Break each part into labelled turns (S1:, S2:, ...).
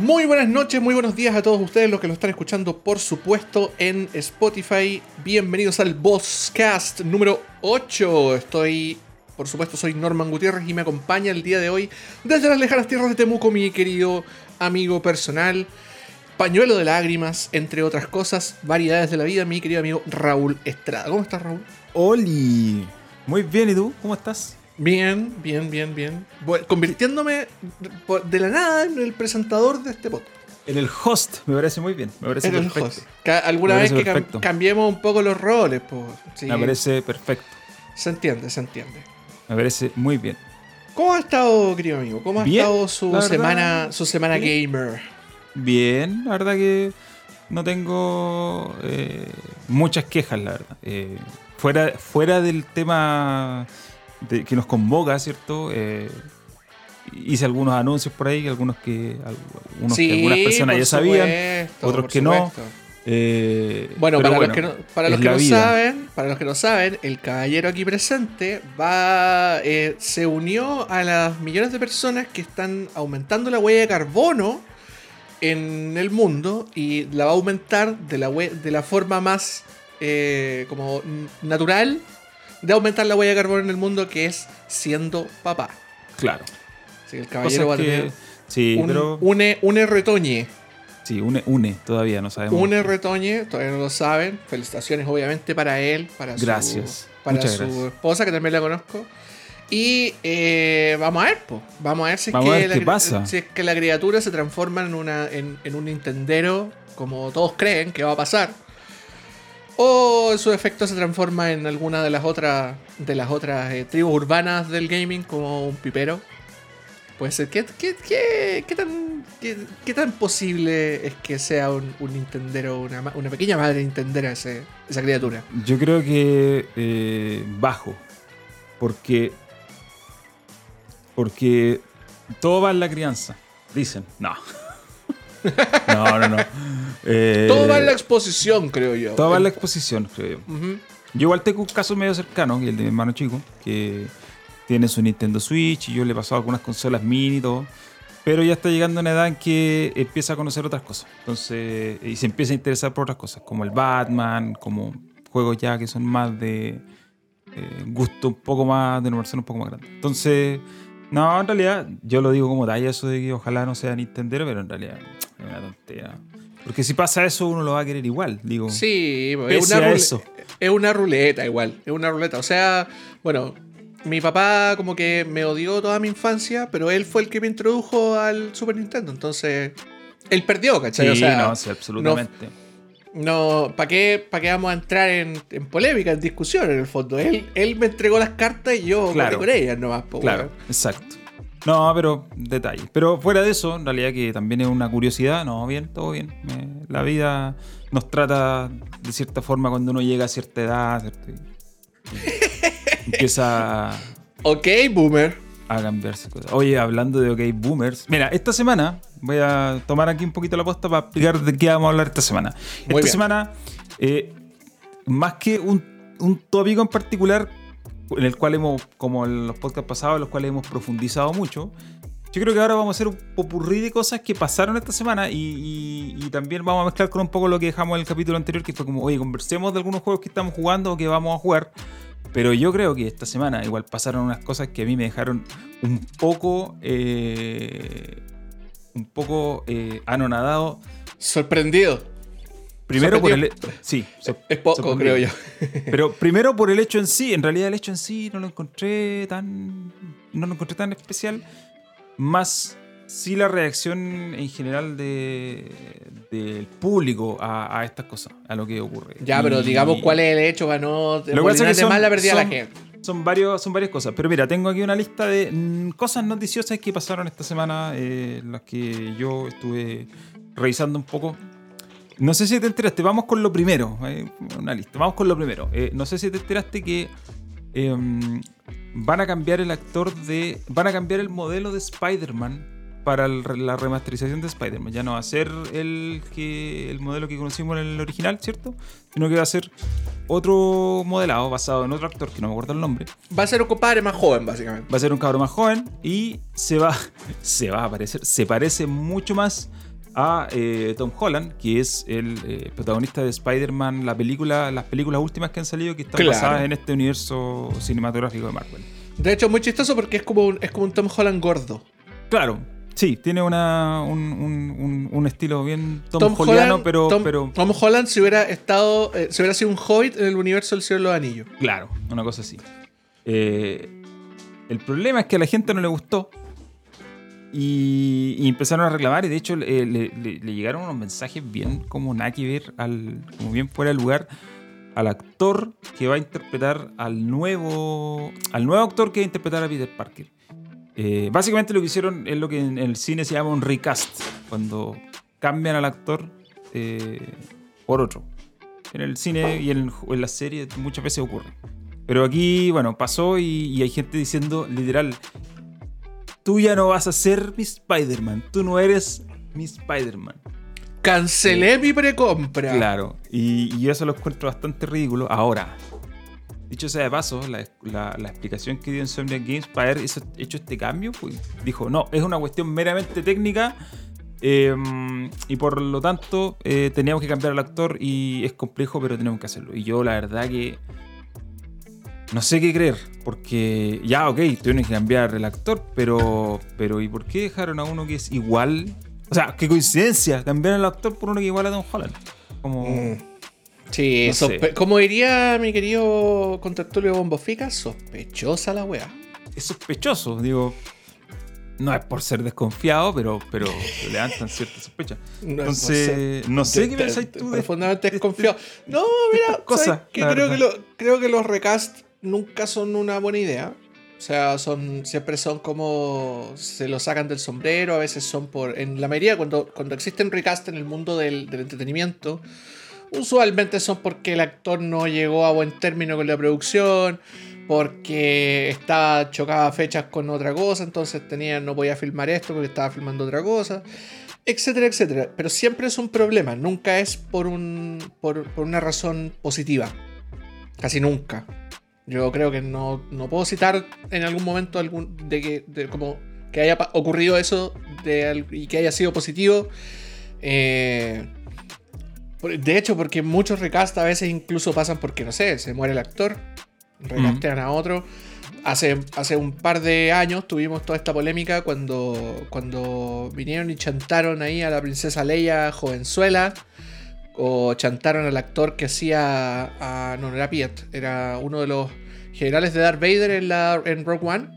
S1: Muy buenas noches, muy buenos días a todos ustedes los que lo están escuchando, por supuesto, en Spotify. Bienvenidos al Bosscast número 8. Estoy, por supuesto, soy Norman Gutiérrez y me acompaña el día de hoy desde las lejanas tierras de Temuco mi querido amigo personal, pañuelo de lágrimas, entre otras cosas, variedades de la vida, mi querido amigo Raúl Estrada. ¿Cómo estás, Raúl?
S2: Oli, muy bien, ¿y tú? ¿Cómo estás?
S1: Bien, bien, bien, bien. Bueno, convirtiéndome de la nada en el presentador de este podcast.
S2: En el host, me parece muy bien. Me parece
S1: En el
S2: perfecto.
S1: host. Ca- Alguna vez que cam- cambiemos un poco los roles, pues. sí.
S2: Me parece perfecto.
S1: Se entiende, se entiende.
S2: Me parece muy bien.
S1: ¿Cómo ha estado, querido amigo? ¿Cómo ha
S2: Bien,
S1: estado su
S2: verdad,
S1: semana, su semana
S2: bien.
S1: gamer?
S2: Bien, la verdad que no tengo eh, muchas quejas, la verdad. Eh, fuera, fuera del tema de- que nos convoca, ¿cierto? Eh, hice algunos anuncios por ahí, algunos que, algunos que algunas personas ya sabían.
S1: supuesto,
S2: otros que no. eh,
S1: Bueno, para los que no, para los que no saben, para los que no saben, el caballero aquí presente va eh, se unió a las millones de personas que están aumentando la huella de carbono en el mundo y la va a aumentar de la de la forma más eh, como natural de aumentar la huella de carbono en el mundo que es siendo papá.
S2: Claro.
S1: Así que el caballero va a
S2: que-
S1: tener
S2: sí,
S1: un,
S2: pero
S1: une, une retoñe.
S2: sí, une, une, todavía no sabemos.
S1: Un retoñe, todavía no lo saben. Felicitaciones, obviamente, para él, para su,
S2: Gracias.
S1: para
S2: Muchas
S1: su
S2: gracias.
S1: esposa, que también la conozco. Y eh, vamos a ver, po. vamos a ver si es, que
S2: ver
S1: la,
S2: qué
S1: cri-
S2: pasa.
S1: si es que la criatura se transforma en, una, en, en un Nintendero, como todos creen que va a pasar. O su efecto se transforma en alguna de las otras de las otras eh, tribus urbanas del gaming, como un pipero. Puede ser. ¿Qué, qué, qué- tan, qué, tan posible es que sea un, un Nintendero, una, una pequeña madre Nintendera ese, esa criatura?
S2: Yo creo que eh, bajo. Porque. Porque todo va en la crianza. Dicen. No. No, no, no. Eh,
S1: Todo va en la exposición, creo yo.
S2: todo va en la exposición, creo yo. Yo igual tengo un caso medio cercano, es el de mi hermano chico, que tiene su Nintendo Switch y yo le he pasado algunas consolas mini y todo. Pero ya está llegando a una edad en que empieza a conocer otras cosas. Entonces, y se empieza a interesar por otras cosas, como el Batman, como juegos ya que son más de eh, gusto un poco más, de una versión un poco más grande. Entonces, no, en realidad, yo lo digo como talla eso de que ojalá no sea Nintendero, pero en realidad es una tontera. Porque si pasa eso, uno lo va a querer igual, digo.
S1: Sí, es una,
S2: eso.
S1: es una ruleta igual, es una ruleta. O sea, bueno, mi papá como que me odió toda mi infancia, pero él fue el que me introdujo al Super Nintendo, entonces él perdió, ¿cachai?
S2: Sí,
S1: o sea,
S2: no, sí, absolutamente.
S1: no, ¿para qué, pa' qué vamos a entrar en, en polémica, en discusión en el fondo? Él, él me entregó las cartas y yo
S2: Claro.
S1: con ellas nomás. po,
S2: Claro, exacto. No, pero detalle. Pero fuera de eso, en realidad que también es una curiosidad, no, bien, todo bien. Me- la vida nos trata de cierta forma cuando uno llega a cierta edad, ¿cierto? Y empieza
S1: Ok, boomer.
S2: A cambiarse cosas. Oye, hablando de OK Boomers, mira, esta semana voy a tomar aquí un poquito la posta para explicar de qué vamos a hablar esta semana.
S1: Muy
S2: esta
S1: bien.
S2: semana, eh, más que un, un tópico en particular en el cual hemos, como en los podcasts pasados, en los cuales hemos profundizado mucho, yo creo que ahora vamos a hacer un popurrí de cosas que pasaron esta semana y, y- y también vamos a mezclar con un poco lo que dejamos en el capítulo anterior, que fue como, oye, conversemos de algunos juegos que estamos jugando o que vamos a jugar. Pero yo creo que esta semana igual pasaron unas cosas que a mí me dejaron un poco. eh, un poco eh, anonadado.
S1: Sorprendido.
S2: Primero por el.
S1: Sorprendido.
S2: Sí, sor-
S1: Es poco, creo yo.
S2: Pero primero por el hecho en sí. En realidad, el hecho en sí no lo encontré tan. No lo encontré tan especial. Más sí la reacción en general de, del público a, a estas cosas, a lo que ocurre.
S1: Ya, pero
S2: Y-
S1: digamos cuál es el hecho no
S2: Lo que pasa es que son-
S1: la perdida la gente.
S2: Son, varios, son varias cosas. Pero mira, tengo aquí una lista de mm, cosas noticiosas que pasaron esta semana, eh, las que yo estuve revisando un poco. No sé si te enteraste, vamos con lo primero. eh, una lista, vamos con lo primero. Eh, no sé si te enteraste que eh, van a cambiar el actor de. Van a cambiar el modelo de Spider-Man para el- la remasterización de Spider-Man. Ya no va a ser el, que, el modelo que conocimos en el original, ¿cierto? Sino que va a ser otro modelado basado en otro actor que no me acuerdo el nombre.
S1: Va a ser un compadre más joven, básicamente.
S2: Va a ser un cabrón más joven y se va, se va a parecer, se parece mucho más a eh, Tom Holland, que es el eh, protagonista de Spider-Man, la película, las películas últimas que han salido que están
S1: Claro.
S2: basadas en este universo cinematográfico de Marvel.
S1: De hecho, es muy chistoso porque es como un, es como un Tom Holland gordo.
S2: Claro, sí, tiene una, un, un- estilo bien Tom,
S1: Tom
S2: Holliano,
S1: Holland,
S2: pero,
S1: Tom,
S2: pero
S1: Tom Holland si hubiera estado, eh, si hubiera sido un hobbit en el universo del Señor de los Anillos.
S2: claro, una cosa así. Eh, el problema es que a la gente no le gustó y, y empezaron a reclamar y de hecho eh, le, le- le llegaron unos mensajes bien como nada que ver, al, como bien fuera de lugar al actor que va a interpretar al nuevo al nuevo actor que va a interpretar a Peter Parker. Eh, básicamente lo que hicieron es lo que en, el cine se llama un recast, cuando cambian al actor eh, por otro. En el cine y en, en la serie muchas veces ocurre. Pero aquí, bueno, pasó y, y hay gente diciendo literal, tú ya no vas a ser mi Spider-Man, tú no eres mi Spider-Man.
S1: Cancelé mi precompra.
S2: Claro, y, y eso lo encuentro bastante ridículo. Ahora, dicho sea de paso, la, la- explicación que dio Insomniac Games para haber hecho este cambio, pues, dijo, no, es una cuestión meramente técnica eh, y por lo tanto eh, teníamos que cambiar al actor y es complejo, pero tenemos que hacerlo. Y yo la verdad que no sé qué creer, porque ya, ok, tuvieron que cambiar el actor, pero, pero ¿y por qué dejaron a uno que es igual? O sea, qué coincidencia, cambiaron al actor por uno que es igual a Tom Holland. Como...
S1: Mm. Sí,
S2: No sé.
S1: como diría mi querido contractulio Bombofica, sospechosa la wea.
S2: es sospechoso, digo. No es por ser desconfiado, pero, pero levantan cierta sospecha.
S1: No
S2: Entonces, no sé
S1: Te-
S2: qué
S1: te-
S2: pensáis tú de
S1: Profundamente desconfiado. No, mira,
S2: estas cosas,
S1: ¿sabes qué? creo, que lo- creo que los recast nunca son una buena idea. O sea, son siempre son como se lo sacan del sombrero, a veces son por en la mayoría cuando cuando existen recast en el mundo del, del entretenimiento, usualmente son porque el actor no llegó a buen término con la producción, porque estaba chocaba fechas con otra cosa, entonces tenía no podía filmar esto porque estaba filmando otra cosa, etcétera, etcétera. Pero siempre es un problema, nunca es por un por, por una razón positiva, casi nunca. Yo creo que no, no puedo citar en algún momento algún de que como que haya ocurrido eso y que haya sido positivo. Eh, de hecho, porque muchos recast a veces incluso pasan porque, no sé, se muere el actor, recastean a otro. Hace, hace un par de años tuvimos toda esta polémica cuando, cuando vinieron y chantaron ahí a la princesa Leia jovenzuela. O chantaron al actor que hacía. a- no, no era Piet, era uno de los generales de Darth Vader en, la, en Rogue One.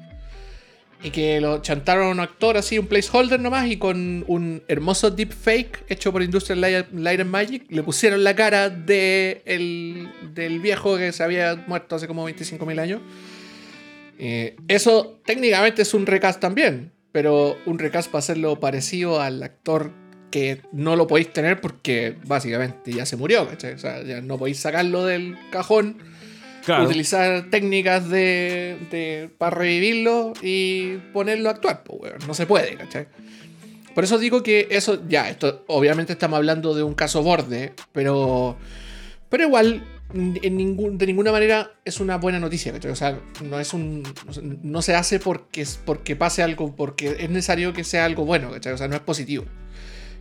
S1: Y que lo chantaron a un actor así, un placeholder nomás, y con un hermoso deepfake hecho por Industrial Light, and Magic, le pusieron la cara de el, del viejo que se había muerto hace como 25.000 años. Eh, eso técnicamente es un recast también, pero un recast para hacerlo parecido al actor que no lo podéis tener porque básicamente ya se murió, ¿cachai? O sea, ya no podéis sacarlo del cajón
S2: Claro.
S1: utilizar técnicas de, de- para revivirlo y ponerlo a actuar, pues. No se puede, ¿cachai? Por eso digo que eso, ya, esto, obviamente estamos hablando de un caso borde, pero, pero igual, en ningún, de ninguna manera es una buena noticia, ¿cachai? O sea, no es un, no se hace porque, porque pase algo, porque es necesario que sea algo bueno, ¿cachai? O sea, no es positivo.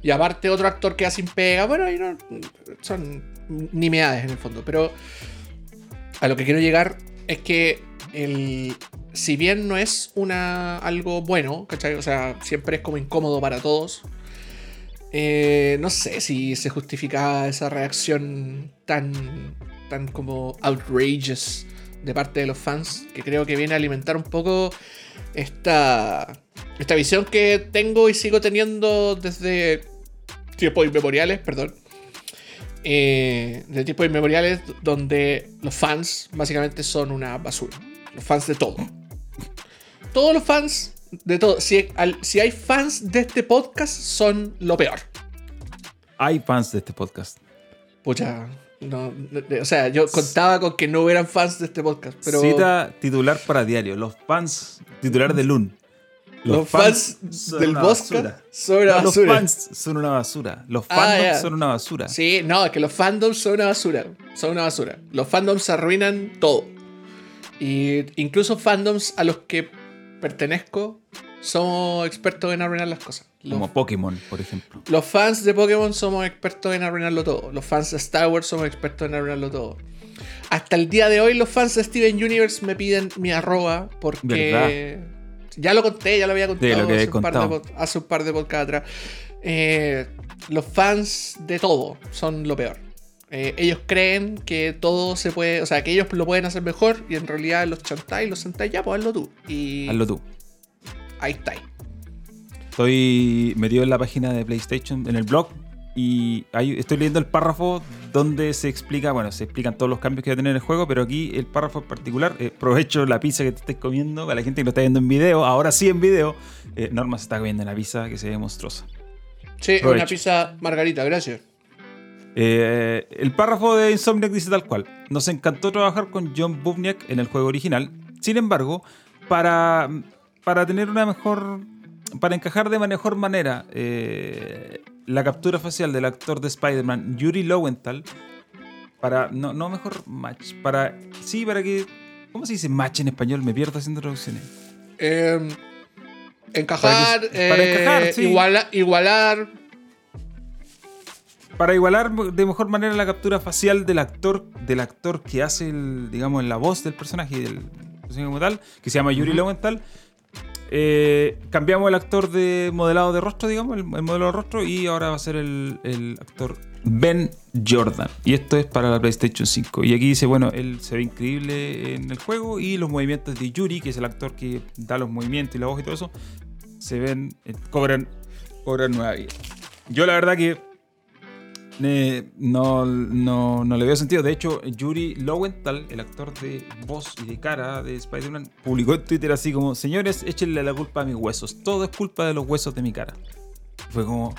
S1: Y aparte otro actor que sin pega, bueno, no, son nimiedades en el fondo, pero a lo que quiero llegar es que el, si bien no es una, algo bueno, ¿cachai? O sea, siempre es como incómodo para todos. eh, no sé si se justifica esa reacción tan, tan como outrageous de parte de los fans, que creo que viene a alimentar un poco esta, esta visión que tengo y sigo teniendo desde tiempos inmemoriales, perdón eh, de tipo inmemoriales donde los fans básicamente son una basura. Los fans de todo. Todos los fans de todo. Si, al- si hay fans de este podcast, son lo peor.
S2: Hay fans de este podcast.
S1: Pucha. No, o sea, yo contaba con que no hubieran fans de este podcast, pero
S2: Cita titular para diario. Los fans titular de Lun.
S1: Los, fans, del Bosca
S2: basura.
S1: son una
S2: No, los
S1: basura.
S2: fans son una basura. Los
S1: Ah,
S2: fandoms son una basura.
S1: Sí, no, es que los fandoms son una basura. Son una basura. Los fandoms arruinan todo. Y incluso fandoms a los que pertenezco somos expertos en arruinar las cosas. Los,
S2: Como Pokémon, por ejemplo.
S1: los fans de Pokémon somos expertos en arruinarlo todo. Los fans de Star Wars somos expertos en arruinarlo todo. Hasta el día de hoy los fans de Steven Universe me piden mi arroba porque... Ya lo conté, ya lo había contado,
S2: lo que
S1: hace, un par de, hace un par de podcasts atrás. Eh, los fans de todo son lo peor. Eh, ellos creen que todo se puede, o sea, que ellos lo pueden hacer mejor y en realidad los chantáis, los sentáis ya, pues hazlo tú. Y
S2: Hazlo tú.
S1: ahí está.
S2: Estoy metido en la página de PlayStation, en el blog, y ahí estoy leyendo el párrafo donde se explica, bueno, se explican todos los cambios que va a tener el juego, pero aquí el párrafo en particular, eh, provecho la pizza que te estés comiendo, para la gente que lo está viendo en video, ahora sí en video, eh, Norma se está comiendo una pizza que se ve monstruosa.
S1: Sí, una pizza margarita, gracias.
S2: Eh, el párrafo de Insomniac dice tal cual. Nos encantó trabajar con John Bubniak en el juego original. Sin embargo, para, para tener una mejor. Para encajar de mejor manera eh, la captura facial del actor de Spider-Man, Yuri Lowenthal, para. No, no mejor match. Para. Sí, para que. ¿Cómo se dice match en español? Me pierdo haciendo traducciones.
S1: Eh, encajar,
S2: Para que- para
S1: eh,
S2: encajar, sí.
S1: iguala- igualar.
S2: Para igualar de mejor manera la captura facial del actor, del actor que hace el, digamos, la voz del personaje, del personaje como tal, que se llama Yuri Lowenthal. Eh, cambiamos el actor de modelado de rostro, digamos, el, el modelo de rostro, y ahora va a ser el, el actor Ben Jordan. Y esto es para la PlayStation 5. Y aquí dice, bueno, él se ve increíble en el juego y los movimientos de Yuri, que es el actor que da los movimientos y la voz y todo eso, se ven, eh, cobran, cobran nueva vida. Yo la verdad que eh, no, no, no le veo sentido. De hecho, Yuri Lowenthal, el actor de voz y de cara de Spider-Man, publicó en Twitter así como: Señores, échenle la culpa a mis huesos. Todo es culpa de los huesos de mi cara. Fue como.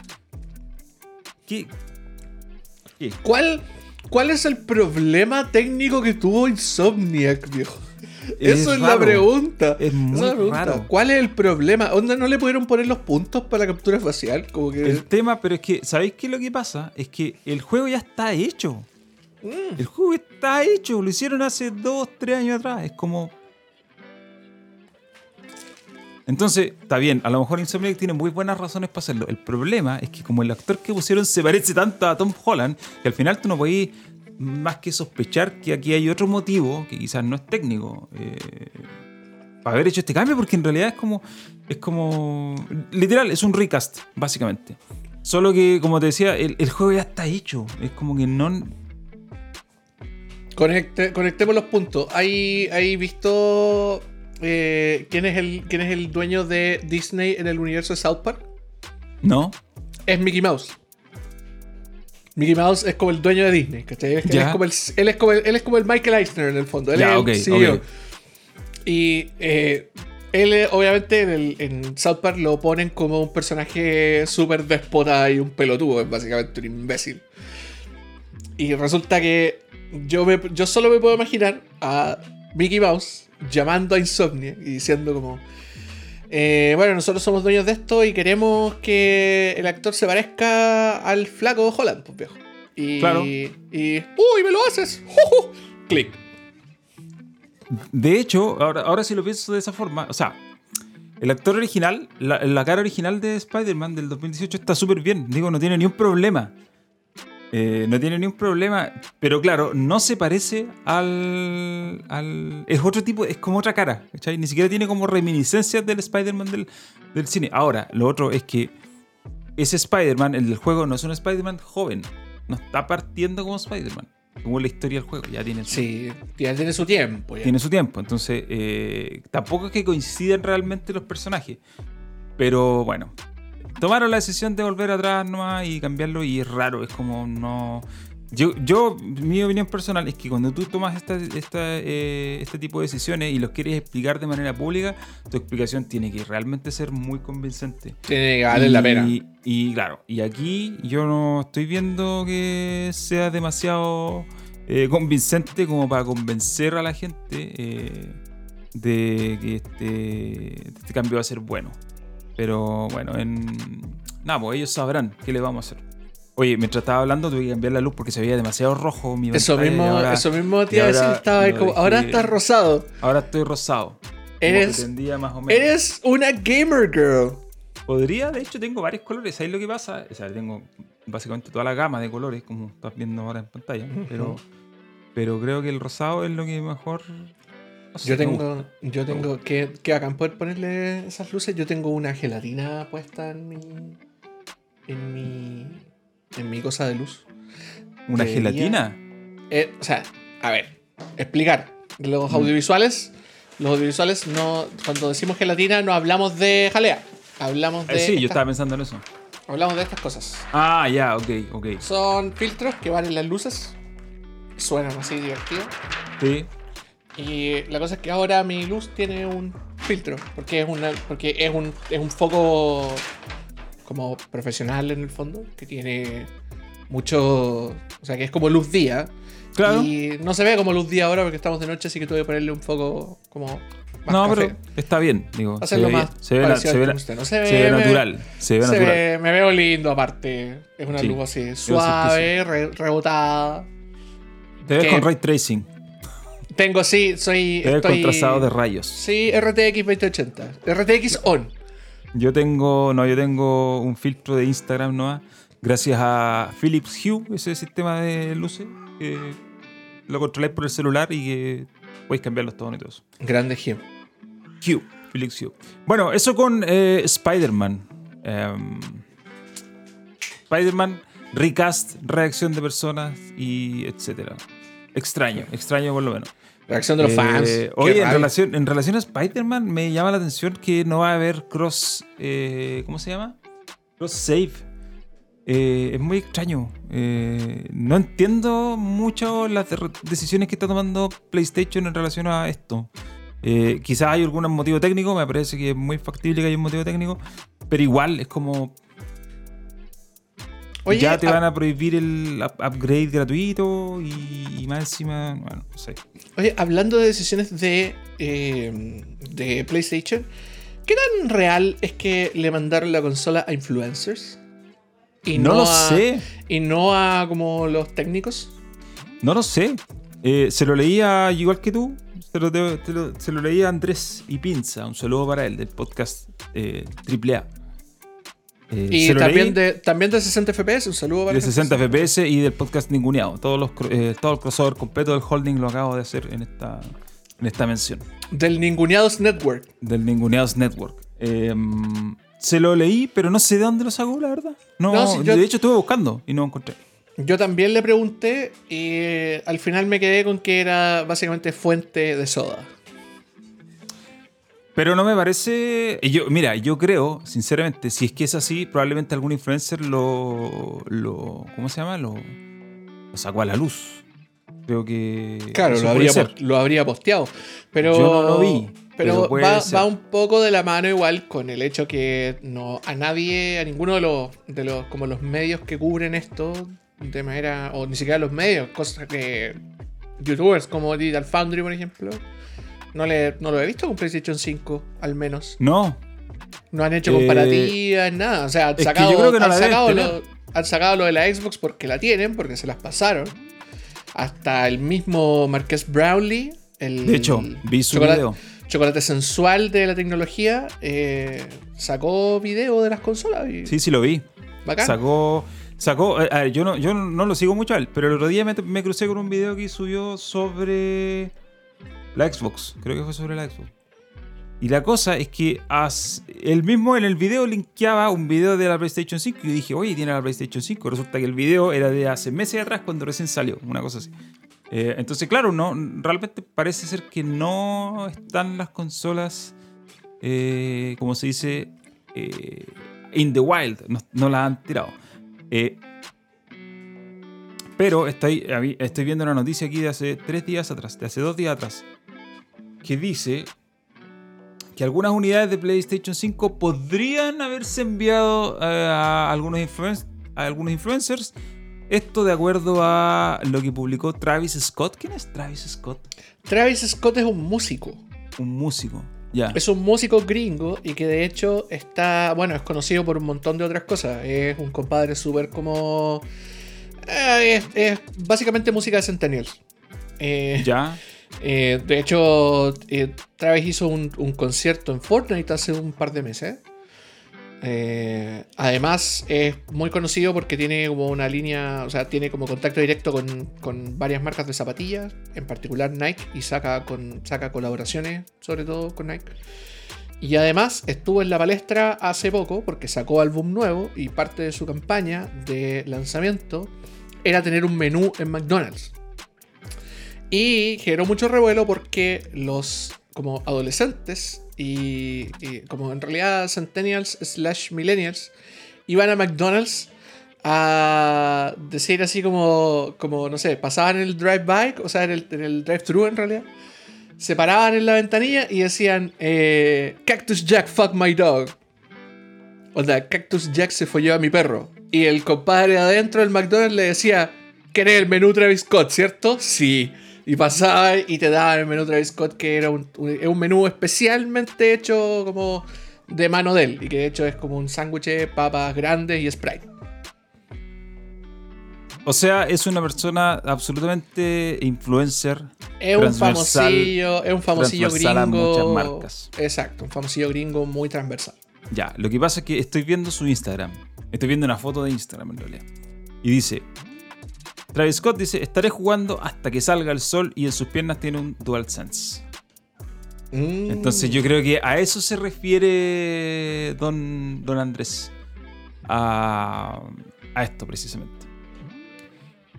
S2: ¿Qué? ¿Qué?
S1: ¿Cuál, ¿Cuál es el problema técnico que tuvo Insomniac, viejo?
S2: Es
S1: Eso es la pregunta.
S2: Es muy
S1: pregunta.
S2: raro.
S1: ¿Cuál es el problema? ¿Dónde no le pudieron poner los puntos para la captura facial? Como que.
S2: El tema, pero es que, ¿sabéis qué es lo que pasa? Es que el juego ya está hecho.
S1: Mm.
S2: El juego está hecho. Lo hicieron hace dos, tres años atrás. Es como. Entonces, está bien, a lo mejor Insomniac tiene muy buenas razones para hacerlo. El problema es que como el actor que pusieron se parece tanto a Tom Holland, que al final tú no podías más que sospechar que aquí hay otro motivo, que quizás no es técnico, eh, para haber hecho este cambio, porque en realidad es como, es como, literal, es un recast, básicamente. Solo que, como te decía, el, el juego ya está hecho. Es como que no...
S1: Conecte- conectemos los puntos. ¿Hay, hay visto eh, quién, es el, quién es el dueño de Disney en el universo de South Park?
S2: ¿No?
S1: Es Mickey Mouse. Mickey Mouse es como el dueño de Disney, ¿cachai? Es- Él es, como el, él, es como el, él es como el Michael Eisner en el fondo. Él
S2: Ya,
S1: es
S2: ok,
S1: el CEO. Y eh, él, obviamente, en, el- en South Park lo ponen como un personaje súper déspota y un pelotudo, es básicamente un imbécil. Y resulta que yo, me- yo solo me puedo imaginar a Mickey Mouse llamando a Insomnia y diciendo como... eh, bueno, nosotros somos dueños de esto y queremos que el actor se parezca al flaco Holland, pues viejo. Y,
S2: Claro.
S1: y ¡Uy, me lo haces! ¡Juju! Clic.
S2: De hecho, ahora, ahora sí lo pienso de esa forma, o sea, el actor original, la, la cara original de Spider-Man del 2018 está súper bien. Digo, no tiene ni un problema. Eh, no tiene ni un problema, pero claro, no se parece al, al- Es otro tipo, es como otra cara, ¿cachai? Ni siquiera tiene como reminiscencias del Spider-Man del, del cine. Ahora, lo otro es que ese Spider-Man, el del juego, no es un Spider-Man joven. No está partiendo como Spider-Man. Como la historia del juego, ya tiene su-
S1: Sí, ya tiene su tiempo. ya.
S2: tiene su tiempo. Entonces, eh, tampoco es que coincidan realmente los personajes. Pero bueno, tomaron la decisión de volver atrás nomás y cambiarlo y es raro, es como no... Yo, yo mi opinión personal es que cuando tú tomas esta, esta, eh, este tipo de decisiones y los quieres explicar de manera pública, tu explicación tiene que realmente ser muy convincente.
S1: Tiene que valer la pena.
S2: Y, y claro, y aquí yo no estoy viendo que sea demasiado eh, convincente como para convencer a la gente eh, de que este, este cambio va a ser bueno. Pero bueno, en. Nada, pues ellos sabrán qué le vamos a hacer. Oye, mientras estaba hablando tuve que cambiar la luz porque se veía demasiado rojo mi
S1: Eso mismo,
S2: ahora,
S1: eso mismo te iba a decir, estaba como,
S2: dejé-
S1: ahora está rosado.
S2: ahora estoy rosado.
S1: Eres-
S2: más o menos.
S1: Eres una gamer girl.
S2: Podría, de hecho, tengo varios colores. Ahí lo que pasa, o sea, tengo básicamente toda la gama de colores, como estás viendo ahora en pantalla. Pero, pero creo que el rosado es lo que mejor. No sé,
S1: Yo tengo,
S2: gusta.
S1: yo tengo, que, que hagan poder ponerle esas luces. Yo tengo una gelatina puesta en mi, en mi, en mi cosa de luz.
S2: una gelatina.
S1: Eh, o sea, a ver, explicar. Los
S2: Mm.
S1: audiovisuales, los audiovisuales no, cuando decimos gelatina no hablamos de jalea. Hablamos de,
S2: Eh, sí, yo estaba pensando en eso.
S1: hablamos de estas cosas.
S2: Ah, ya, ok, ok.
S1: Son filtros que van en las luces. Suenan así divertido.
S2: Sí.
S1: Y la cosa es que ahora mi luz tiene un filtro. Porque es una. Porque es un. es un foco como profesional en el fondo. Que tiene mucho. O sea que es como luz día.
S2: Claro.
S1: Y no se ve como luz día ahora porque estamos de noche, así que tuve que ponerle un foco como. Más
S2: No,
S1: café.
S2: pero está bien, digo. Se
S1: Hacerlo
S2: ve,
S1: más
S2: se ve,
S1: parecido
S2: se ve na-
S1: tungsteno. Se ve,
S2: se ve
S1: me-
S2: natural. Se ve
S1: se
S2: natural.
S1: ve- me veo lindo aparte. Es una
S2: Sí,
S1: luz así suave, re- rebotada.
S2: Te ves
S1: que-
S2: con ray tracing.
S1: Tengo, sí, soy.
S2: Te ves con
S1: estoy-
S2: trazado de rayos.
S1: Sí, RTX 2080. RTX on.
S2: Yo tengo, no, yo tengo un filtro de Instagram nomás, gracias a Philips Hue, ese sistema de luces, que lo controláis por el celular y que podéis cambiar los tonos y todo eso.
S1: Grande Gem.
S2: Hue, Philips Hue. Bueno, eso con eh, Spider-Man. Em, Spider-Man, recast, reacción de personas y etcétera. Extraño, extraño por lo menos.
S1: Reacción de los
S2: Eh,
S1: fans. Qué
S2: Oye, en
S1: rabia.
S2: relación, en relación a Spider-Man, me llama la atención que no va a haber cross. eh, ¿Cómo se llama? Cross save. Eh, es muy extraño. No entiendo mucho las de- decisiones que está tomando PlayStation en relación a esto. Quizás hay algún motivo técnico, me parece que es muy factible que haya un motivo técnico, pero igual es como
S1: Oye,
S2: ya te
S1: ah,
S2: van a prohibir el up- upgrade gratuito y, y más encima, bueno, no sé.
S1: oye, hablando de decisiones de, eh, de PlayStation, ¿qué tan real es que le mandaron la consola a influencers? Y
S2: no, lo
S1: a-
S2: sé.
S1: Y no a como los técnicos.
S2: No lo sé. Eh, se lo leía igual que tú. Se lo, te- te lo- se lo leía a Andrés y Pinza. Un saludo para él del podcast eh, AAA. Eh,
S1: Y
S2: lo
S1: también
S2: leí
S1: de, también de 60 FPS. Un saludo para
S2: de
S1: gente
S2: 60
S1: que-
S2: FPS y del podcast Ninguneado. Todos los, eh, todo el crossover completo del holding lo acabo de hacer en esta, en esta mención.
S1: Del Ninguneados Network.
S2: Del Ninguneados Network. Eh, se lo leí, pero no sé de dónde lo sacó, la verdad. No,
S1: No, sí, yo-
S2: de hecho estuve buscando y no encontré.
S1: Yo también le pregunté y eh, al final me quedé con que era básicamente fuente de soda.
S2: Pero no me parece. Yo, mira, yo creo, sinceramente, si es que es así, probablemente algún influencer lo. lo ¿Cómo se llama? Lo, lo sacó a la luz. Creo que.
S1: Claro, lo habría, lo habría posteado. Pero,
S2: Yo no lo vi,
S1: Pero, va, va un poco de la mano igual con el hecho que no a nadie, a ninguno de los, de los como los medios que cubren esto de manera, o ni siquiera los medios, cosas que youtubers como Digital Foundry, por ejemplo, no, le, no lo he visto con PlayStation 5, al menos.
S2: No,
S1: No han hecho
S2: Eh,
S1: comparativas, nada. O sea, han sacado,
S2: que no
S1: han, sacado lo, han sacado lo de la Xbox porque la tienen, porque se las pasaron. Hasta el mismo Marques Brownlee, el
S2: de hecho, vi su
S1: chocolate,
S2: video.
S1: chocolate sensual de la tecnología, eh, sacó video de las consolas. Y
S2: Sí, sí lo vi.
S1: bacán.
S2: Sacó. Sacó. eh, a ver, yo no, yo no lo sigo mucho a él, pero el otro día me, me crucé con un video que subió sobre la Xbox. Creo que fue sobre la Xbox. Y la cosa es que él mismo en el video linkeaba un video de la PlayStation 5 y yo dije, oye, tiene la PlayStation 5. Resulta que el video era de hace meses atrás cuando recién salió, una cosa así. Eh, entonces, claro, no, realmente parece ser que no están las consolas, eh, como se dice, eh, in the wild, no, las han tirado. Eh, pero estoy viendo una noticia aquí de hace tres días atrás, de hace dos días atrás, que dice que algunas unidades de PlayStation 5 podrían haberse enviado eh, a, algunos influen- a algunos influencers. Esto de acuerdo a lo que publicó Travis Scott. ¿Quién es Travis Scott?
S1: Travis Scott es un músico.
S2: Un músico. Ya.
S1: Es un músico gringo y que de hecho está, bueno, es conocido por un montón de otras cosas. Es un compadre súper como... eh, es, es básicamente música de Centennials. Eh,
S2: Ya.
S1: Eh, de hecho, eh, Travis hizo un, concierto en Fortnite hace un par de meses. Eh, además, es muy conocido porque tiene como una línea, o sea, tiene como contacto directo con, con varias marcas de zapatillas, en particular Nike, y saca, con, saca colaboraciones, sobre todo con Nike. Y además estuvo en la palestra hace poco porque sacó álbum nuevo y parte de su campaña de lanzamiento era tener un menú en McDonald's. Y generó mucho revuelo porque los como adolescentes y, como en realidad centennials slash millennials iban a McDonald's a decir así como, como no sé, pasaban el drive-by, o sea, en el, en el drive-thru en realidad, se paraban en la ventanilla y decían, eh, Cactus Jack, fuck my dog. O sea, Cactus Jack se folló a mi perro. Y el compadre adentro del McDonald's le decía, ¿querés el menú Travis Scott, cierto? Sí. Y pasaba y te daban el menú Travis Scott, que era un, un- un menú especialmente hecho como de mano de él. Y que de hecho es como un sándwich de papas grandes y Sprite.
S2: O sea, es una persona absolutamente influencer.
S1: Es un
S2: Transversal-
S1: famosillo, es un famosillo
S2: transversal a
S1: gringo.
S2: muchas marcas.
S1: Exacto, un famosillo gringo muy transversal.
S2: Ya, lo que pasa es que estoy viendo su Instagram. Estoy viendo una foto de Instagram en realidad. Y dice, Travis Scott dice, estaré jugando hasta que salga el sol y en sus piernas tiene un DualSense.
S1: Mm.
S2: Entonces yo creo que a eso se refiere don, don Andrés. A, a esto precisamente.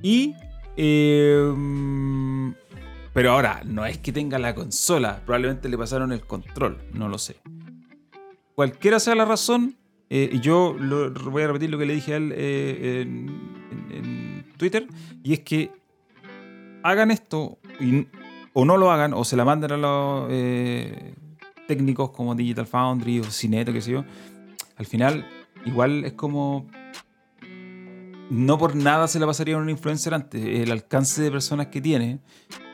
S2: Y... eh, pero ahora, no es que tenga la consola. Probablemente le pasaron el control. No lo sé. Cualquiera sea la razón, eh, y yo lo- voy a repetir lo que le dije a él eh, en Twitter. Y es que hagan esto o no lo hagan, o se la manden a los eh, técnicos como Digital Foundry o Cineto, qué sé yo, al final igual es como... No por nada se la pasaría a un influencer antes. El alcance de personas que tiene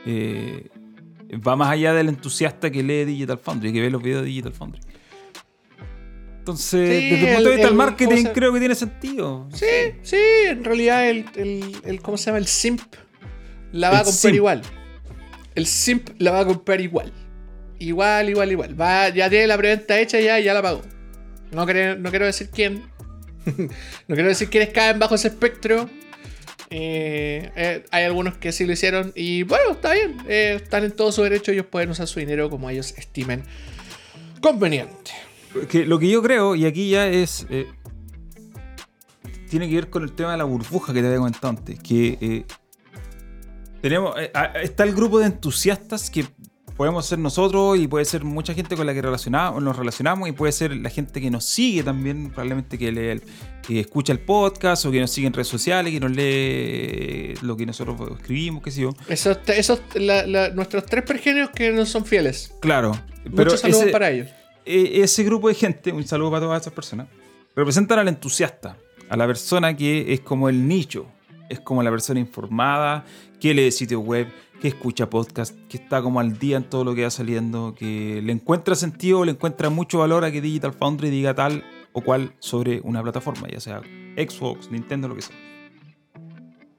S2: eh, va más allá del entusiasta que lee Digital Foundry, que ve los videos de Digital Foundry. Entonces,
S1: Sí,
S2: desde el punto de vista del
S1: el-
S2: marketing,
S1: ¿cómo se-
S2: creo que tiene sentido.
S1: Sí, sí, en realidad el, el, el- ¿cómo se llama? El simp la va a comprar
S2: simp.
S1: igual. El simp la va a comprar igual. Igual, igual, igual. Va, ya tiene la preventa hecha ya y ya la pagó. No, quiero- no quiero decir quién. no quiero decir quiénes caen bajo ese espectro. Eh, eh, hay algunos que sí lo hicieron y bueno, está bien. eh, están en todo su derecho. Ellos pueden usar su dinero como ellos estimen conveniente.
S2: Que lo que yo creo, y aquí ya es. eh, tiene que ver con el tema de la burbuja que te había comentado antes. Que eh, tenemos. eh, está el grupo de entusiastas que podemos ser nosotros y puede ser mucha gente con la que relacionamos, nos relacionamos y puede ser la gente que nos sigue también, probablemente que, el- que escucha el podcast o que nos sigue en redes sociales, que nos lee lo que nosotros escribimos, qué sé yo.
S1: Esos, esos la- la- nuestros tres pergenios que no son fieles.
S2: Claro. Pero
S1: Muchos saludos
S2: ese-
S1: para ellos.
S2: Eh, ese grupo de gente, un saludo para todas esas personas, representan al entusiasta, a la persona que es como el nicho, es como la persona informada, que lee sitios web, que escucha podcast, que está como al día en todo lo que va saliendo, que le encuentra sentido, le encuentra mucho valor a que Digital Foundry diga tal o cual sobre una plataforma, ya sea Xbox, Nintendo, lo que sea.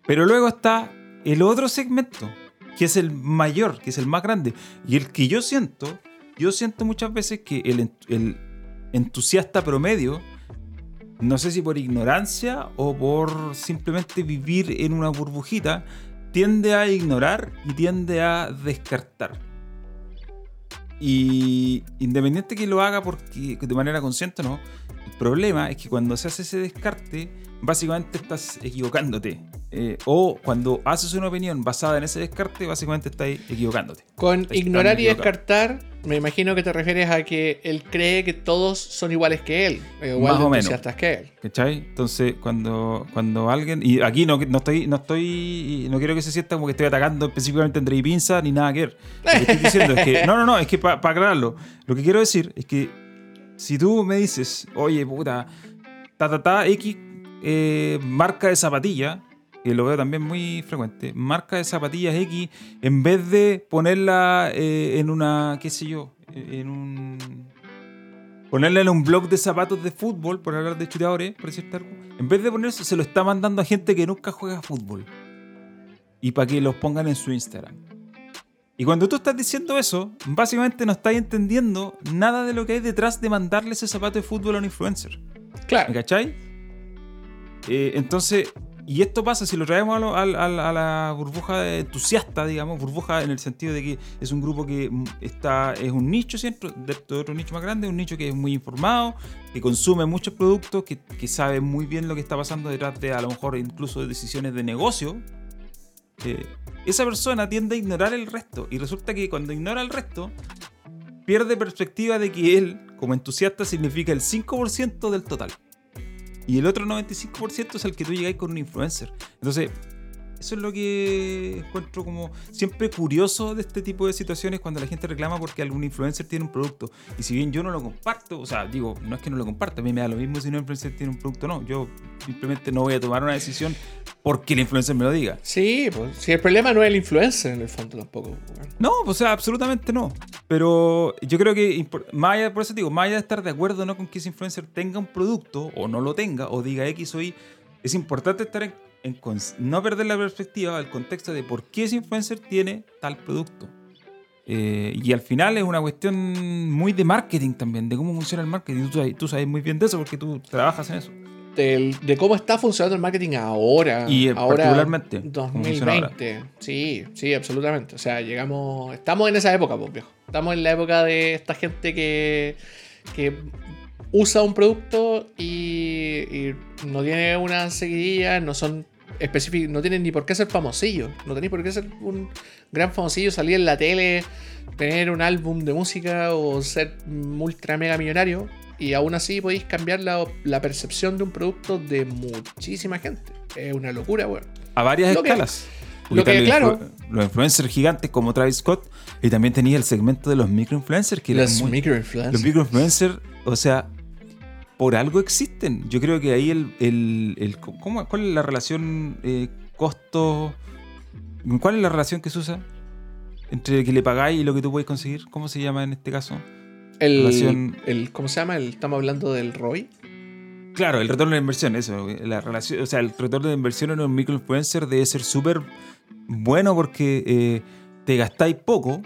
S2: Pero luego está el otro segmento, que es el mayor, que es el más grande, y el que yo siento, yo siento muchas veces que el, ent- el entusiasta promedio, no sé si por ignorancia o por simplemente vivir en una burbujita, tiende a ignorar y tiende a descartar. Y independiente que lo haga porque de manera consciente o no, problema es que cuando se hace ese descarte, básicamente estás equivocándote. Eh, o cuando haces una opinión basada en ese descarte, básicamente estás equivocándote.
S1: Con ignorar y descartar, me imagino que te refieres a que él cree que todos son iguales que él, eh, igual
S2: Más
S1: de
S2: o menos.
S1: que él.
S2: ¿Cachai? Entonces, cuando, cuando alguien. Y aquí no, no estoy. No estoy. No quiero que se sienta como que estoy atacando específicamente a Andrei Pinza ni nada que ver. Lo que estoy diciendo es que. No, no, no, es que para aclararlo. Lo que quiero decir es que si tú me dices, oye, puta, ta ta ta, X eh, marca de zapatilla, que lo veo también muy frecuente, marca de zapatillas X, en vez de ponerla eh, en una, qué sé yo, en un ponerle en un blog de zapatos de fútbol, por hablar de chuteadores, por decirte algo, en vez de ponerse, se lo está mandando a gente que nunca juega fútbol. Y para que los pongan en su Instagram. Y cuando tú estás diciendo eso, básicamente no estás entendiendo nada de lo que hay detrás de mandarle ese zapato de fútbol a un influencer.
S1: Claro.
S2: ¿Me cachai? Eh, entonces, y esto pasa si lo traemos a, lo- al- al- a la burbuja entusiasta, digamos, burbuja en el sentido de que es un grupo que está, es un nicho siempre, dentro de otro nicho más grande, un nicho que es muy informado, que consume muchos productos, que, que sabe muy bien lo que está pasando detrás de a lo mejor incluso de decisiones de negocio. Eh, esa persona tiende a ignorar el resto y resulta que cuando ignora el resto pierde perspectiva de que él como entusiasta significa el 5% del total. Y el otro 95% es el que tú llegáis con un influencer. Entonces, eso es lo que encuentro como siempre curioso de este tipo de situaciones cuando la gente reclama porque algún influencer tiene un producto. Y si bien yo no lo comparto, o sea, digo, no es que no lo comparta, a mí me da lo mismo si un influencer tiene un producto o no. Yo simplemente no voy a tomar una decisión porque el influencer me lo diga.
S1: Sí, pues si el problema no es el influencer en el fondo tampoco.
S2: No, o sea, absolutamente no. Pero yo creo que, más allá, por eso te digo, más allá de estar de acuerdo no con que ese influencer tenga un producto, o no lo tenga, o diga X o Y, es importante estar en, en no perder la perspectiva, el contexto de por qué ese influencer tiene tal producto. Eh, y al final es una cuestión muy de marketing también, de cómo funciona el marketing. Tú, sabes- tú sabes muy bien de eso porque tú trabajas en eso.
S1: Del- de cómo está funcionando el marketing ahora.
S2: Y, eh,
S1: ahora,
S2: particularmente, cómo funciona ahora.
S1: 2020. Sí, sí, absolutamente. O sea, llegamos. Estamos en esa época, pues, viejo. Estamos en la época de esta gente que. que usa un producto y, y no tiene una seguidilla, no son específicos, no tienen ni por qué ser famosillos. No tenéis por qué ser un gran famosillo, salir en la tele, tener un álbum de música o ser ultra mega millonario. Y aún así podéis cambiar la, la percepción de un producto de muchísima gente. Es una locura, weón.
S2: A varias
S1: Lo que-
S2: escalas.
S1: lo que, claro.
S2: Los influencers gigantes como Travis Scott. Y también tenía el segmento de los microinfluencers. Que
S1: Los microinfluencers.
S2: los microinfluencers, o sea, por algo existen. Yo creo que ahí el. el, el- ¿cómo- ¿Cuál es la relación eh, costo? ¿Cuál es la relación que se usa? Entre que le pagáis y lo que tú puedes conseguir. ¿Cómo se llama en este caso?
S1: el,
S2: relación-
S1: el- ¿Cómo se llama? El- estamos hablando del ROI.
S2: Claro, el retorno de inversión, eso. La relación, o sea, el retorno de inversión en un microinfluencer debe ser súper bueno porque eh, te gastáis poco.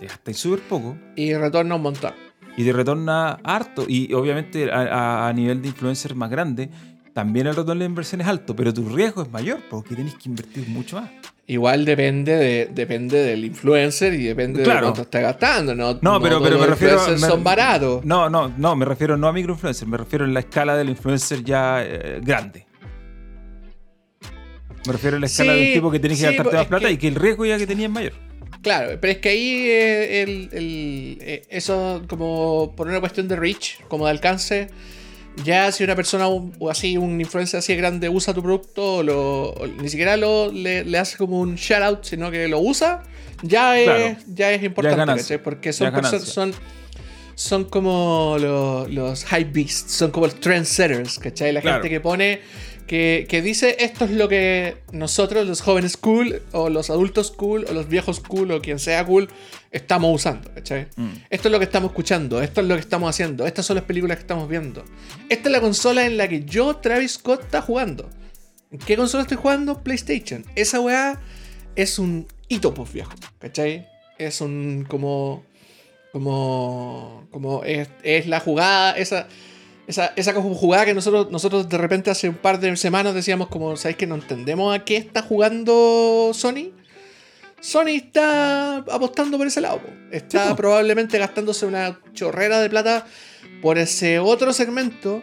S2: Te gastáis súper poco.
S1: Y retorna un montón.
S2: Y te retorna harto. Y obviamente a, a- a nivel de influencer más grande, también el retorno de inversión es alto, pero tu riesgo es mayor porque tienes que invertir mucho más.
S1: Igual depende de, depende del influencer y depende de
S2: Claro.
S1: cuánto está gastando. No,
S2: No, pero-
S1: todos
S2: pero me
S1: los
S2: refiero- me-
S1: son baratos.
S2: No, no, no, me refiero no a microinfluencer, me refiero en la escala del influencer ya eh, grande. Me refiero a la escala
S1: Sí,
S2: del tipo que tienes que
S1: sí,
S2: gastarte
S1: es
S2: más plata
S1: que-
S2: y que el riesgo ya que tenías es mayor.
S1: Claro, pero es que ahí eh, el, el- eh, eso como por una cuestión de reach, como de alcance, ya si una persona un- o así, un influencer así de grande usa tu producto, lo, o ni siquiera lo, le, le hace como un shout out, sino que lo usa, ya es,
S2: Claro.
S1: ya es importante. Porque son,
S2: es ganancia.
S1: perso- son, son como los, los hype beasts, son como los trendsetters, ¿cachai? La
S2: Claro.
S1: gente que pone, que, que dice esto es lo que nosotros, los jóvenes cool, o los adultos cool, o los viejos cool, o quien sea cool, estamos usando, ¿cachai?
S2: Mm.
S1: Esto es lo que estamos escuchando, esto es lo que estamos haciendo, estas son las películas que estamos viendo. Esta es la consola en la que yo, Travis Scott, está jugando. ¿En qué consola estoy jugando? PlayStation. Esa weá es un hito, pues viejo, ¿cachai? Es un como. Como. Como es, es la jugada, esa. Esa, esa jugada que nosotros, nosotros de repente hace un par de semanas decíamos como, ¿sabéis que no entendemos a qué está jugando Sony? Sony está apostando por ese lado. po. Está
S2: Sí,
S1: probablemente gastándose una chorrera de plata por ese otro segmento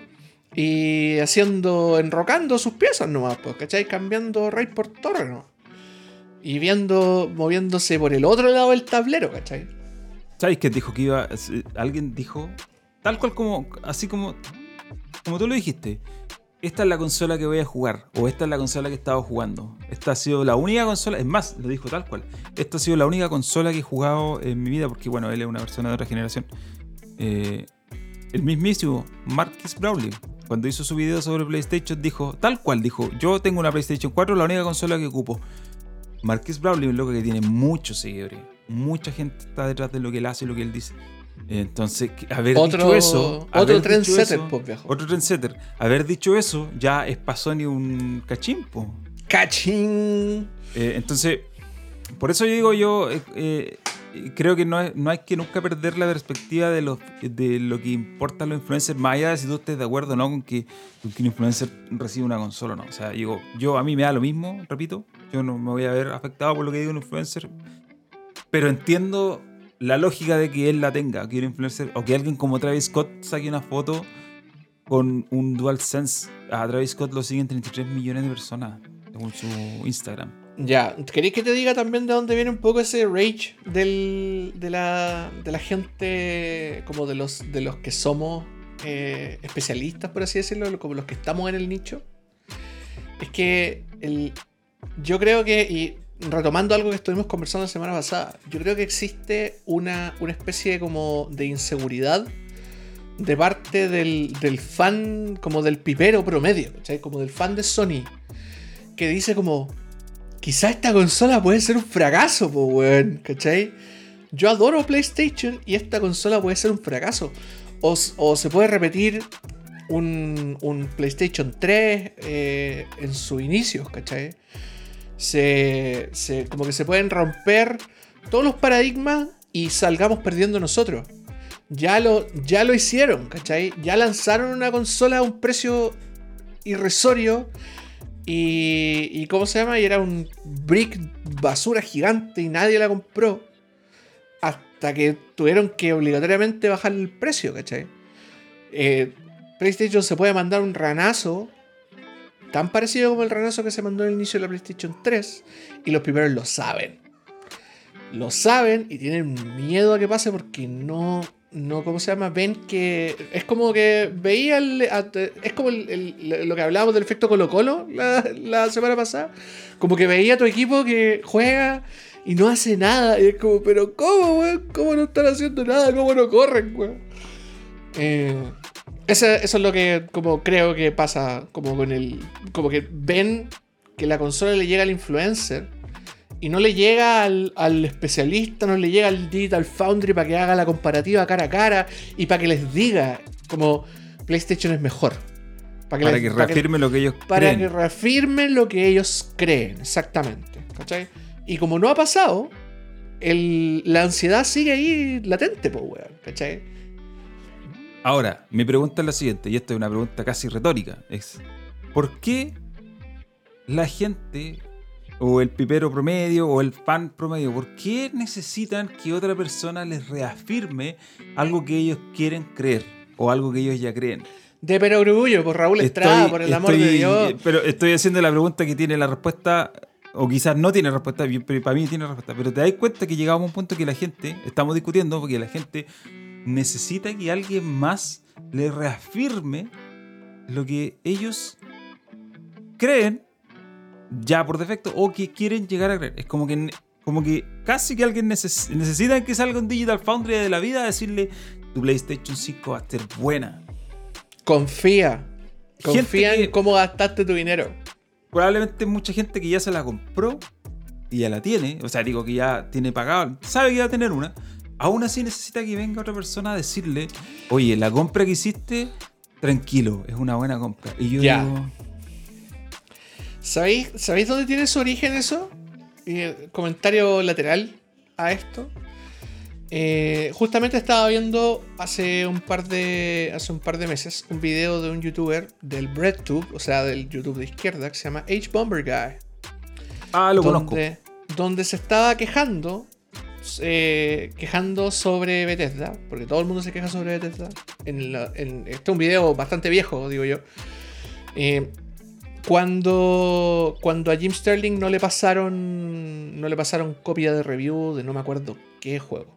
S1: y haciendo, enrocando sus piezas nomás, pues, ¿cachai? Cambiando rey por torre, ¿no? Y viendo, moviéndose por el otro lado del tablero, ¿cachai?
S2: ¿Sabes qué dijo que iba? Alguien dijo, tal cual como, así como, como tú lo dijiste, esta es la consola que voy a jugar, o esta es la consola que he estado jugando. Esta ha sido la única consola, es más, lo dijo tal cual, esta ha sido la única consola que he jugado en mi vida, porque bueno, él es una persona de otra generación. Eh, el mismísimo Marcus Brawley, cuando hizo su video sobre PlayStation, dijo, tal cual, dijo, yo tengo una PlayStation 4, la única consola que ocupo. Marcus Brawley es un loco que tiene muchos seguidores. Mucha gente está detrás de lo que él hace y lo que él dice. Entonces, haber
S1: Otro-
S2: dicho eso.
S1: otro trendsetter, pues, viejo.
S2: Otro trendsetter. Haber dicho eso ya es para Sony un cachimpo.
S1: ¡Cachín!
S2: Eh, entonces, por eso yo digo yo, eh, eh, creo que no, es- no hay que nunca perder la perspectiva de, los, de lo que importa a los influencers, más allá de si tú estés de acuerdo o no con que, con que un influencer reciba una consola o no. O sea, digo, yo a mí me da lo mismo, repito, yo no me voy a ver afectado por lo que diga un influencer, pero entiendo la lógica de que él la tenga, que un influencer, o que alguien como Travis Scott saque una foto con un DualSense. A Travis Scott lo siguen 33 millones de personas, según su Instagram.
S1: Ya, ¿queréis que te diga también de dónde viene un poco ese rage del, de, la, de la gente, como de los, de los que somos eh, especialistas, por así decirlo, como los que estamos en el nicho? Es que el, yo creo que, retomando algo que estuvimos conversando la semana pasada, yo creo que existe una, una especie como de inseguridad de parte del, del fan, como del pipero promedio, ¿cachai? Como del fan de Sony, que dice como, quizá esta consola puede ser un fracaso, po, weón, ¿cachai? Yo adoro PlayStation y esta consola puede ser un fracaso. O, o se puede repetir un, un PlayStation 3 eh, en sus inicios, ¿cachai? Se, como que se pueden romper todos los paradigmas y salgamos perdiendo nosotros. Ya lo, ya lo hicieron, ¿cachai? Ya lanzaron una consola a un precio irrisorio y, y ¿cómo se llama? Y era un brick basura gigante y nadie la compró. Hasta que tuvieron que obligatoriamente bajar el precio, ¿cachai? Eh, PlayStation se puede mandar un ranazo tan parecido como el ranazo que se mandó el inicio de la PlayStation 3 y los primeros lo saben. Lo saben y tienen miedo a que pase porque no, no, ¿cómo se llama? Ven que es como que veía el- es como lo que hablábamos del efecto Colo Colo la, la semana pasada, como que veía a tu equipo que juega y no hace nada y es como, pero ¿cómo, weón? ¿Cómo no están haciendo nada? ¿Cómo no corren, weón? Eh, ese- eso es lo que como creo que pasa como con el como que ven que la consola le llega al influencer y no le llega al, al especialista, no le llega al Digital Foundry para que haga la comparativa cara a cara y para que les diga como PlayStation es mejor.
S2: Para
S1: les-
S2: que reafirme lo que ellos
S1: para
S2: creen.
S1: que reafirmen lo que ellos creen, exactamente. ¿cachai? Y como no ha pasado, el- la ansiedad sigue ahí latente, pues, weón. ¿Cachai?
S2: Ahora, mi pregunta es la siguiente, y esta es una pregunta casi retórica. Es, ¿por qué la gente, o el pipero promedio, o el fan promedio, por qué necesitan que otra persona les reafirme algo que ellos quieren creer, o algo que ellos ya creen?
S1: De perogrullo, por Raúl Estrada,
S2: Estoy-
S1: por el amor
S2: estoy-
S1: de Dios.
S2: Pero estoy haciendo la pregunta que tiene la respuesta, o quizás no tiene respuesta, pero para mí tiene respuesta. Pero te das cuenta que llegamos a un punto que la gente, estamos discutiendo, porque la gente necesita que alguien más le reafirme lo que ellos creen ya por defecto o que quieren llegar a creer. Es como que, como que casi que alguien neces- necesita que salga un Digital Foundry de la vida a decirle tu PlayStation 5 va a ser buena.
S1: Confía.
S2: Gente
S1: Confía
S2: que-
S1: en cómo gastaste tu dinero.
S2: probablemente mucha gente que ya se la compró y ya la tiene, o sea, digo que ya tiene pagado, sabe que va a tener una, aún así necesita que venga otra persona a decirle, oye, la compra que hiciste, tranquilo, es una buena compra. Y yo
S1: Ya.
S2: digo,
S1: ¿Sabéis, ¿Sabéis dónde tiene su origen eso? Eh, comentario lateral a esto. Eh, justamente estaba viendo hace un par de hace un par de meses un video de un youtuber del BreadTube, o sea, del YouTube de izquierda, que se llama H Bomber Guy.
S2: ah, lo conozco.
S1: donde se estaba quejando eh, quejando sobre Bethesda, porque todo el mundo se queja sobre Bethesda. En la- en- este es un video bastante viejo, digo yo. Eh, cuando, cuando a Jim Sterling no le pasaron no le pasaron copia de review de no me acuerdo qué juego.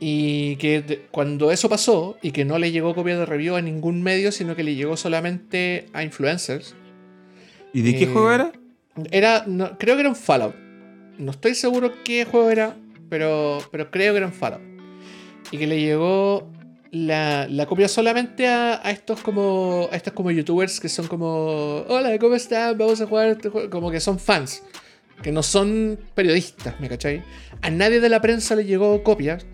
S1: Y que de- cuando eso pasó y que no le llegó copia de review a ningún medio, sino que le llegó solamente a influencers,
S2: ¿Y de qué
S1: eh,
S2: juego era?
S1: era, no- creo que era un Fallout. No estoy seguro qué juego era, pero, pero creo que era un Fallout. Y que le llegó la, la copia solamente a, a estos como a estos como youtubers que son como hola cómo están vamos a jugar este juego como que son fans que no son periodistas me cachai a nadie de la prensa le llegó copias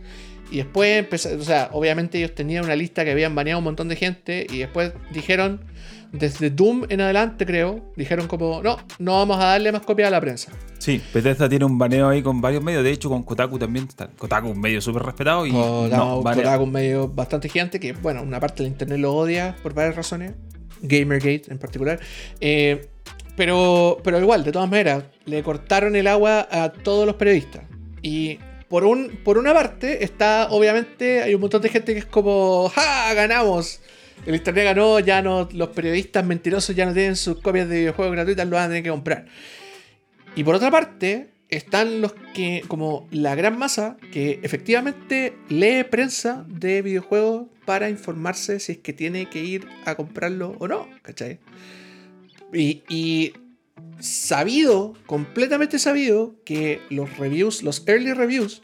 S1: Y después, o sea, obviamente ellos tenían una lista que habían baneado un montón de gente y después dijeron, desde Doom en adelante creo, dijeron como, no, no vamos a darle más copia a la prensa.
S2: Sí, Bethesda tiene un baneo ahí con varios medios, de hecho con Kotaku también está. Kotaku un medio súper respetado y...
S1: no, Kotaku un medio bastante gigante que, bueno, una parte del internet lo odia por varias razones, Gamergate en particular. Eh, pero, pero igual, de todas maneras, le cortaron el agua a todos los periodistas. Y por, un, por una parte está, obviamente, hay un montón de gente que es como, ¡ja! ¡Ganamos! El internet ganó, ya no, los periodistas mentirosos ya no tienen sus copias de videojuegos gratuitas, lo van a tener que comprar. Y por otra parte, están los que, como la gran masa, que efectivamente lee prensa de videojuegos para informarse si es que tiene que ir a comprarlo o no, ¿cachai? Y, y sabido, completamente sabido, que los reviews, los early reviews,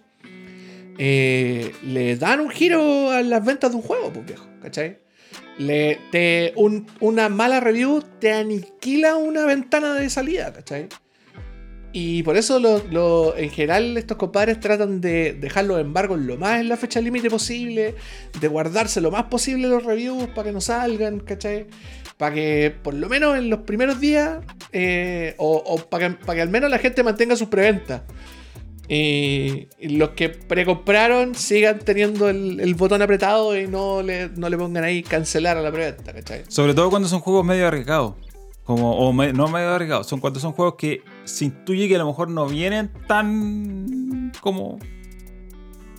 S1: eh, le dan un giro a las ventas de un juego, pues viejo, ¿cachai? Le, te, una mala review te aniquila una ventana de salida, ¿cachai? Y por eso lo, en general estos compadres tratan de dejar los embargos lo más en la fecha límite posible, de guardarse lo más posible los reviews para que no salgan, ¿cachai? Para que por lo menos en los primeros días, eh, o, para, que, al menos la gente mantenga sus preventas. Y, los que precompraron sigan teniendo el, botón apretado y no le, no le pongan ahí cancelar a la preventa, ¿cachai?
S2: Sobre todo cuando son juegos medio arriesgados. Como, o no medio arriesgados, son cuando son juegos que se intuye que a lo mejor no vienen tan como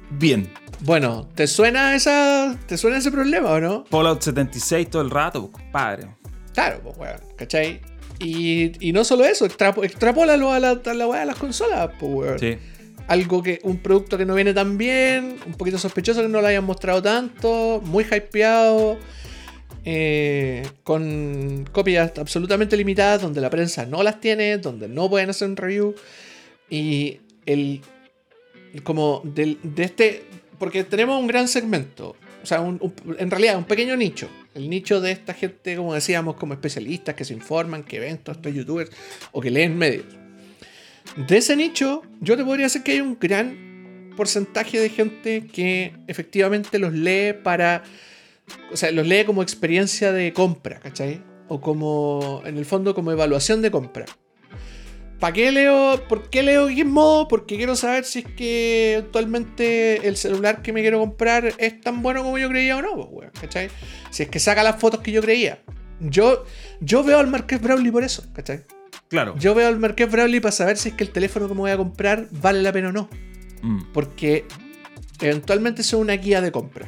S2: bien.
S1: Bueno, ¿te suena esa. ¿Te suena ese problema o no?
S2: Fallout 76 todo el rato, pues, compadre.
S1: Claro, pues weón, ¿cachai? Y, y no solo eso, extrapólalo a la, a la weá de las consolas, pues weón. Sí. Algo que, un producto que no viene tan bien, un poquito sospechoso que no lo hayan mostrado tanto, muy hypeado. Eh, con copias absolutamente limitadas, donde la prensa no las tiene, donde no pueden hacer un review. Y el. Como de este. Porque tenemos un gran segmento. O sea, en realidad un pequeño nicho. El nicho de esta gente, como decíamos, como especialistas que se informan, que ven todos estos youtubers o que leen medios. De ese nicho, yo te podría decir que hay un gran porcentaje de gente que efectivamente los lee para o sea, los lee como experiencia de compra, ¿cachai? O como, en el fondo, como evaluación de compra. ¿Para qué leo? ¿Por qué leo? Porque quiero saber si es que actualmente el celular que me quiero comprar es tan bueno como yo creía o no, pues, ¿cachai? Si es que saca las fotos que yo creía. Yo, yo veo al Marqués Brawley por eso, ¿cachai?
S2: Claro.
S1: Yo veo al Marqués Brawley para saber si es que el teléfono que me voy a comprar vale la pena o no. Mm. Porque eventualmente es una guía de compra.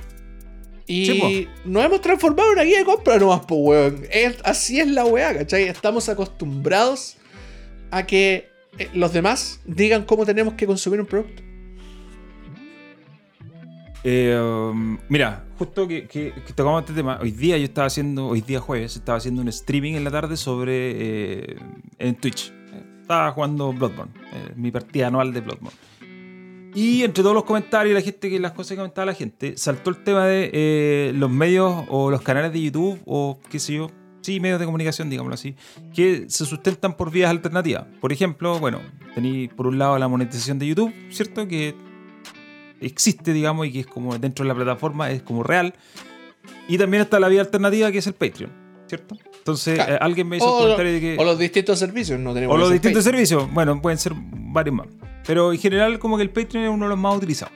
S1: Y nos hemos transformado en una guía de compra nomás, pues, weón. así es la weá, ¿cachai? Estamos acostumbrados a que eh, los demás digan cómo tenemos que consumir un producto.
S2: Eh, um, mira, justo que, que, tocamos este tema, hoy día yo estaba haciendo, hoy día jueves, estaba haciendo un streaming en la tarde sobre eh, en Twitch. Estaba jugando Bloodborne, mi partida anual de Bloodborne. Y entre todos los comentarios la gente que las cosas que comentaba la gente, saltó el tema de eh, los medios o los canales de YouTube o qué sé yo, sí, medios de comunicación, digámoslo así, que se sustentan por vías alternativas. Por ejemplo, bueno, tenéis por un lado la monetización de YouTube, ¿cierto? Que existe, digamos, y que es como dentro de la plataforma, es como real. Y también está la vía alternativa que es el Patreon, ¿cierto? Entonces, eh, alguien me hizo
S1: o
S2: comentario de que.
S1: O los distintos servicios, no tenemos.
S2: O los distintos servicios, bueno, pueden ser varios más. Pero en general, como que el Patreon es uno de los más utilizados.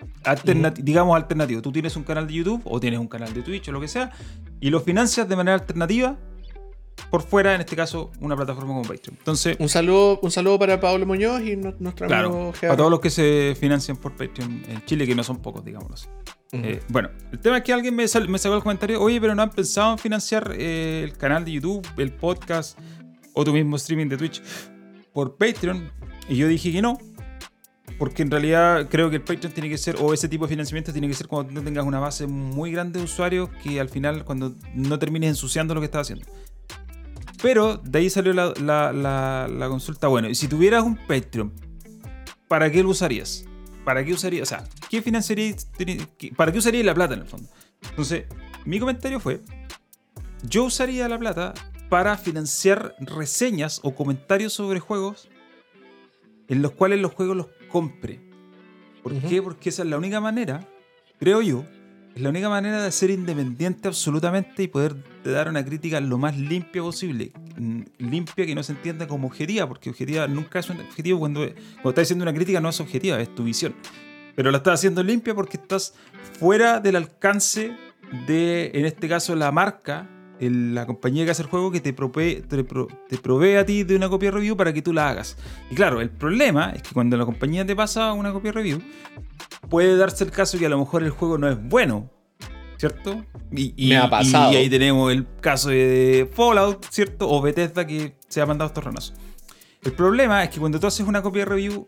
S2: Digamos alternativo. Tú tienes un canal de YouTube o tienes un canal de Twitch o lo que sea y lo financias de manera alternativa por fuera, en este caso, una plataforma como Patreon. Entonces,
S1: un saludo, un saludo para Pablo Muñoz y nuestra
S2: claro, Para todos los que se financian por Patreon en Chile, que no son pocos, digámoslo así. Eh, bueno, el tema es que alguien me, me, sacó el comentario, oye, pero no han pensado en financiar eh, el canal de YouTube, el podcast o tu mismo streaming de Twitch por Patreon. Y yo dije que no, porque en realidad creo que el Patreon tiene que ser, o ese tipo de financiamiento tiene que ser cuando no tengas una base muy grande de usuarios que al final, cuando no termines ensuciando lo que estás haciendo. Pero de ahí salió la, la, consulta. Bueno, y si tuvieras un Patreon, ¿para qué lo usarías? ¿Para qué usarías? O sea, ¿qué financiarías? ¿Para qué usarías la plata en el fondo? Entonces, mi comentario fue: yo usaría la plata para financiar reseñas o comentarios sobre juegos en los cuales los juegos los compre. ¿Por qué? Porque esa es la única manera creo yo, es la única manera de ser independiente absolutamente y poder dar una crítica lo más limpia posible. Mm, Limpia que no se entienda como objetiva, porque objetiva nunca es un objetivo cuando, cuando estás haciendo una crítica, no es objetiva, es tu visión. Pero la estás haciendo limpia porque estás fuera del alcance de, en este caso, la marca, el- la compañía que hace el juego que te provee, te, pro- te provee a ti de una copia review para que tú la hagas. Y claro, el problema es que cuando la compañía te pasa una copia review, puede darse el caso que a lo mejor el juego no es bueno. ¿Cierto? Y, y-
S1: Me ha pasado.
S2: y ahí tenemos el caso de Fallout, ¿cierto? O Bethesda que se ha mandado estos ranazos. El problema es que cuando tú haces una copia review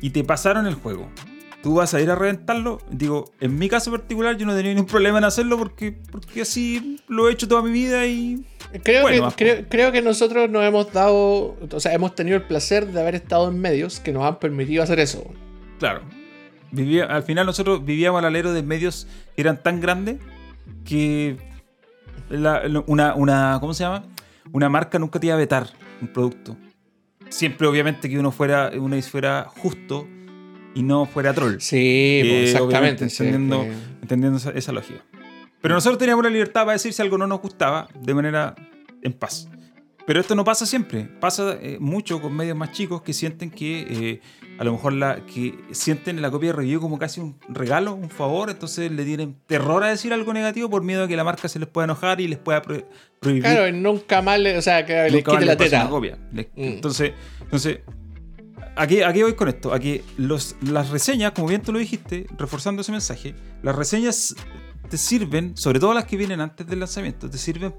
S2: y te pasaron el juego, tú vas a ir a reventarlo. Digo, en mi caso particular yo no tenía ningún problema en hacerlo porque, porque así lo he hecho toda mi vida y...
S1: Creo,
S2: Bueno,
S1: que,
S2: más
S1: creo, creo que nosotros nos hemos dado, o sea, hemos tenido el placer de haber estado en medios que nos han permitido hacer eso.
S2: Claro. Vivía, al final nosotros vivíamos al alero de medios que eran tan grandes que la- una, una, ¿cómo se llama? Una marca nunca te iba a vetar un producto. Siempre obviamente que uno fuera, uno fuera justo y no fuera troll.
S1: Sí, pues,
S2: Eh,
S1: exactamente.
S2: obviamente,
S1: sí,
S2: entendiendo-
S1: que-
S2: entendiendo esa, esa lógica. Pero nosotros teníamos la libertad para decir si algo no nos gustaba de manera en paz. Pero esto no pasa siempre. Pasa eh, mucho con medios más chicos que sienten que eh, a lo mejor la, que sienten la copia de review como casi un regalo, un favor, entonces le tienen terror a decir algo negativo por miedo a que la marca se les pueda enojar y les pueda pro- prohibir
S1: Claro, nunca más le, o sea, que les quite la teta.
S2: copia.
S1: Mm.
S2: Entonces, entonces aquí, aquí voy con esto. Aquí los, las reseñas, como bien tú lo dijiste, reforzando ese mensaje, las reseñas te sirven, sobre todo las que vienen antes del lanzamiento, te sirven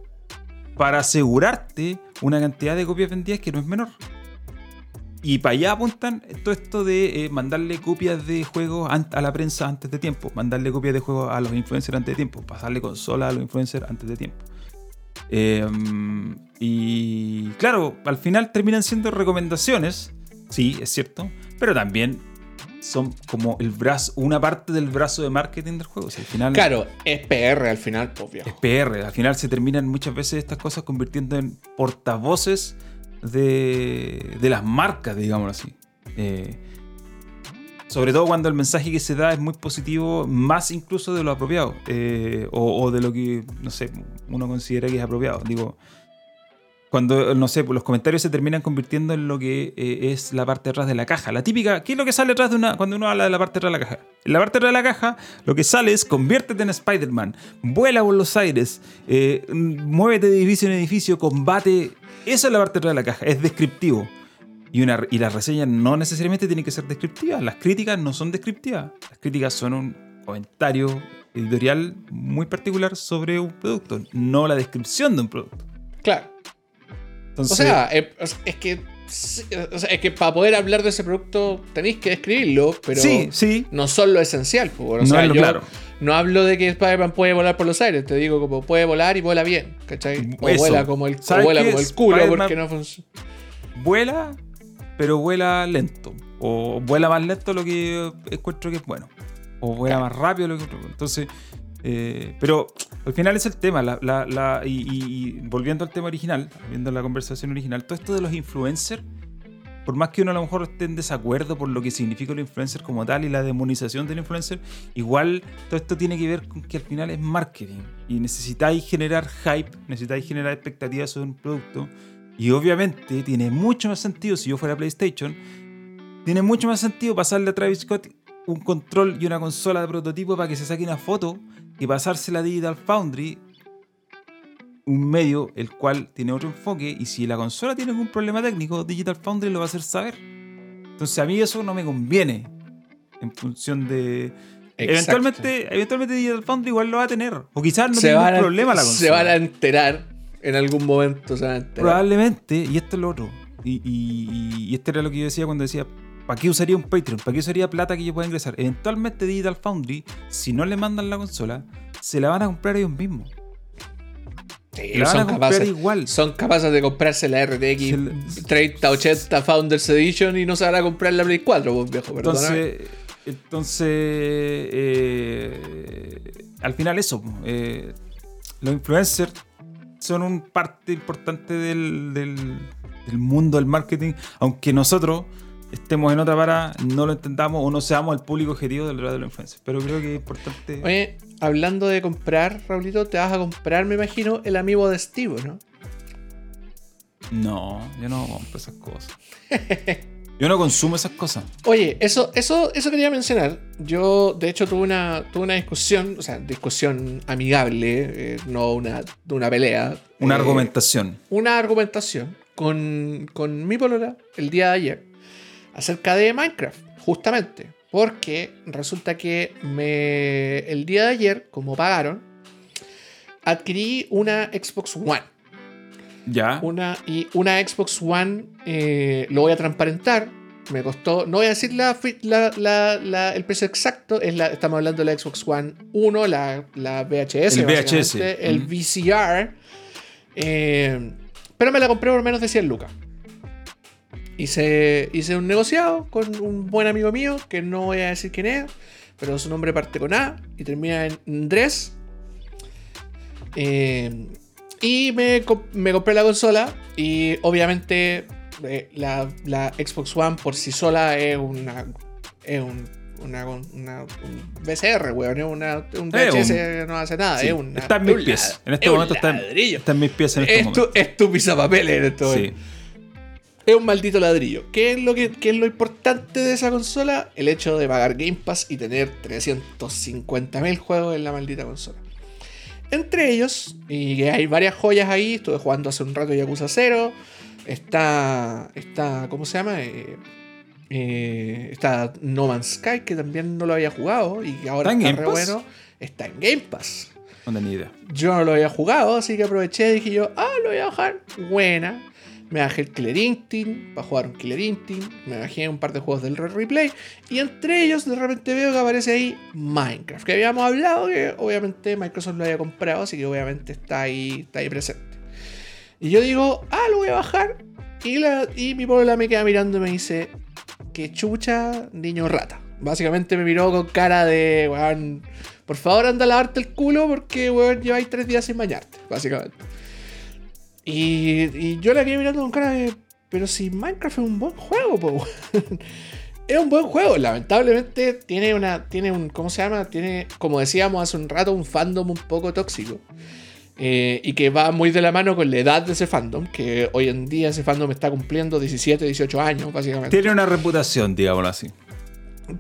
S2: para asegurarte una cantidad de copias vendidas que no es menor. Y para allá apuntan todo esto de eh, mandarle copias de juegos a la prensa antes de tiempo, mandarle copias de juegos a los influencers antes de tiempo, pasarle consolas a los influencers antes de tiempo. Eh, y claro, al final terminan siendo recomendaciones, sí, es cierto, pero también son como el brazo, una parte del brazo de marketing del juego. O sea, al final
S1: Claro, es PR al final, pues viejo.
S2: es PR. Al final se terminan muchas veces estas cosas convirtiendo en portavoces de, de las marcas, digámoslo así. Eh, sobre todo cuando el mensaje que se da es muy positivo, más incluso de lo apropiado, eh, o, o de lo que, no sé, uno considera que es apropiado. Digo, cuando, no sé, los comentarios se terminan convirtiendo en lo que eh, es la parte de atrás de la caja. La típica, ¿qué es lo que sale detrás de una, cuando uno habla de la parte atrás de la caja? En la parte atrás de la caja, lo que sale es conviértete en Spider-Man, vuela por los aires, eh, muévete de edificio en edificio, combate. Eso es la parte atrás de la caja, es descriptivo. Y, y las reseñas no necesariamente tienen que ser descriptivas, las críticas no son descriptivas. Las críticas son un comentario editorial muy particular sobre un producto, no la descripción de un producto.
S1: Claro.
S2: Entonces,
S1: O sea, eh, es que sí, o sea, es que para poder hablar de ese producto tenéis que describirlo, pero
S2: sí, sí,
S1: no son lo esencial. o
S2: no
S1: sea, yo
S2: claro.
S1: no hablo de que Spider-Man puede volar por los aires, te digo como puede volar y vuela bien, ¿cachai? O
S2: Eso.
S1: vuela como el, o
S2: ¿Sabes
S1: vuela como el culo porque no funciona.
S2: Vuela, pero vuela lento. O vuela más lento lo que encuentro que es bueno. O vuela más rápido lo que encuentro. Entonces, eh, pero al final es el tema. y- y volviendo al tema original, viendo la conversación original, todo esto de los influencers, por más que uno a lo mejor esté en desacuerdo por lo que significa el influencer como tal y la demonización del influencer, igual todo esto tiene que ver con que al final es marketing. Y necesitáis generar hype, necesitáis generar expectativas sobre un producto. Y obviamente tiene mucho más sentido, si yo fuera PlayStation, tiene mucho más sentido pasarle a Travis Scott un control y una consola de prototipo para que se saque una foto que pasársela a Digital Foundry, un medio el cual tiene otro enfoque y si la consola tiene algún problema técnico, Digital Foundry lo va a hacer saber. Entonces a mí eso no me conviene en función de...
S1: Exacto.
S2: Eventualmente, eventualmente Digital Foundry igual lo va a tener. O quizás no tenga
S1: a,
S2: problema la consola.
S1: se van a enterar en algún momento. Se van a enterar.
S2: Probablemente, y esto es lo otro. Y, y, y esto era lo que yo decía cuando decía, ¿para qué usaría un Patreon? ¿Para qué usaría plata que yo pueda ingresar? Eventualmente Digital Foundry, si no le mandan la consola, se la van a comprar ellos mismos.
S1: Sí,
S2: La van a
S1: son,
S2: comprar
S1: capaces,
S2: igual.
S1: son capaces de comprarse la RTX
S2: Se le-
S1: 3080 Founders Edition y no se van a comprar la Play 4, pues, viejo.
S2: Entonces, entonces eh, al final eso, eh, los influencers son un parte importante del, del- del mundo del marketing, aunque nosotros estemos en otra para, no lo entendamos o no seamos el público objetivo del radio de la influencia. Pero creo que es importante.
S1: Oye, hablando de comprar, Raulito, te vas a comprar, me imagino, el amigo de Steve, ¿no?
S2: No, yo no compro esas cosas. Yo no consumo esas cosas.
S1: Oye, eso, eso, eso quería mencionar. Yo, de hecho, tuve una, tuve una discusión, o sea, discusión amigable, eh, no una, una pelea.
S2: Una
S1: eh,
S2: argumentación.
S1: Una argumentación con, con mi polola el día de ayer acerca de Minecraft, justamente. Porque resulta que me, el día de ayer, como pagaron, adquirí una Xbox One.
S2: Ya.
S1: Una, y una Xbox One, eh, lo voy a transparentar. Me costó, no voy a decir la, el precio exacto, es estamos hablando de la Xbox One 1, la, la VHS,
S2: El VHS,
S1: el
S2: mm.
S1: VCR. eh, pero me la compré por menos de 100 lucas. Hice, hice un negociado con un buen amigo mío, que no voy a decir quién es, pero su nombre parte con A y termina en Andrés. Eh, y me, me compré la consola y obviamente eh, la, la Xbox One por sí sola es una... Es un, una, una- un VCR, weón, es una, un VHS
S2: un-
S1: que no hace nada,
S2: Sí,
S1: es una,
S2: está en mis pies. En este
S1: es
S2: momento está en, está en mis pies en este
S1: Es tu,
S2: momento.
S1: es tu pisapapeles en este
S2: Sí.
S1: momento. Es un maldito ladrillo. ¿Qué es, lo que, qué es lo importante de esa consola? El hecho de pagar Game Pass y tener 350.000 juegos en la maldita consola. Entre ellos, y que hay varias joyas ahí, estuve jugando hace un rato Yakuza 0. Está. Está. ¿Cómo se llama? Eh, eh, está No Man's Sky, que también no lo había jugado y que ahora
S2: ¿Está en
S1: está,
S2: Game
S1: re
S2: Pass?
S1: bueno. Está en Game Pass.
S2: No tenía idea.
S1: Yo no lo había jugado, así que aproveché y dije yo, ah, lo voy a bajar. Buena. Me bajé el Killer Instinct para jugar un Killer Instinct. Me bajé un par de juegos del Replay. Y entre ellos de repente veo que aparece ahí Minecraft. Que habíamos hablado que obviamente Microsoft lo había comprado, así que obviamente está ahí, está ahí presente. Y yo digo, ah, lo voy a bajar. Y, la, y mi puebla me queda mirando y me dice, que chucha, niño rata. Básicamente me miró con cara de, weón, por favor anda a lavarte el culo porque, weón, lleváis tres días sin bañarte, básicamente. Y, yo la quedé mirando con cara de, pero si Minecraft es un buen juego. Es un buen juego, lamentablemente tiene una, tiene un, ¿cómo se llama? Tiene, como decíamos hace un rato, un fandom un poco tóxico. Eh, y que va muy de la mano con la edad de ese fandom, que hoy en día ese fandom está cumpliendo 17, 18 años, básicamente
S2: Tiene una reputación, digámoslo así.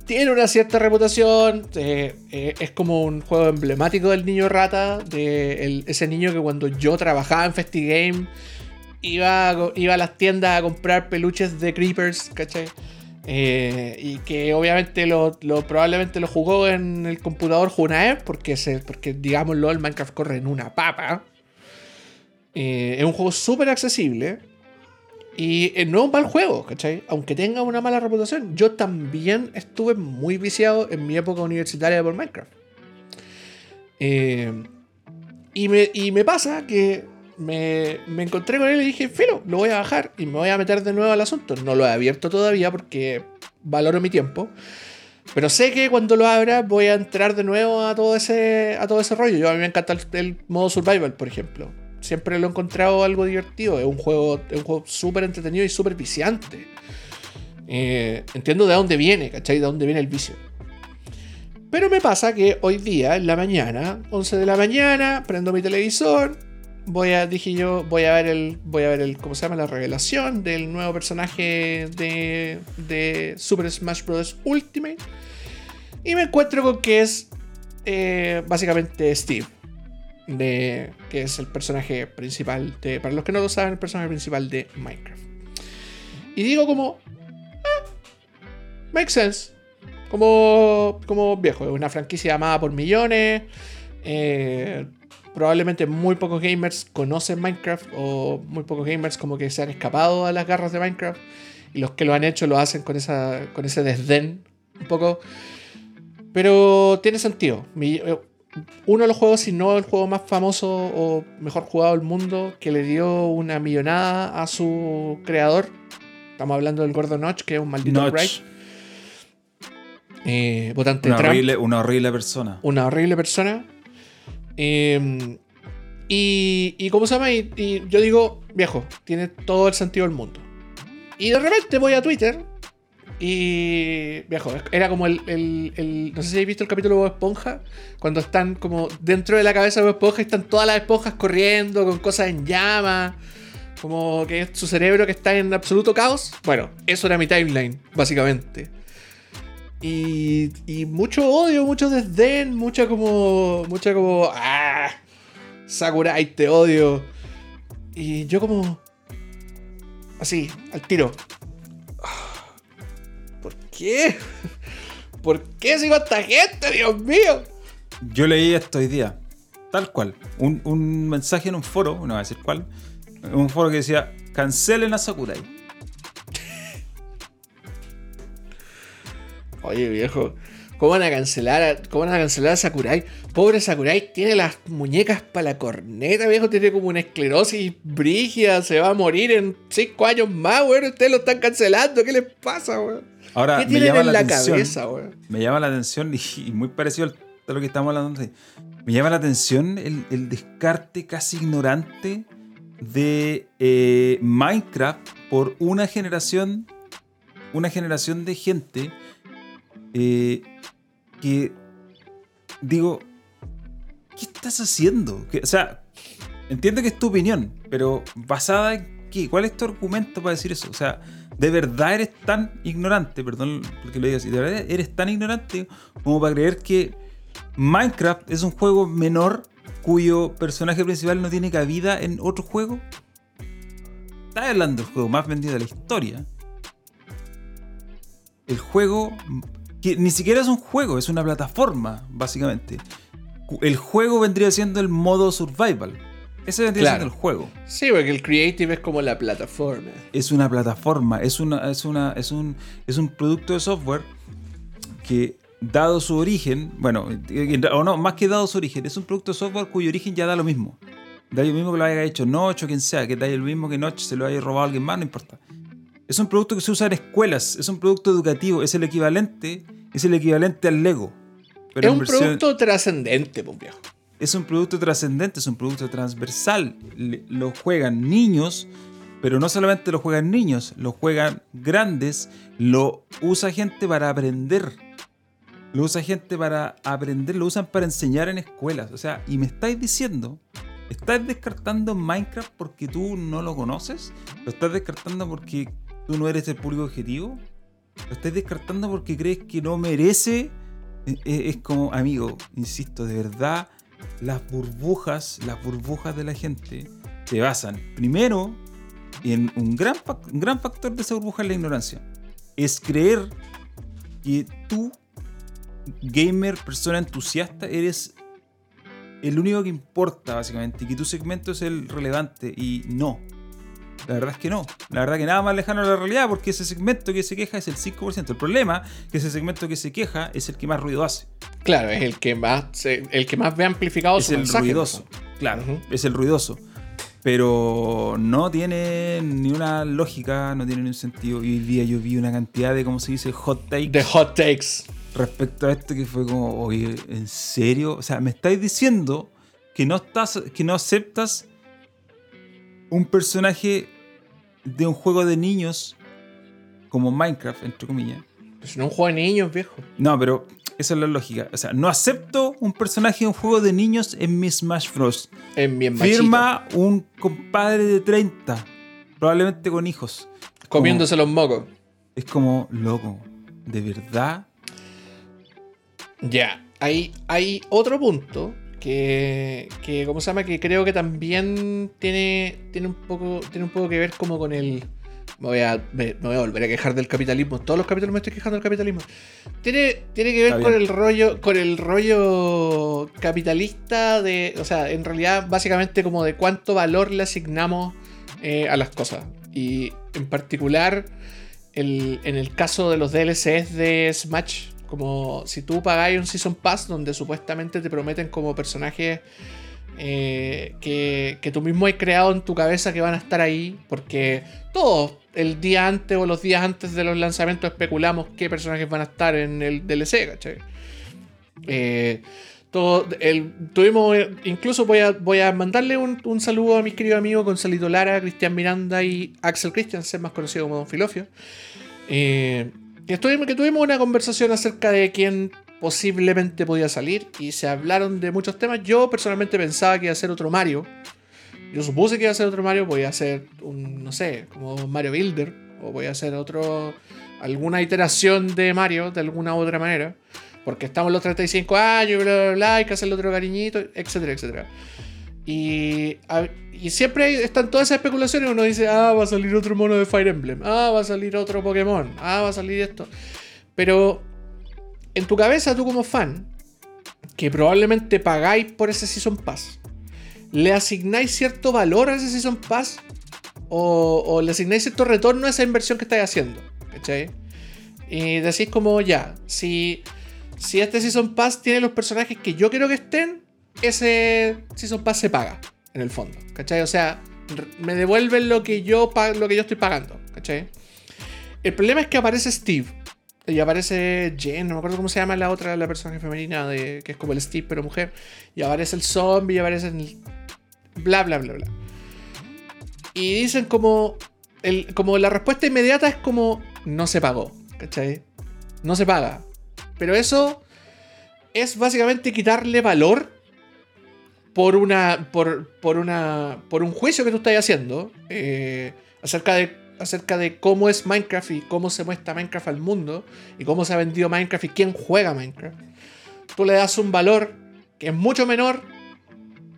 S1: Tiene una cierta reputación. eh, eh, es como un juego emblemático del niño rata. De ese niño que cuando yo trabajaba en FestiGame iba, iba a las tiendas a comprar peluches de Creepers, ¿cachai? Eh, y que obviamente lo, probablemente lo jugó en el computador Junaev, porque, se, porque digámoslo, el Minecraft corre en una papa. Es un juego súper accesible. Y eh, no es un mal juego, ¿cachai? Aunque tenga una mala reputación. Yo también estuve muy viciado en mi época universitaria por Minecraft. Eh, y, me, pasa que me, encontré con él y dije, filo, lo voy a bajar y me voy a meter de nuevo al asunto. No lo he abierto todavía porque valoro mi tiempo. Pero sé que cuando lo abra voy a entrar de nuevo a todo ese, a todo ese rollo. Yo a mí me encanta el modo survival, por ejemplo. Siempre lo he encontrado algo divertido. Es un juego, juego súper entretenido y súper viciante. Eh, entiendo de dónde viene, ¿cachai? De dónde viene el vicio. Pero me pasa que hoy día, en la mañana, 11 de la mañana, prendo mi televisor. Voy a, dije yo, voy a ver el, voy a ver el, ¿cómo se llama? La revelación del nuevo personaje de, de Super Smash Bros. Ultimate. Y me encuentro con que es eh, básicamente Steve. De, que es el personaje principal de, para los que no lo saben, el personaje principal de Minecraft. Y digo como, ah, makes sense. Como, como viejo, es una franquicia amada por millones. eh, probablemente muy pocos gamers conocen Minecraft o muy pocos gamers como que se han escapado a las garras de Minecraft y los que lo han hecho lo hacen con, esa, con ese desdén un poco. Pero tiene sentido. Uno de los juegos, si no el juego más famoso o mejor jugado del mundo, que le dio una millonada a su creador. Estamos hablando del Gordo Notch, que es un maldito
S2: Notch.
S1: Eh, votante
S2: una,
S1: Trump
S2: horrible, una horrible persona.
S1: una horrible persona. Eh, y, y ¿cómo se llama? Y, y yo digo, viejo, tiene todo el sentido del mundo. Y de repente voy a Twitter Y. Viejo, era como el, el- No sé si habéis visto el capítulo de Bob Esponja. Cuando están como dentro de la cabeza de Bob Esponja están todas las esponjas corriendo con cosas en llamas. Como que es su cerebro que está en absoluto caos. Bueno, eso era mi timeline, básicamente. Y, y mucho odio, mucho desdén, mucha como. Mucha como. ¡Ah! Sakurai, te odio. Y yo como. Así, al tiro. ¿Por qué? ¿Por qué sigo a esta gente, Dios mío?
S2: Yo leí esto hoy día, tal cual. Un, un mensaje en un foro, no voy a decir cuál, un foro que decía, cancelen a Sakurai.
S1: Oye, viejo. ¿Cómo van a cancelar a, cómo van a, cancelar a Sakurai? Pobre Sakurai tiene las muñecas para la corneta, viejo. Tiene como una esclerosis brígida. Se va a morir en 5 años más, weón. Ustedes lo están cancelando. ¿Qué les pasa, weón?
S2: Ahora,
S1: ¿Qué
S2: me
S1: tienen
S2: llama
S1: en
S2: la, atención,
S1: cabeza, weón?
S2: me llama la atención, y, y muy parecido a lo que estamos hablando me llama la atención el, el descarte casi ignorante de eh, Minecraft por una generación, una generación de gente eh, que digo, ¿qué estás haciendo? Que- o sea, entiendo que es tu opinión, pero basada en qué? ¿Cuál es tu argumento para decir eso? O sea, ¿de verdad eres tan ignorante? Perdón porque lo diga así. ¿De verdad eres tan ignorante como para creer que Minecraft es un juego menor cuyo personaje principal no tiene cabida en otro juego? Estás hablando del juego más vendido de la historia. El juego que ni siquiera es un juego, es una plataforma, básicamente. El juego vendría siendo el modo survival. Ese vendría
S1: Claro.
S2: siendo el juego.
S1: Sí, porque el Creative es como la plataforma.
S2: Es una plataforma, es, una, es, una, es, un, es un producto de software que, dado su origen, bueno, o no, más que dado su origen, es un producto de software cuyo origen ya da lo mismo. Da lo mismo que lo haya hecho Notch o quien sea, que da lo mismo que Notch se lo haya robado a alguien más, no importa. Es un producto que se usa en escuelas, es un producto educativo, es el equivalente, es el equivalente al Lego. pero
S1: es un
S2: versión-
S1: producto trascendente, pues, viejo.
S2: Es un producto trascendente, es un producto transversal. Lo juegan niños, pero no solamente lo juegan niños, lo juegan grandes, lo usa gente para aprender. Lo usa gente para aprender, lo usan para enseñar en escuelas. O sea, y me estáis diciendo, ¿estás descartando Minecraft porque tú no lo conoces? ¿Lo estás descartando porque tú no eres el público objetivo? ¿Lo estás descartando porque crees que no merece? Eh, eh, Es como, amigo, insisto, de verdad, las burbujas, las burbujas de la gente se basan primero en un gran, un gran factor de esa burbuja es la ignorancia. Es creer que tú, gamer, persona entusiasta, eres el único que importa, básicamente, y que tu segmento es el relevante, y no. La verdad es que no. La verdad que nada más lejano a la realidad, porque ese segmento que se queja es el 5%. El problema es que ese segmento que se queja es el que más ruido hace.
S1: Claro, es el que más, se- el que más ve amplificado
S2: es
S1: su
S2: el
S1: mensaje,
S2: ruidoso. Claro, es el ruidoso. Pero no tiene ni una lógica, no tiene ni un sentido. Y hoy día yo vi una cantidad de, ¿cómo se dice? Hot takes
S1: The hot takes.
S2: respecto a esto que fue como, oye, ¿en serio? O sea, me estáis diciendo que no estás, que no aceptas un personaje de un juego de niños como Minecraft, entre comillas.
S1: Pues no un juego de niños, viejo.
S2: No, pero esa es la lógica. O sea, no acepto un personaje de un juego de niños en mi Smash Bros.
S1: En machito.
S2: Firma un compadre de 30, probablemente con hijos.
S1: Comiéndose los mocos.
S2: Es como, loco, ¿de verdad?
S1: Ya, hay, hay otro punto que, que, ¿cómo se llama? Que creo que también tiene, tiene, un poco, tiene un poco que ver como con el... Me voy, a, me, me voy a volver a quejar del capitalismo. Todos los capítulos me estoy quejando del capitalismo. Tiene, tiene que ver con el rollo, con el rollo capitalista de. O sea, en realidad, básicamente como de cuánto valor le asignamos eh, a las cosas. Y en particular, el- en el caso de los DLCs de Smash, como si tú pagáis un Season Pass donde supuestamente te prometen como personajes eh, que, tú mismo has creado en tu cabeza que van a estar ahí, porque todos el día antes o los días antes de los lanzamientos especulamos qué personajes van a estar en el DLC, ¿cachai? Eh, todo el, tuvimos, incluso voy a, voy a mandarle un, un saludo a mis queridos amigos Gonzalito Lara, Cristian Miranda y Axel Christiansen, más conocido como Don Filofio. Eh, Y estuvimos, que tuvimos una conversación acerca de quién posiblemente podía salir y se hablaron de muchos temas. Yo personalmente pensaba que iba a ser otro Mario. Yo supuse que iba a ser otro Mario, voy a ser un, no sé, como Mario Builder, o voy a hacer otro, alguna iteración de Mario de alguna u otra manera, porque estamos los 35 años, bla, bla, bla, hay que hacerle otro cariñito, etcétera, etcétera. Y, y siempre están todas esas especulaciones. Uno dice, ah, va a salir otro mono de Fire Emblem. Ah, va a salir otro Pokémon. Ah, va a salir esto. Pero en tu cabeza, tú como fan, que probablemente pagáis por ese Season Pass, ¿le asignáis cierto valor a ese Season Pass? ¿O, o le asignáis cierto retorno a esa inversión que estáis haciendo? ¿Cachai? Y decís como, ya, si, si este Season Pass tiene los personajes que yo quiero que estén, ese Season Pass se paga, en el fondo. ¿Cachai? O sea, me devuelven lo que yo, lo que yo estoy pagando. ¿Cachai? El problema es que aparece Steve. Y aparece Jen, no me acuerdo cómo se llama la otra, la personaje femenina, de, que es como el Steve, pero mujer. Y aparece el zombie, y aparece el... Bla, bla, bla, bla. Y dicen como... El, como la respuesta inmediata es como... No se pagó. ¿Cachai? No se paga. Pero eso es básicamente quitarle valor por una. por, por una. por un juicio que tú estás haciendo. eh, acerca de. acerca de cómo es Minecraft y cómo se muestra Minecraft al mundo. Y cómo se ha vendido Minecraft y quién juega Minecraft. Tú le das un valor que es mucho menor.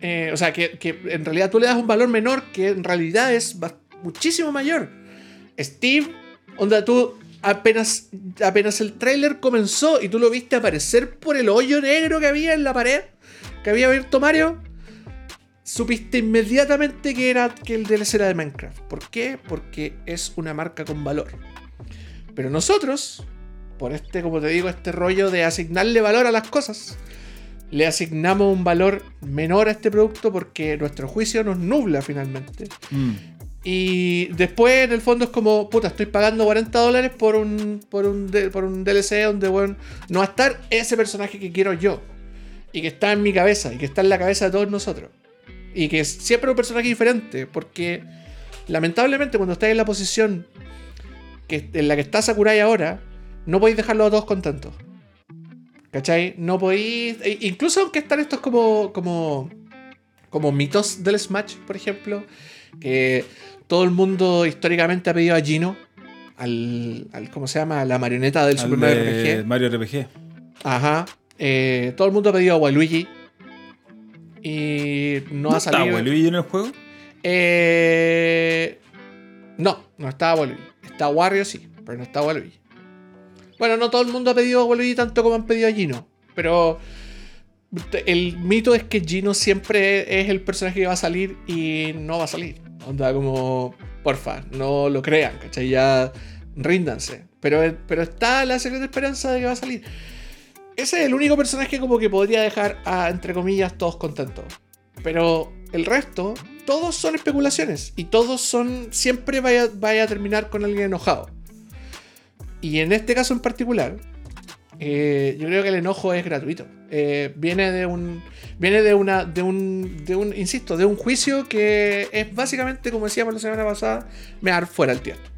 S1: eh, o sea, que, que en realidad tú le das un valor menor que en realidad es muchísimo mayor. Steve, onda tú apenas, apenas el tráiler comenzó y tú lo viste aparecer por el hoyo negro que había en la pared que había abierto Mario, supiste inmediatamente que era que el DLC era de Minecraft. ¿Por qué? Porque es una marca con valor. Pero nosotros, por este, como te digo, este rollo de asignarle valor a las cosas, le asignamos un valor menor a este producto porque nuestro juicio nos nubla finalmente.
S2: Mm.
S1: Y después, en el fondo, es como, puta, estoy pagando 40 dólares por un, por un, por un DLC donde, bueno, no va a estar ese personaje que quiero yo. Y que está en mi cabeza, y que está en la cabeza de todos nosotros. Y que es siempre un personaje diferente, porque lamentablemente cuando estáis en la posición que, en la que está Sakurai ahora, no podéis dejarlos a todos contentos. ¿Cachai? No podéis... e- Incluso aunque están estos como, como, como mitos del Smash, por ejemplo, que todo el mundo históricamente ha pedido a Gino, al, al ¿cómo se llama? La marioneta del
S2: Al
S1: Super Mario RPG.
S2: Mario RPG.
S1: Ajá. Eh, todo el mundo ha pedido a Waluigi. Y no, ha
S2: está
S1: salido.
S2: Waluigi en el juego?
S1: Eh, no, no está Waluigi. Está Wario, sí, pero no está Waluigi. Bueno, no todo el mundo ha pedido a Waluigi tanto como han pedido a Gino. Pero el mito es que Gino siempre es el personaje que va a salir y no va a salir. Onda como, porfa, no lo crean, ¿cachai? Ya ríndanse. Pero, pero está la secreta esperanza de que va a salir. Ese es el único personaje como que podría dejar a, entre comillas, todos contentos. Pero el resto, todos son especulaciones. Y todos son. Siempre vaya, vaya a terminar con alguien enojado. Y en este caso en particular, eh, yo creo que el enojo es gratuito. Eh, viene de un. Viene de una. De un. De un. Insisto, de un juicio que es básicamente, como decíamos la semana pasada, mear fuera el tiesto.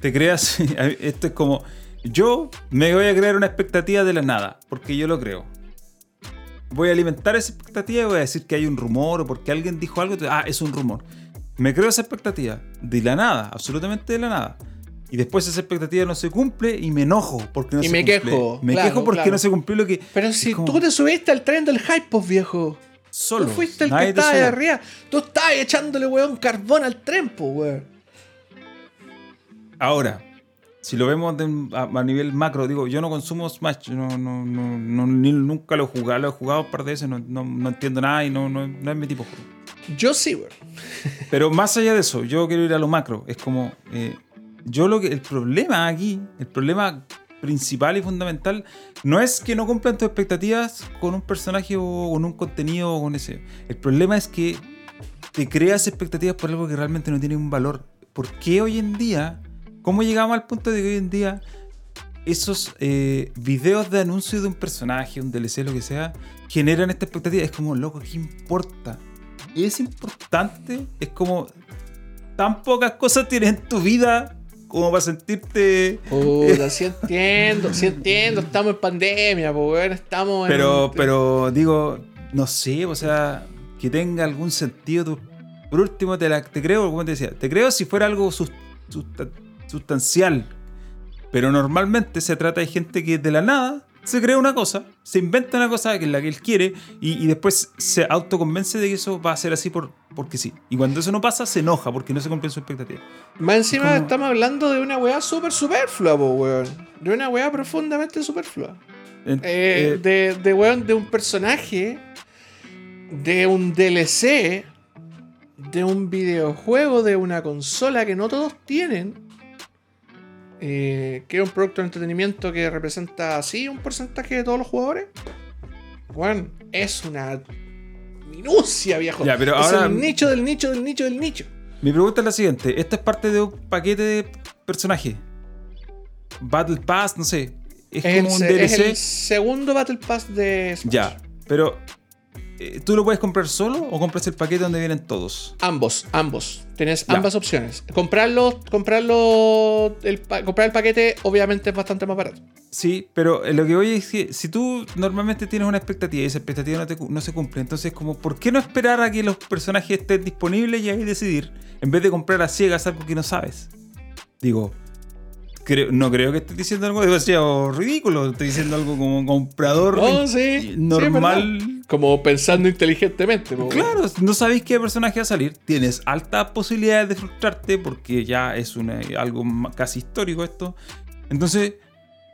S2: Te creas. Esto es como. Yo me voy a crear una expectativa de la nada, porque yo lo creo. Voy a alimentar esa expectativa y voy a decir que hay un rumor o porque alguien dijo algo. Ah, es un rumor. Me creo esa expectativa de la nada, absolutamente de la nada. Y después esa expectativa no se cumple y me enojo porque no
S1: Y
S2: se
S1: me
S2: cumple.
S1: quejo,
S2: Me
S1: claro,
S2: quejo porque
S1: claro.
S2: no se cumplió lo que.
S1: Pero si
S2: como
S1: tú te subiste al tren del hype, pues viejo.
S2: Solo.
S1: Tú fuiste el que
S2: nadie
S1: estaba ahí
S2: sube.
S1: arriba. Tú estabas echándole, weón, carbón al tren, pues, weón.
S2: Ahora, si lo vemos de a, a nivel macro, digo, yo no consumo Smash, no, no, no, no- ni- nunca lo he jugado, lo he jugado un par de veces, no, no- no entiendo nada y no, no, no es mi tipo de juego.
S1: Yo sí, weón.
S2: Pero más allá de eso, yo quiero ir a lo macro. Es como, eh, yo lo que, el problema aquí, el problema principal y fundamental, no es que no cumplan tus expectativas con un personaje o con un contenido o con ese. El problema es que te creas expectativas por algo que realmente no tiene un valor. ¿Por qué hoy en día, cómo llegamos al punto de que hoy en día esos eh, videos de anuncio de un personaje, un DLC, lo que sea, generan esta expectativa? Es como, loco, ¿qué importa? ¿Es importante? Es como, tan pocas cosas tienes en tu vida como para sentirte.
S1: Puta, sí entiendo, sí entiendo, estamos en pandemia, pues, estamos en.
S2: Pero, pero digo, no sé, o sea, que tenga algún sentido. Por último, te, la, te creo, como te decía, te creo si fuera algo sus- susta- sustancial. Pero normalmente se trata de gente que de la nada se crea una cosa, se inventa una cosa que es la que él quiere y, y después se autoconvence de que eso va a ser así por, porque sí. Y cuando eso no pasa, se enoja porque no se cumple su expectativa.
S1: Más encima
S2: como-
S1: estamos hablando de una weá súper superflua, po, weón. De una weá profundamente superflua. Eh,
S2: eh,
S1: de, de, weón, de un personaje, de un DLC, de un videojuego, de una consola que no todos tienen. Eh, que es un producto de entretenimiento que representa así un porcentaje de todos los jugadores. Weón, es una minucia, viejo.
S2: Ya, pero
S1: es
S2: ahora-
S1: el nicho del nicho del nicho del nicho.
S2: Mi pregunta es la siguiente: ¿esto es parte de un paquete de personaje? Battle Pass, no sé. Es,
S1: Es,
S2: como un
S1: el, es
S2: DLC.
S1: el segundo Battle Pass de Smash.
S2: Ya, pero ¿tú lo puedes comprar solo o compras el paquete donde vienen todos?
S1: Ambos, ambos. Tienes
S2: Ya.
S1: ambas opciones. Comprarlo, comprarlo, el, comprar el paquete obviamente es bastante más barato.
S2: Sí, pero eh, lo que voy es que si tú normalmente tienes una expectativa y esa expectativa no, te no se cumple, entonces como, ¿por qué no esperar a que los personajes estén disponibles y ahí decidir? En vez de comprar a ciegas algo que no sabes. Digo, creo, no creo que estés diciendo algo demasiado ridículo, estoy diciendo algo como comprador
S1: sí,
S2: normal.
S1: Como pensando inteligentemente.
S2: Claro, no sabéis qué personaje va a salir. Tienes altas posibilidades de frustrarte porque ya es una- algo casi histórico esto. Entonces,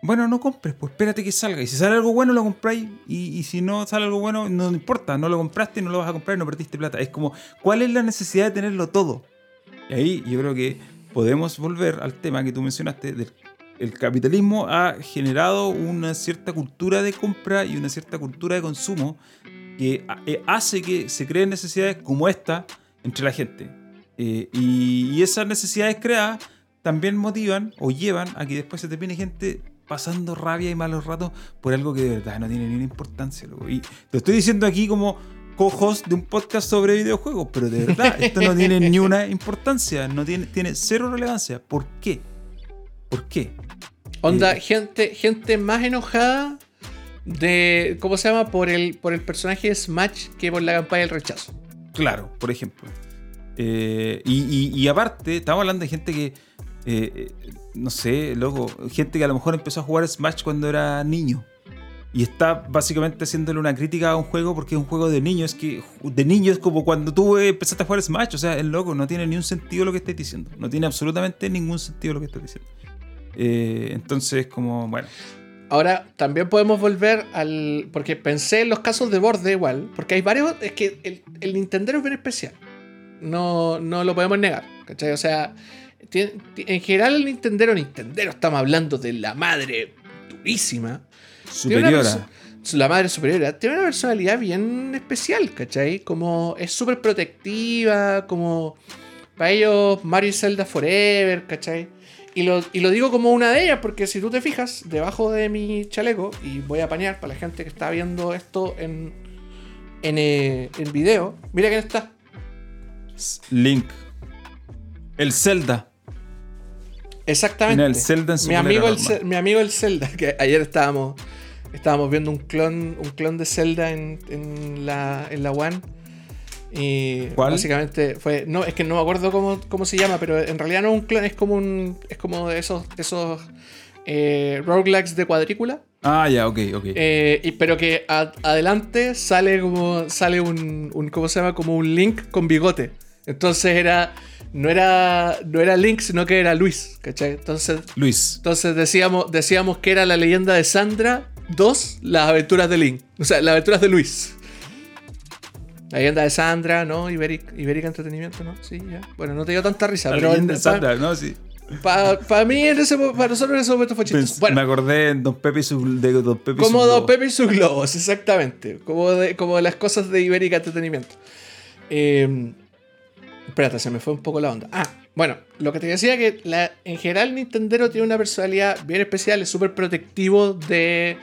S2: bueno, no compres, pues espérate que salga. Y si sale algo bueno, lo compráis. Y, y si no sale algo bueno, no importa. No lo compraste, no lo vas a comprar, no perdiste plata. Es como, ¿cuál es la necesidad de tenerlo todo? Y ahí yo creo que podemos volver al tema que tú mencionaste del el capitalismo ha generado una cierta cultura de compra y una cierta cultura de consumo que eh, hace que se creen necesidades como esta entre la gente. Eh, y, esas necesidades creadas también motivan o llevan a que después se te viene gente pasando rabia y malos ratos por algo que de verdad no tiene ni una importancia. Y te estoy diciendo aquí como co-host de un podcast sobre videojuegos, pero de verdad, esto no tiene ni una importancia, no tiene, tiene cero relevancia. ¿Por qué? ¿Por qué?
S1: Onda,
S2: Eh.
S1: gente, gente más enojada de. ¿Cómo se llama? Por el, por el personaje de Smash que por la campaña del rechazo.
S2: Claro, por ejemplo. Eh, y, y- y aparte, estamos hablando de gente que, eh, eh, no sé, loco, gente que a lo mejor empezó a jugar Smash cuando era niño. Y está básicamente haciéndole una crítica a un juego porque es un juego de niños. que de niños como cuando tú eh, empezaste a jugar Smash. O sea, es loco, no tiene ni un sentido lo que estás diciendo. No tiene absolutamente ningún sentido lo que estás diciendo. Eh, entonces, como, bueno.
S1: Ahora, también podemos volver al. Porque pensé en los casos de borde igual. Porque hay varios. Es que el, el Nintendo es bien especial. No, no lo podemos negar. ¿Cachai? O sea, en general el Nintendero, Nintendero, estamos hablando de la madre durísima.
S2: Superiora.
S1: La madre superiora tiene una personalidad bien especial, ¿cachai? Como es súper protectiva, como para ellos Mario y Zelda Forever, ¿cachai? Y lo, y lo digo como una de ellas, porque si tú te fijas, debajo de mi chaleco, y voy a apañar para la gente que está viendo esto en, en, eh, en video, mira quién está.
S2: Link. El Zelda.
S1: Exactamente.
S2: El Zelda en su
S1: mi amigo,
S2: normal.
S1: Mi amigo el Zelda, que ayer estábamos, estábamos viendo un clon, un clon de Zelda en, en la, en la One. Y
S2: ¿Cuál?
S1: básicamente fue. No, es que no me acuerdo cómo, cómo se llama, pero en realidad no es un clon, es como un. Es como de esos, esos eh, roguelikes de cuadrícula.
S2: Ah, ya, ok, ok.
S1: eh, y- pero que a- adelante sale como. sale un, un. ¿Cómo se llama? Como un Link con bigote. Entonces era. No era. No era Link, sino que era Luis. ¿Cachai? Entonces
S2: Luis.
S1: entonces decíamos, decíamos que era la leyenda de Sandra 2, las aventuras de Link. O sea, las aventuras de Luis. La leyenda de Sandra, ¿no? Iberic, Ibérica Entretenimiento, ¿no? Sí, ya. Bueno, no te dio tanta risa,
S2: La
S1: pero
S2: leyenda de Sandra, ¿no? Sí.
S1: para mí, en ese, para nosotros en ese momento fue chistoso. Bueno,
S2: Me acordé Don Pepe y su, de Don Pepe y
S1: como
S2: su
S1: Don. Pepe y sus globos, exactamente. Como, de, como las cosas de Ibérica Entretenimiento. Eh, espérate, se me fue un poco la onda. Ah, bueno, lo que te decía que la, en general Nintendero tiene una personalidad bien especial, es súper protectivo de,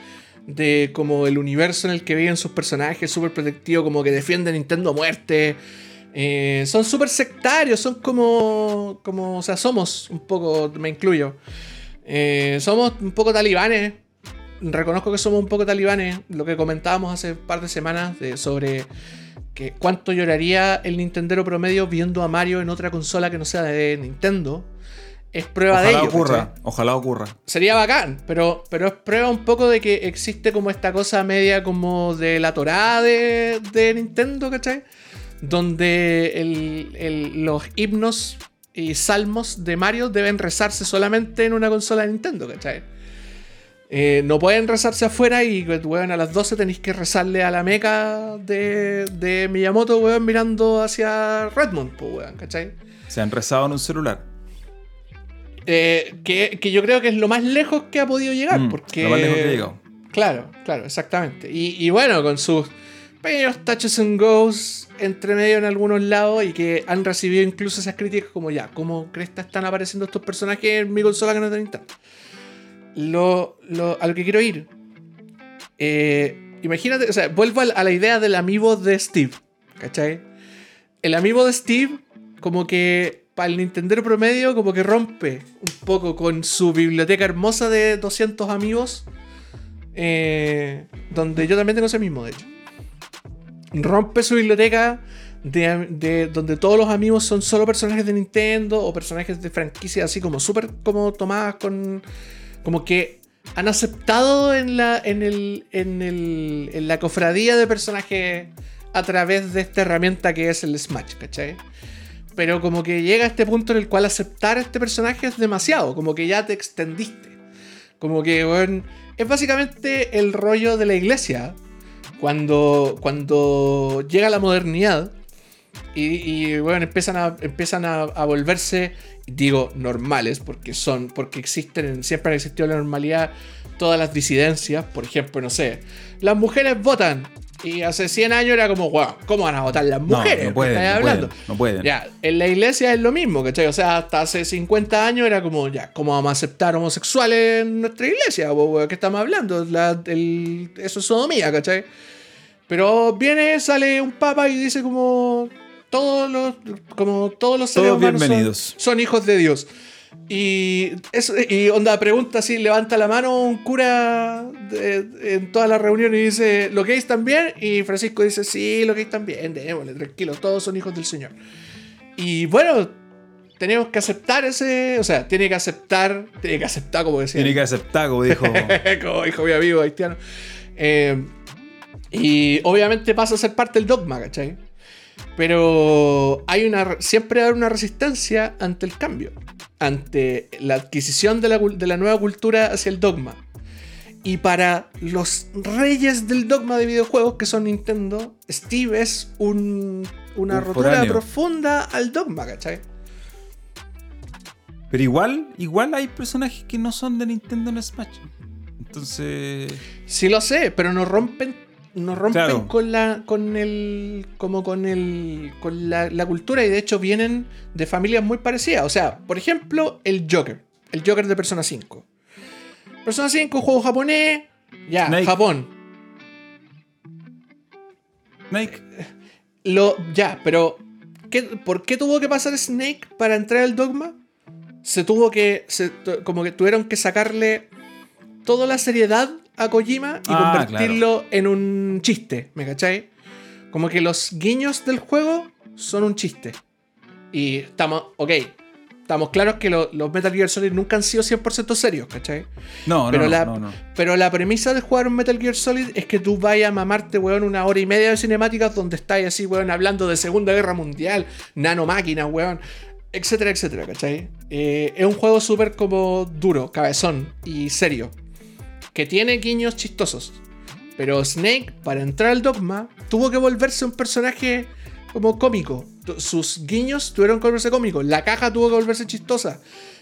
S1: de como el universo en el que viven sus personajes, súper protectivo, como que defiende a Nintendo a muerte. Eh, son súper sectarios, son como, como, o sea, somos un poco, me incluyo, eh, somos un poco talibanes. Reconozco que somos un poco talibanes, lo que comentábamos hace un par de semanas sobre que cuánto lloraría el Nintendero promedio viendo a Mario en otra consola que no sea de Nintendo. Es prueba de ello.
S2: Ocurra,
S1: ¿cachai?
S2: ojalá ocurra.
S1: Sería bacán, pero, pero es prueba un poco de que existe como esta cosa media como de la torada de, de Nintendo, ¿cachai? Donde el- el- los himnos y salmos de Mario deben rezarse solamente en una consola de Nintendo, ¿cachai? Eh, no pueden rezarse afuera y, weón, a las 12 tenéis que rezarle a la meca de, de Miyamoto, weón, mirando hacia Redmond, pues, weón, ¿cachai?
S2: Se han rezado en un celular.
S1: Eh, que, que yo creo que es lo más lejos que ha podido llegar.
S2: Mm,
S1: porque,
S2: Lo más lejos que llegado.
S1: Claro, claro, exactamente. Y, y bueno, con sus pequeños touches and goes entre medio en algunos lados y que han recibido incluso esas críticas como ya, ¿cómo cresta están apareciendo estos personajes en mi consola que no te Nintendo? Lo, lo, a lo que quiero ir. eh, imagínate, o sea, vuelvo a, la- a la idea del amiibo de Steve. ¿Cachai? El amiibo de Steve, como que para el Nintendo promedio, como que rompe un poco con su biblioteca hermosa de 200 amigos. eh, donde yo también tengo ese mismo, de hecho. Rompe su biblioteca de, de- donde todos los amigos son solo personajes de Nintendo o personajes de franquicias así como súper como tomadas con. Como que han aceptado en la, en el, en el, en la cofradía de personajes a través de esta herramienta que es el Smash, ¿cachai? Pero como que llega a este punto en el cual aceptar a este personaje es demasiado, como que ya te extendiste. Como que, weón, es básicamente el rollo de la iglesia. Cuando, cuando llega la modernidad y, y, bueno, empiezan a, empiezan a, a volverse, digo, normales, porque son, porque existen, siempre han existido la normalidad todas las disidencias. Por ejemplo, no sé, las mujeres votan. Y hace 100 años era como, wow, ¿cómo van a votar las mujeres?
S2: no
S1: ¿Me
S2: pueden, no
S1: hablando?
S2: pueden, no pueden.
S1: Ya, en la iglesia es lo mismo, ¿cachai? O sea, hasta hace 50 años era como, ya, ¿cómo vamos a aceptar homosexuales en nuestra iglesia? ¿Qué estamos hablando? La- el- eso es sodomía, ¿cachai? Pero viene, sale un papa y dice como, todos los, como todos los seres
S2: Todos
S1: humanos. Son, hijos de Dios. Y, eso, y onda, pregunta así, levanta la mano un cura de- en todas las reuniones y dice, ¿lo gays también? Y Francisco dice, sí, lo gays también, démosle, tranquilo, todos son hijos del Señor. Y bueno, tenemos que aceptar ese, o sea, tiene que aceptar, tiene que aceptar, como decía.
S2: Tiene que aceptar, como dijo.
S1: como dijo mi amigo haitiano. Eh, y obviamente pasa a ser parte del dogma, ¿cachai? Pero hay una, siempre hay una resistencia ante el cambio, ante la adquisición de la, cul- de la nueva cultura hacia el dogma. Y para los reyes del dogma de videojuegos, que son Nintendo, Steve es un- una
S2: Un
S1: rotura
S2: foráneo.
S1: profunda al dogma, ¿cachai?
S2: Pero igual, igual hay personajes que no son de Nintendo en Smash. Entonces.
S1: Sí lo sé, pero no rompen, no rompen
S2: Claro.
S1: con la, con el, como con el, con la, la cultura y de hecho vienen de familias muy parecidas. O sea, por ejemplo, el Joker, el Joker de Persona 5. Persona 5, juego japonés, ya,
S2: Snake.
S1: Japón.
S2: Snake.
S1: Lo, ya, pero ¿qué- ¿por qué tuvo que pasar Snake para entrar al dogma? Se tuvo que, se, como que tuvieron que sacarle toda la seriedad a Kojima y
S2: Ah,
S1: convertirlo en un chiste, ¿me cachai? Como que los guiños del juego son un chiste. Y estamos, ok, estamos claros que lo- los Metal Gear Solid nunca han sido 100% serios, ¿cachai?
S2: No, no,
S1: Pero
S2: no,
S1: la-
S2: no, no.
S1: Pero la premisa de jugar un Metal Gear Solid es que tú vayas a mamarte, weón, una hora y media de cinemáticas donde estáis así, weón, hablando de Segunda Guerra Mundial, nanomáquinas, weón, etcétera, etcétera, ¿cachai? Eh, es un juego súper como duro, cabezón y serio, que tiene guiños chistosos. Pero Snake, para entrar al dogma, tuvo que volverse un personaje como cómico. Sus guiños tuvieron que volverse cómicos. La caja tuvo que volverse chistosa.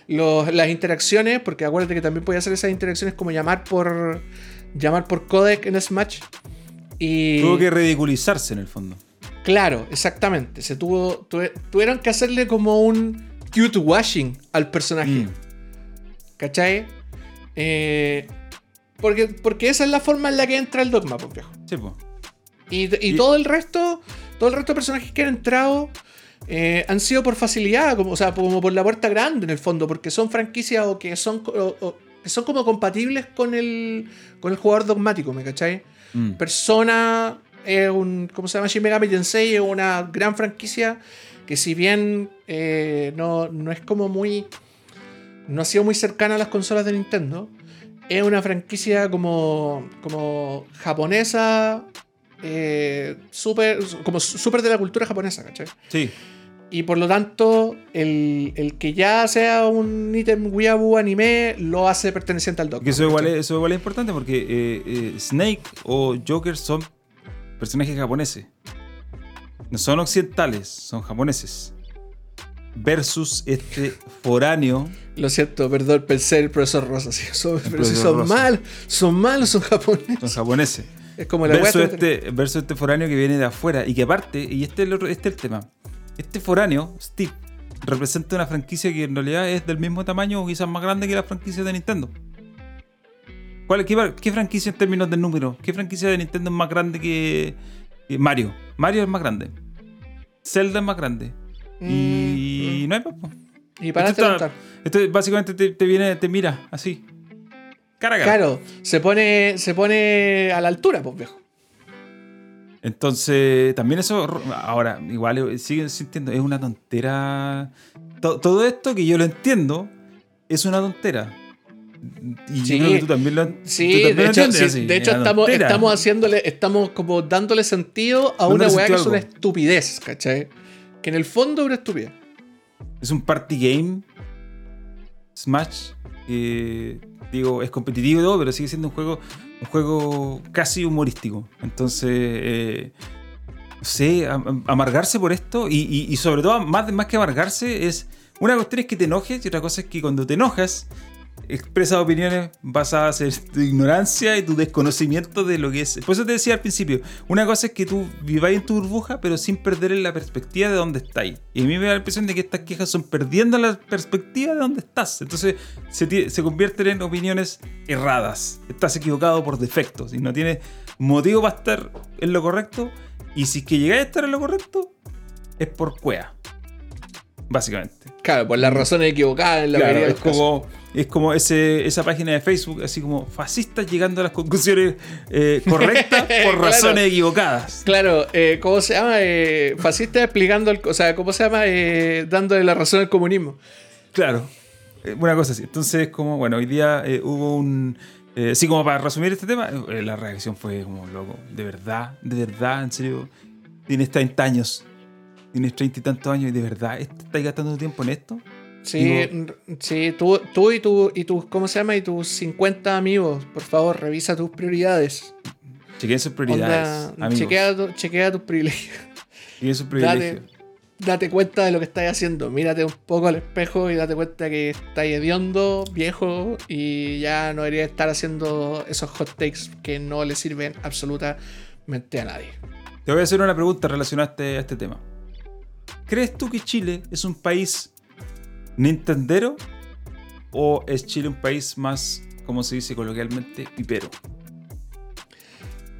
S1: Los- las interacciones, porque acuérdate que también podía hacer esas interacciones como llamar por llamar por codec en Smash. Y
S2: Tuvo que ridiculizarse en el fondo.
S1: claro, exactamente. Se tuvo, tuve- tuvieron que hacerle como un cute washing al personaje.
S2: Mm.
S1: ¿Cachai? Eh, porque, porque esa es la forma en la que entra el dogma, pues viejo.
S2: Sí.
S1: Y, y
S2: Y-
S1: todo el resto Todo el resto de personajes que han entrado eh, han sido por facilidad, como, o sea, como por la puerta grande en el fondo, porque son franquicias o que son, que son como compatibles con el, con el jugador dogmático, ¿me cachai? Mm. Persona es un, ¿cómo se llama? Shin Megami Tensei es una gran franquicia que si bien eh, no, no es como muy... No ha sido muy cercana a las consolas de Nintendo, es una franquicia como, como japonesa, eh, super, como súper de la cultura japonesa, ¿cachai?
S2: Sí.
S1: Y por lo tanto, el, que ya sea un ítem Weeaboo anime lo hace perteneciente al Doctor.
S2: Eso igual, es, eso igual es importante porque eh, eh, Snake o Joker son personajes japoneses. No son occidentales, son japoneses. Versus este foráneo.
S1: Lo siento, perdón, pensé el profesor Rosa. son, pero si son malos, son malos, son japoneses.
S2: Son japoneses.
S1: Es como la
S2: versus este, versus este foráneo que viene de afuera y que aparte, y este es el, este es el tema este foráneo, Steve, representa una franquicia que en realidad es del mismo tamaño o quizás más grande que la franquicia de Nintendo. ¿Cuál, qué, franquicia en términos de número? ¿Qué franquicia de Nintendo es más grande que, Mario? Mario es más grande. Zelda es más grande. Y mm, no hay más.
S1: Y para
S2: esto, esto básicamente te, viene, te mira así.
S1: Cara, Claro, se pone, se pone a la altura, pues viejo.
S2: Entonces, también eso, ahora, igual eh, siguen sintiendo, es una tontera. todo esto que yo lo entiendo, es una tontera. Y yo creo que tú también lo,
S1: sí, de hecho, de hecho estamos, estamos haciéndole, estamos como dándole sentido a una weá que es una estupidez, ¿cachai? Que en el fondo es una estupidez.
S2: Es un party game. Smash. digo, es competitivo, pero sigue siendo un juego un juego casi humorístico. Entonces, eh, no sé, amargarse por esto y, sobre todo, más, más que amargarse, es una cuestión es que te enojes y otra cosa es que cuando te enojas expresas opiniones basadas en tu ignorancia y tu desconocimiento de lo que es. Por eso te decía al principio, una cosa es que tú viváis en tu burbuja, pero sin perder la perspectiva de dónde estáis. Y a mí me da la impresión de que estas quejas son perdiendo la perspectiva de dónde estás. Entonces se, se convierten en opiniones erradas. Estás equivocado por defecto. Si no tienes motivo para estar en lo correcto, y si es que llegáis a estar en lo correcto, es por cuea. Básicamente.
S1: Claro, por las razones equivocadas en la mayoría
S2: es como es como ese, esa página de Facebook, así como fascistas llegando a las conclusiones eh, correctas por razones equivocadas.
S1: Claro, eh, ¿cómo se llama? Eh, fascistas explicando, el, o sea, ¿cómo se llama? dándole la razón al comunismo.
S2: Claro, una cosa así. Entonces, como, bueno, hoy día hubo un... sí, como para resumir este tema, la reacción fue como, loco, de verdad, de verdad, en serio, tienes 30 años, tienes 30 y tantos años y de verdad, ¿estás gastando tiempo en esto?
S1: Sí, sí tú, tú y, tu, y tus, ¿cómo se llama? Y tus 50 amigos, por favor, revisa tus prioridades.
S2: Chequea sus prioridades.
S1: chequea, tus privilegios.
S2: Chequea sus privilegios.
S1: Date, cuenta de lo que estás haciendo. Mírate un poco al espejo y date cuenta que estás hediondo, viejo, y ya no deberías estar haciendo esos hot takes que no le sirven absolutamente a nadie.
S2: Te voy a hacer una pregunta relacionada a este, a este tema. ¿Crees tú que Chile es un país ¿Nintendero o es Chile un país más, como se dice coloquialmente, pipero?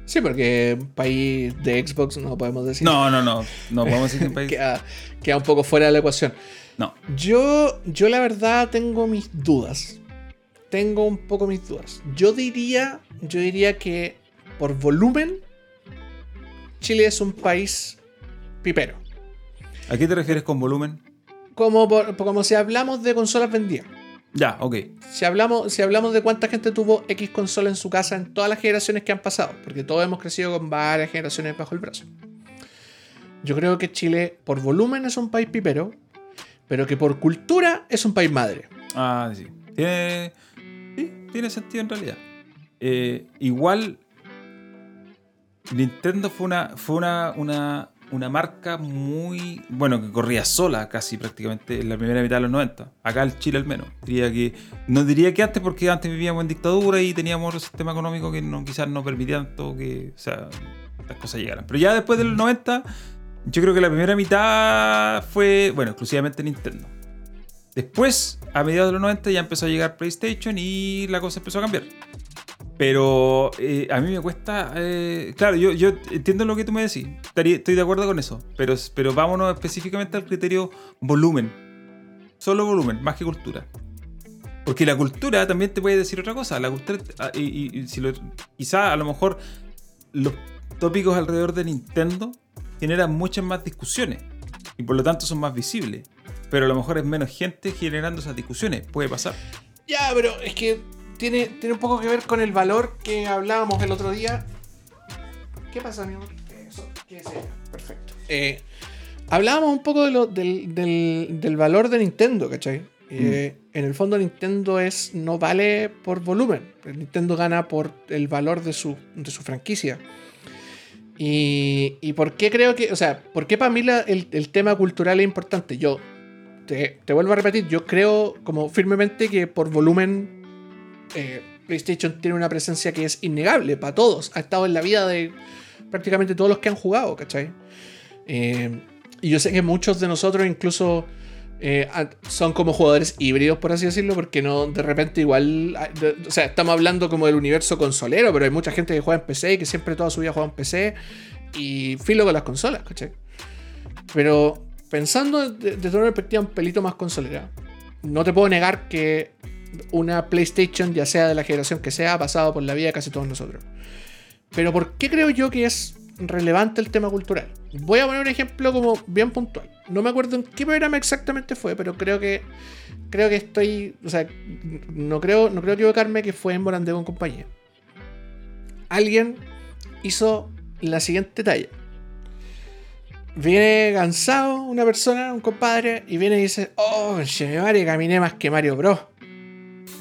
S1: Sí, porque un país de Xbox no podemos decir.
S2: No, no, no. No podemos decir un país.
S1: queda, un poco fuera de la ecuación.
S2: No.
S1: Yo, yo la verdad tengo mis dudas. Tengo un poco mis dudas. Yo diría, yo diría que por volumen, Chile es un país pipero.
S2: ¿A qué te refieres con volumen?
S1: Como, como si hablamos de consolas vendidas.
S2: Ya, ok.
S1: Si hablamos, si hablamos de cuánta gente tuvo X consola en su casa en todas las generaciones que han pasado, porque todos hemos crecido con varias generaciones bajo el brazo. Yo creo que Chile, por volumen, es un país pipero, pero que por cultura es un país madre.
S2: Ah, sí. Tiene, sí, tiene sentido en realidad. Eh, igual, Nintendo fue una, fue una, una una marca muy, bueno, que corría sola casi prácticamente en la primera mitad de los 90. Acá en Chile al menos. Diría que, no diría que antes porque antes vivíamos en dictadura y teníamos otro sistema económico que no, quizás no permitía tanto que o sea, las cosas llegaran. Pero ya después de los 90, yo creo que la primera mitad fue, bueno, exclusivamente Nintendo. Después, a mediados de los 90 ya empezó a llegar PlayStation y la cosa empezó a cambiar. Pero eh, a mí me cuesta. eh, claro, yo, entiendo lo que tú me decís. Estoy de acuerdo con eso. Pero, pero vámonos específicamente al criterio volumen. Solo volumen, más que cultura. Porque la cultura también te puede decir otra cosa. La cultura. ah, Y, y- quizá a lo mejor los tópicos alrededor de Nintendo generan muchas más discusiones. Y por lo tanto son más visibles. Pero a lo mejor es menos gente generando esas discusiones. Puede pasar.
S1: Ya, pero es que tiene, tiene un poco que ver con el valor que hablábamos el otro día. ¿Qué pasa, mi amor? Eso, ¿qué es? Perfecto. Eh, hablábamos un poco de lo- del, del- del valor de Nintendo, ¿cachai? Eh, En el fondo Nintendo es no vale por volumen. Nintendo gana por el valor de su, de su franquicia. Y, y por qué creo que, o sea, por qué para mí la- el, el tema cultural es importante. Yo te, te vuelvo a repetir, yo creo como firmemente que por volumen eh, PlayStation tiene una presencia que es innegable para todos. Ha estado en la vida de prácticamente todos los que han jugado, ¿cachai? Eh, y yo sé que muchos de nosotros incluso eh, son como jugadores híbridos, por así decirlo, porque no de repente igual... de- o sea, estamos hablando como del universo consolero, pero hay mucha gente que juega en PC y que siempre toda su vida juega en PC y filo con las consolas, ¿cachai? Pero pensando de- desde una perspectiva un pelito más consolera, no te puedo negar que una PlayStation, ya sea de la generación que sea, pasado por la vida de casi todos nosotros. Pero ¿por qué creo yo que es relevante el tema cultural? Voy a poner un ejemplo como bien puntual. No me acuerdo en qué programa exactamente fue, pero creo que creo que estoy, o sea, no creo no creo equivocarme que fue en Morandé con compañía. Alguien hizo la siguiente talla. Viene cansado una persona, un compadre, y viene y dice, oh, madre, caminé más que Mario Bros.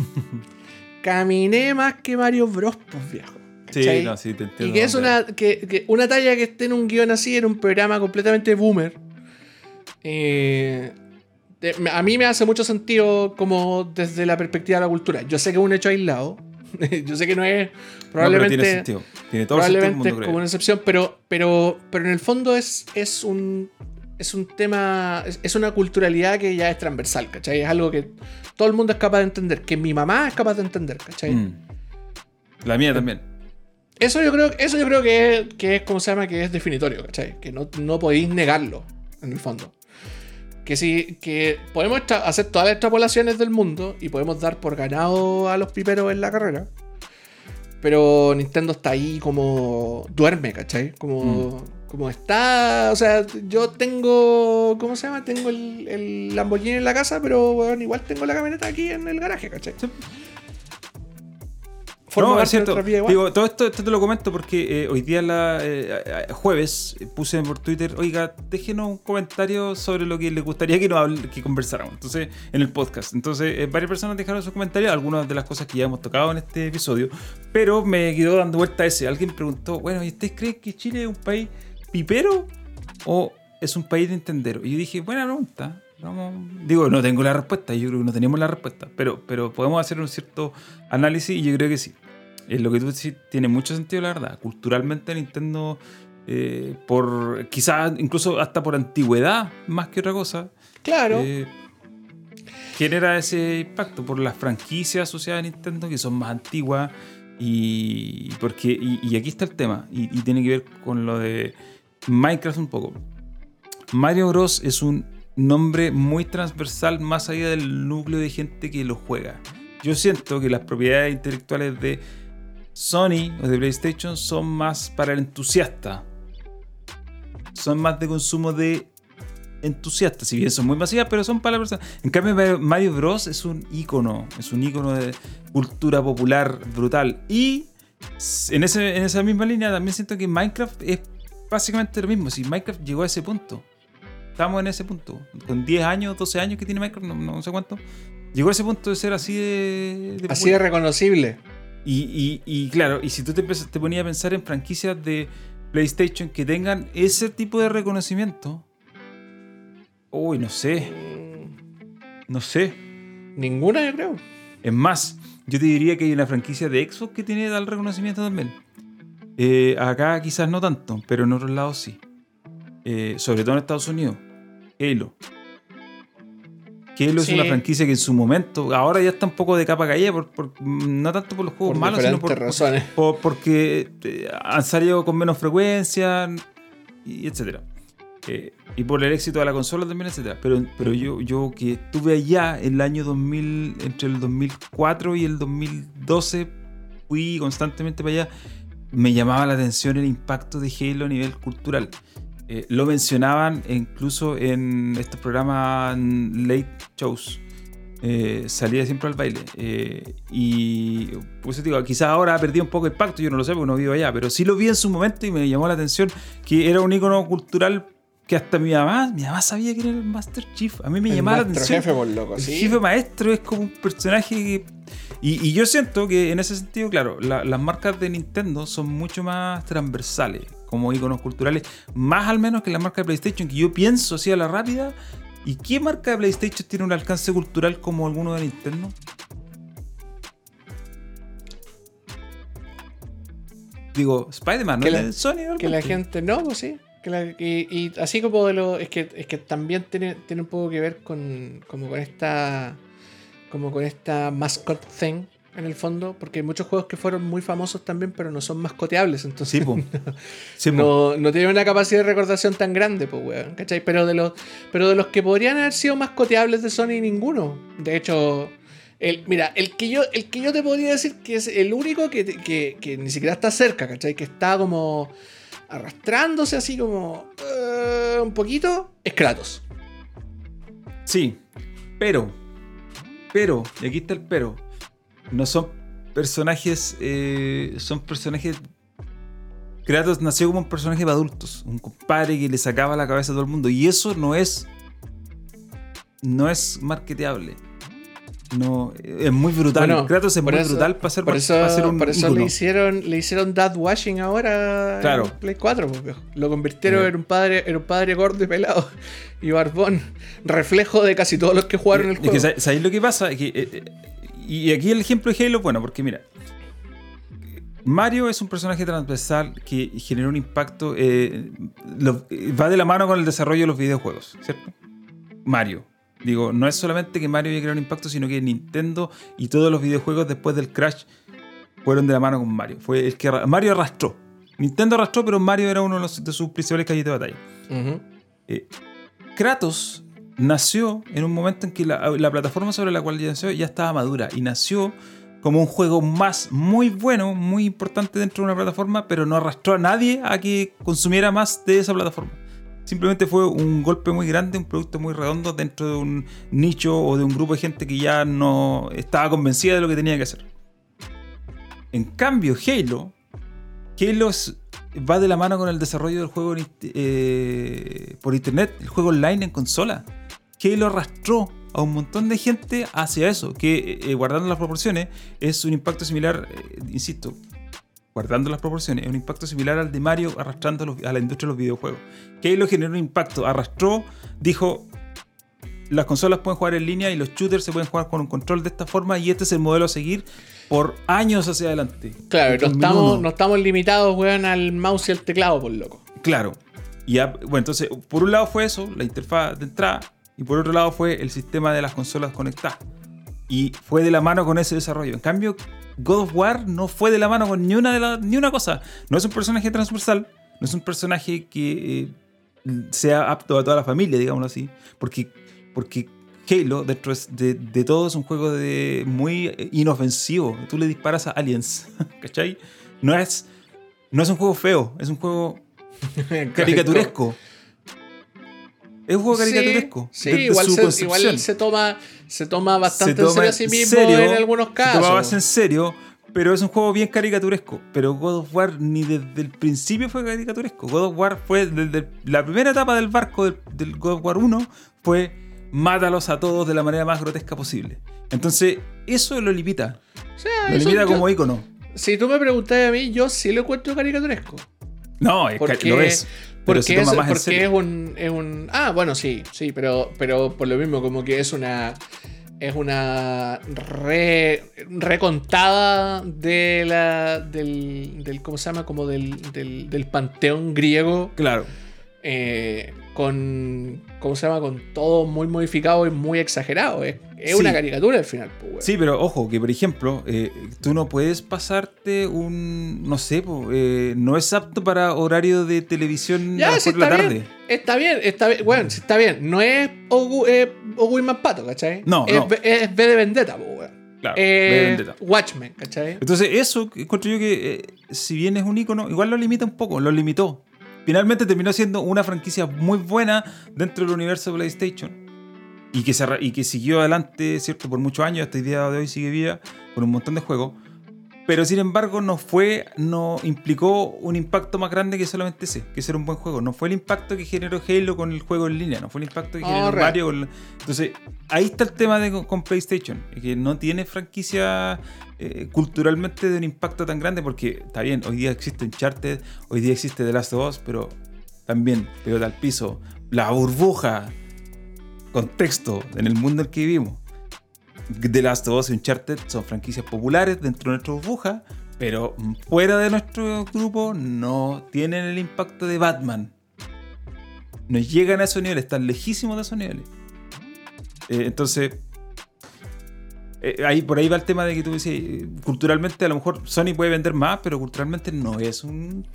S1: caminé más que Mario Bros, pues viejo.
S2: Sí, no, sí, te entiendo.
S1: Y que es una, que, que una talla que esté en un guion así, en un programa completamente boomer. eh, a mí me hace mucho sentido como desde la perspectiva de la cultura. Yo sé que es un hecho aislado. Yo sé que no es
S2: No,
S1: probablemente
S2: tiene sentido. Tiene todo el sentido del
S1: probablemente
S2: mundo,
S1: es como una excepción, pero, pero, pero en el fondo es, es un es un tema, es, es una culturalidad que ya es transversal, ¿cachai? Es algo que todo el mundo es capaz de entender, que mi mamá es capaz de entender, ¿cachai?
S2: Mm. La mía también.
S1: Eso yo creo, eso yo creo que, es, que es, como se llama, que es definitorio, ¿cachai? Que no, no podéis negarlo, en el fondo. Que sí, que podemos hacer todas las extrapolaciones del mundo y podemos dar por ganado a los piperos en la carrera. Pero Nintendo está ahí como duerme, ¿cachai? Como, como está. O sea, yo tengo. ¿Cómo se llama? Tengo el, el Lamborghini en la casa, pero bueno, igual tengo la camioneta aquí en el garaje, ¿cachai?
S2: Sí.
S1: Forma
S2: no,
S1: de
S2: cierto.
S1: igual.
S2: Digo, todo esto, esto te lo comento porque eh, hoy día, la, eh, eh, jueves, puse por Twitter, oiga, déjenos un comentario sobre lo que les gustaría que, nos hable- que conversáramos. Entonces, en el podcast. Entonces, eh, varias personas dejaron sus comentarios, algunas de las cosas que ya hemos tocado en este episodio. Pero me quedó dando vuelta ese. Alguien preguntó, bueno, ¿y ustedes creen que Chile es un país pipero o es un país de entendero? Y yo dije, buena pregunta. Digo, no tengo la respuesta, yo creo que no tenemos la respuesta, pero, pero podemos hacer un cierto análisis y yo creo que sí. Es lo que tú decís tiene mucho sentido, la verdad. Culturalmente Nintendo, eh, por quizás incluso hasta por antigüedad, más que otra cosa,
S1: Claro.
S2: eh, genera ese impacto por las franquicias asociadas a Nintendo que son más antiguas y porque y, y aquí está el tema y, y tiene que ver con lo de Minecraft un poco. Mario Bros es un nombre muy transversal más allá del núcleo de gente que lo juega. Yo siento que las propiedades intelectuales de Sony o de PlayStation son más para el entusiasta. Son más de consumo de entusiastas, si bien son muy masivas, pero son para la persona. En cambio, Mario- Bros. es un icono, es un icono de cultura popular brutal. Y en, ese, en esa misma línea también siento que Minecraft es básicamente lo mismo. Si Minecraft llegó a ese punto, estamos en ese punto. Con 10 años, 12 años que tiene Minecraft, no, no sé cuánto. Llegó a ese punto de ser así de. de
S1: Así de reconocible.
S2: Y, y- y claro, y si tú te, te ponías a pensar en franquicias de PlayStation que tengan ese tipo de reconocimiento. Uy, no sé, no sé.
S1: Ninguna, yo creo.
S2: Es más, yo te diría que hay una franquicia de Xbox que tiene tal reconocimiento también. Eh, acá quizás no tanto, pero en otros lados sí. Eh, sobre todo en Estados Unidos. Halo. Halo es
S1: Sí.
S2: una franquicia que en su momento, ahora ya está un poco de capa caída, por, por- no tanto por los juegos
S1: Por
S2: malos, sino por,
S1: razones.
S2: por- porque eh, han salido con menos frecuencia, y etcétera. Eh, y por el éxito de la consola también, etcétera. Pero, pero yo, yo que estuve allá en el año 2000, entre el 2004 y el 2012, fui constantemente para allá, me llamaba la atención el impacto de Halo a nivel cultural. Eh, lo mencionaban incluso en estos programas late shows. Eh, salía siempre al baile. Eh, y pues digo, quizás ahora ha perdido un poco de impacto, yo no lo sé porque no vivo allá, pero sí lo vi en su momento y me llamó la atención que era un icono cultural que hasta mi mamá, mi mamá sabía que era el Master Chief. A mí me
S1: El
S2: llamaba la atención.
S1: jefe, por loco,
S2: El jefe maestro es como un personaje que... Y, y yo siento que en ese sentido, claro, la- las marcas de Nintendo son mucho más transversales como iconos culturales, más al menos que las marcas de PlayStation, que yo pienso así a la rápida. ¿Y qué marca de PlayStation tiene un alcance cultural como alguno de Nintendo? Digo, Spider-Man, ¿no?
S1: Que la-
S2: Sony,
S1: Que la gente, no, pues sí. Que la- y, y así como de lo. Es que, es que también tiene, tiene un poco que ver con. como con esta. como con esta mascot thing en el fondo. Porque hay muchos juegos que fueron muy famosos también, pero no son mascoteables. Entonces.
S2: Sí, po. Sí, po.
S1: No, no tiene una capacidad de recordación tan grande, pues, weón. ¿Cachai? Pero de los, pero de los que podrían haber sido mascoteables de Sony, ninguno. De hecho, el, mira, el que, yo, el que yo te podría decir que es el único que, que- que ni siquiera está cerca, ¿cachai? Que está como arrastrándose así como eh, un poquito, es Kratos.
S2: Sí, pero, pero, y aquí está el pero, no son personajes, eh, son personajes... Kratos nació como un personaje de adultos, un compadre que le sacaba la cabeza a todo el mundo, y eso no es, no es marketeable. No, es muy brutal.
S1: Bueno,
S2: Kratos es muy
S1: eso-
S2: brutal para ser,
S1: Por eso,
S2: para ser un
S1: por eso
S2: ícono.
S1: le hicieron, le hicieron dad washing ahora
S2: Claro.
S1: en Play 4, pues. Lo convirtieron
S2: Eh.
S1: en un padre, en un padre gordo y pelado. Y barbón. Reflejo de casi todos los que jugaron el
S2: Es
S1: juego.
S2: que, ¿sabes- ¿sabéis lo que pasa? Que, eh, eh, y aquí el ejemplo de Halo, bueno, porque mira, Mario es un personaje transversal que generó un impacto, eh, lo- va de la mano con el desarrollo de los videojuegos, ¿cierto? Mario. Digo, no es solamente que Mario haya creado un impacto, sino que Nintendo y todos los videojuegos después del Crash fueron de la mano con Mario. Fue el que Mario arrastró. Nintendo arrastró, pero Mario era uno de, los- de sus principales calles de batalla. Eh, Kratos nació en un momento en que la, la plataforma sobre la cual ya nació ya estaba madura y nació como un juego más muy bueno, muy importante dentro de una plataforma, pero no arrastró a nadie a que consumiera más de esa plataforma. Simplemente fue un golpe muy grande, un producto muy redondo dentro de un nicho o de un grupo de gente que ya no estaba convencida de lo que tenía que hacer. En cambio, Halo, Halo va de la mano con el desarrollo del juego eh, por internet, el juego online en consola. Halo arrastró a un montón de gente hacia eso, que eh, guardando las proporciones es un impacto similar, eh, insisto, guardando las proporciones, es un impacto similar al de Mario arrastrando a, los- a la industria de los videojuegos. Halo generó un impacto, arrastró, dijo, las consolas pueden jugar en línea y los shooters se pueden jugar con un control de esta forma y este es el modelo a seguir por años hacia adelante.
S1: Claro, no
S2: 2001.
S1: estamos, no estamos limitados, weón, al mouse y al teclado, por loco.
S2: Claro. Y ya, bueno, entonces, por un lado fue eso, la interfaz de entrada, y por otro lado fue el sistema de las consolas conectadas. Y fue de la mano con ese desarrollo. En cambio, God of War no fue de la mano con ni una, de la- ni una cosa. No es un personaje transversal, no es un personaje que eh, sea apto a toda la familia, digámoslo así. Porque, porque Halo, dentro de, de todo, es un juego de, muy eh, inofensivo. Tú le disparas a aliens, ¿cachai? No es, no es un juego feo, es un juego caricaturesco. Es un juego caricaturesco.
S1: Sí, igual, se, igual se toma, se toma bastante
S2: Se toma
S1: en serio a sí mismo
S2: serio,
S1: en algunos
S2: Se
S1: casos.
S2: toma más en serio, pero es un juego bien caricaturesco. Pero God of War ni desde el principio fue caricaturesco. God of War fue desde la primera etapa del barco del, del God of War 1 fue mátalos a todos de la manera más grotesca posible. Entonces, eso lo limita.
S1: O sea,
S2: Lo limita
S1: yo-
S2: como ícono.
S1: Si tú me preguntas a mí, yo sí lo encuentro caricaturesco.
S2: No, es
S1: Porque,
S2: ca- lo es. Pero
S1: porque es, porque un, es un. Ah, bueno, sí, sí, pero, pero por lo mismo, como que es una. Es una re, recontada de la, del, del. ¿Cómo se llama? Como del, del, del panteón griego.
S2: Claro.
S1: Eh, con. ¿Cómo se llama? Con todo muy modificado y muy exagerado. Es, es
S2: Sí.
S1: una caricatura al final, pues.
S2: Sí, pero ojo, que por ejemplo, eh, tú no puedes pasarte un. No sé, po, eh, no es apto para horario de televisión
S1: Ya,
S2: a
S1: sí,
S2: mejor la
S1: está
S2: tarde.
S1: bien. Está bien, está bien. Bueno, está bien. No es Ogu, eh, Ogu Pato, ¿cachai?
S2: No,
S1: es,
S2: no.
S1: Es V de Vendetta, pues, weón.
S2: Claro,
S1: Eh,
S2: V de Vendetta.
S1: Watchmen, ¿cachai?
S2: Entonces, eso encuentro yo que, eh, si bien es un icono, igual lo limita un poco, lo limitó. Finalmente terminó siendo una franquicia muy buena dentro del universo de PlayStation. Y que, se, y que siguió adelante, ¿cierto? Por muchos años, hasta el día de hoy sigue viva, con un montón de juegos. Pero sin embargo, no fue, no implicó un impacto más grande que solamente ese, que ese era un buen juego. No fue el impacto que generó Halo con el juego en línea, no fue el impacto que generó. Mario con. Entonces, ahí está el tema de, con PlayStation, que no tiene franquicia eh, culturalmente de un impacto tan grande, porque está bien, hoy día existe Uncharted, hoy día existe The Last of Us, pero también, pelota al piso, la burbuja, contexto en el mundo en el que vivimos. The Last of Us y Uncharted son franquicias populares dentro de nuestra burbuja, pero fuera de nuestro grupo no tienen el impacto de Batman. No llegan a esos niveles, están lejísimos de esos niveles. Eh, entonces, eh, ahí, por ahí va el tema de que tú eh, culturalmente a lo mejor Sony puede vender más, pero culturalmente no es un...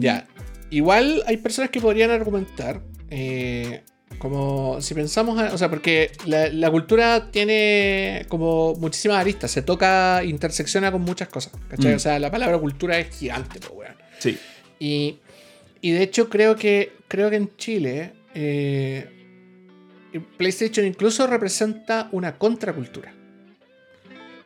S1: Ya. Igual hay personas que podrían argumentar, eh, como si pensamos, o sea, porque la, la cultura tiene como muchísimas aristas, se toca, intersecciona con muchas cosas, ¿cachai?
S2: Mm.
S1: O sea, la palabra cultura es gigante, pues, weón.
S2: Sí.
S1: Y, y de hecho creo que, creo que en Chile eh, PlayStation incluso representa una contracultura.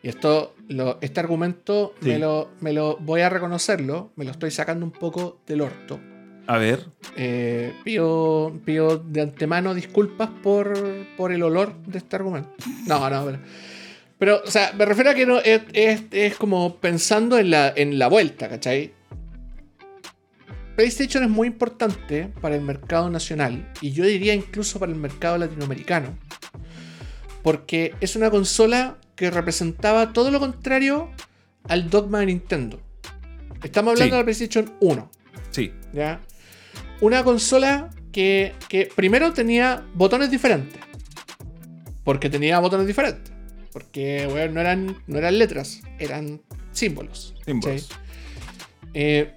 S1: Y esto, lo- este argumento
S2: Sí.
S1: me, lo, me lo voy a reconocerlo, me lo estoy sacando un poco del orto.
S2: A ver.
S1: Eh, pido, pido de antemano disculpas por, por el olor de este argumento. No, no, pero, pero, o sea, me refiero a que no, es, es- es como pensando en la, en la vuelta, ¿cachai? PlayStation es muy importante para el mercado nacional y yo diría incluso para el mercado latinoamericano. Porque es una consola que representaba todo lo contrario al dogma de Nintendo. Estamos hablando
S2: Sí.
S1: de la PlayStation 1.
S2: Sí.
S1: ¿ya? Una consola que, que primero tenía botones diferentes. Porque tenía botones diferentes. Porque, weón, no eran, no eran letras, eran símbolos.
S2: Símbolos.
S1: ¿cachai? Eh,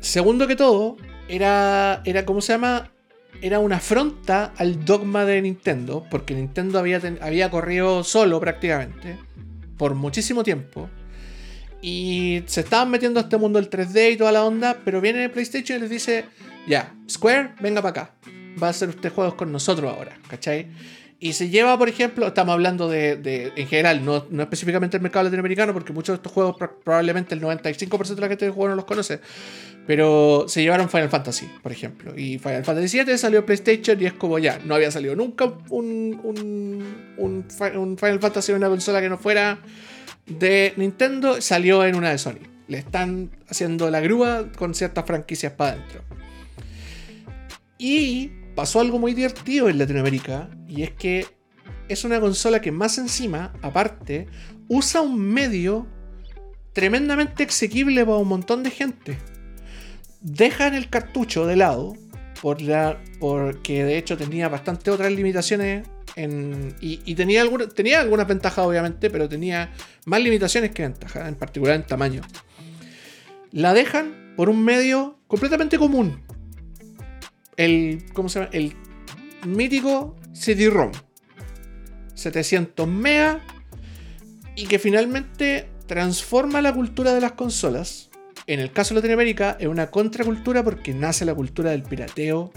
S1: segundo que todo, era, era, ¿cómo se llama? Era una afronta al dogma de Nintendo, porque Nintendo había, ten- había corrido solo prácticamente, por muchísimo tiempo. Y se estaban metiendo a este mundo del 3D y toda la onda, pero viene PlayStation y les dice, ya, Square, venga para acá. Va a hacer usted juegos con nosotros ahora, ¿cachai? Y se lleva, por ejemplo, estamos hablando de, en general, no, no específicamente el mercado latinoamericano, porque muchos de estos juegos pro- probablemente el 95% de la gente que juega no los conoce. Pero se llevaron Final Fantasy, por ejemplo. Y Final Fantasy VII salió PlayStation y es como ya, no había salido nunca un, un, un Final Fantasy en una consola que no fuera de Nintendo, salió en una de Sony. Le están haciendo la grúa con ciertas franquicias para adentro. Y pasó algo muy divertido en Latinoamérica, y es que es una consola que más encima, aparte, usa un medio tremendamente exequible para un montón de gente. Dejan el cartucho de lado, por la, porque de hecho tenía bastante otras limitaciones y, tenía, tenía algunas ventajas obviamente, pero tenía más limitaciones que ventajas, en particular en tamaño. La dejan por un medio completamente común. El, ¿cómo se llama? El mítico CD-ROM. 700 megas y que finalmente transforma la cultura de las consolas. En el caso de Latinoamérica, es una contracultura porque nace la cultura del pirateo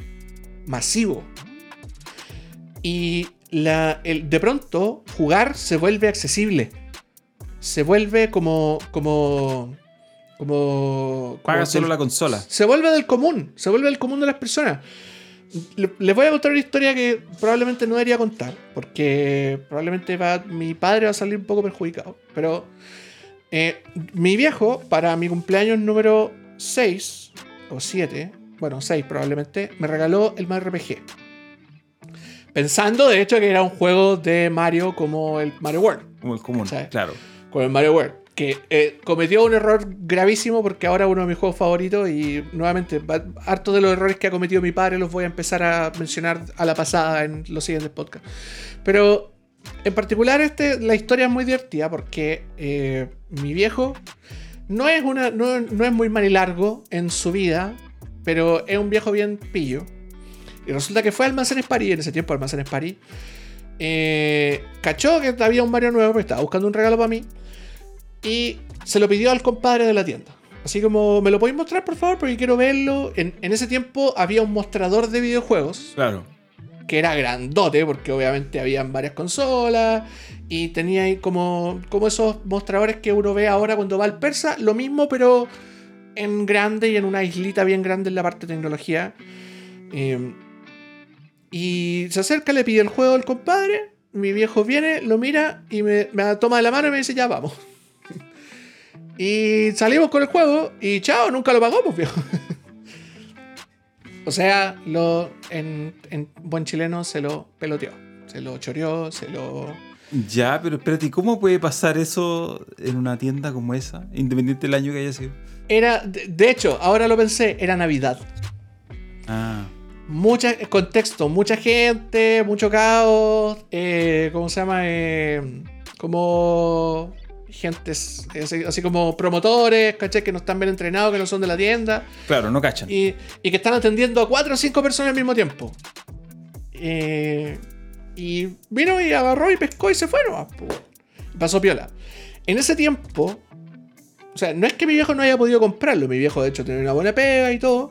S1: masivo. Y la, el- de pronto, jugar se vuelve accesible. Se vuelve como. como. como.
S2: Paga
S1: como
S2: solo
S1: del-
S2: la consola.
S1: se vuelve del común, se vuelve del común de las personas. Le- Les voy a contar una historia que probablemente no debería contar, porque probablemente va, mi padre va a salir un poco perjudicado. Pero eh, mi viejo, para mi cumpleaños número 6 o 7, bueno, 6 probablemente, me regaló el Mario RPG. Pensando de hecho que era un juego de Mario como el Mario World
S2: Como el común, claro.
S1: con el Mario World. que eh, cometió un error gravísimo porque ahora uno de mis juegos favoritos y nuevamente harto de los errores que ha cometido mi padre los voy a empezar a mencionar a la pasada en los siguientes podcasts. Pero en particular este, la historia es muy divertida porque eh, mi viejo no es, una, no, es muy mal y largo en su vida, pero es un viejo bien pillo. Y resulta que fue a Almacenes París, en ese tiempo Almacenes París. Eh, cachó que había un Mario nuevo, estaba buscando un regalo para mí y se lo pidió al compadre de la tienda. Así como, ¿me lo podéis mostrar, por favor? Porque quiero verlo. En, ese tiempo había un mostrador de videojuegos.
S2: Claro.
S1: Que era grandote, porque obviamente habían varias consolas. Y tenía ahí como, como esos mostradores que uno ve ahora cuando va al persa. Lo mismo, pero en grande y en una islita bien grande en la parte de tecnología. Em, y se acerca, le pide el juego al compadre. Mi viejo viene, lo mira y me, me toma de la mano y me dice, ya vamos. Y salimos con el juego y chao, nunca lo pagamos, viejo. o sea, lo, en, buen chileno se lo peloteó, se lo choreó, se lo...
S2: Ya, pero espérate, ¿cómo puede pasar eso en una tienda como esa, independiente del año que haya sido?
S1: Era, de, hecho, ahora lo pensé, era Navidad.
S2: Ah.
S1: Mucha, contexto, mucha gente, mucho caos, eh, ¿cómo se llama? Eh, como gentes, así, como promotores, ¿cachai? Que no están bien entrenados, que no son de la tienda.
S2: Claro, no cachan.
S1: Y, que están atendiendo a cuatro o cinco personas al mismo tiempo. Eh, y vino y agarró y pescó y se fue Pasó piola. En ese tiempo, o sea, no es que mi viejo no haya podido comprarlo, mi viejo de hecho tenía una buena pega y todo.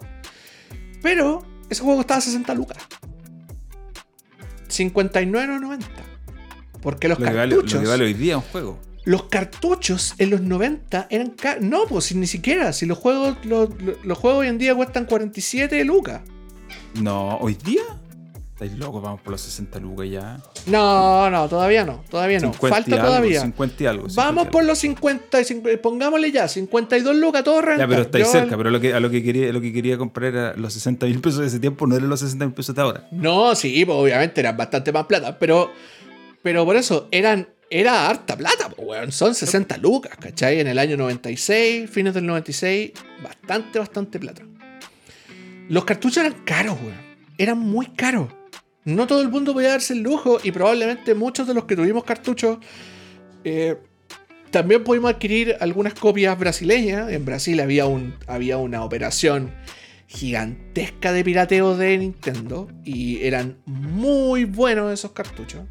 S1: Pero ese juego costaba 60 lucas. 59,90. Porque los cartuchos.
S2: lo vale hoy día un juego.
S1: Los cartuchos en los 90 eran caros. No, pues ni siquiera. Si los juegos, los, juegos hoy en día cuestan 47 lucas.
S2: No, ¿hoy día? ¿Estáis locos? Vamos por los 60 lucas ya.
S1: No, no, todavía no. Todavía no. Falta todavía.
S2: 50 y algo.
S1: Vamos por los 50, pongámosle ya, 52 lucas, todo renta.
S2: Ya, pero estáis cerca, pero lo que, a lo que, quería, lo que quería comprar era los 60 mil pesos de ese tiempo, no eran los 60 mil pesos de ahora.
S1: No, sí, pues obviamente eran bastante más plata, pero, pero por eso eran era harta plata, Son 60 lucas, ¿cachai? En el año 96, fines del 96, bastante, bastante plata. Los cartuchos eran caros, weón. Eran muy caros. No todo el mundo podía darse el lujo y probablemente muchos de los que tuvimos cartuchos eh, también pudimos adquirir algunas copias brasileñas. En Brasil había, un, había una operación gigantesca de pirateo de Nintendo y eran muy buenos esos cartuchos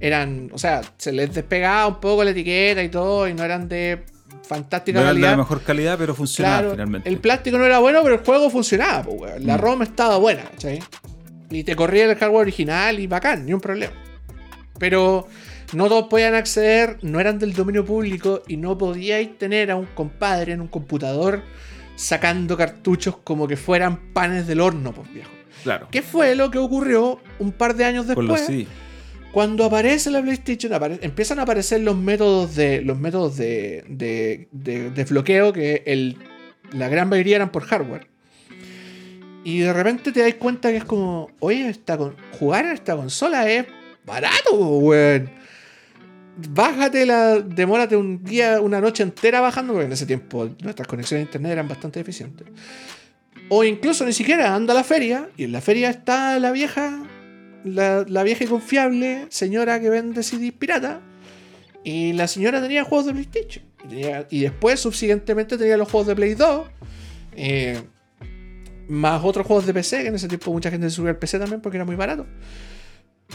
S1: eran, o sea, se les despegaba un poco la etiqueta y todo, y no eran de fantástica
S2: no
S1: calidad.
S2: de la mejor calidad, pero funcionaba finalmente.
S1: El plástico no era bueno, pero el juego funcionaba, pues, La mm. ROM estaba buena, ¿cachai? Y te corría el hardware original y bacán, ni un problema. Pero no todos podían acceder, no eran del dominio público y no podíais tener a un compadre en un computador sacando cartuchos como que fueran panes del horno, pues viejo.
S2: Claro.
S1: ¿Qué fue lo que ocurrió un par de años después? Cuando aparece la PlayStation, empiezan a aparecer los métodos de. los métodos de. de, desbloqueo que el, la gran mayoría eran por hardware. Y de repente te das cuenta que es como. Oye, esta jugar en esta consola es barato, weón. Bájate la. Demórate un día, una noche entera bajando, porque en ese tiempo nuestras conexiones a internet eran bastante eficientes. O incluso ni siquiera anda a la feria y en la feria está la vieja la, vieja y confiable señora que vende CDs pirata. Y la señora tenía juegos de PlayStation. Y, después, subsiguientemente, tenía los juegos de Play 2. Eh, más otros juegos de PC, que en ese tiempo mucha gente se subía al PC también porque era muy barato.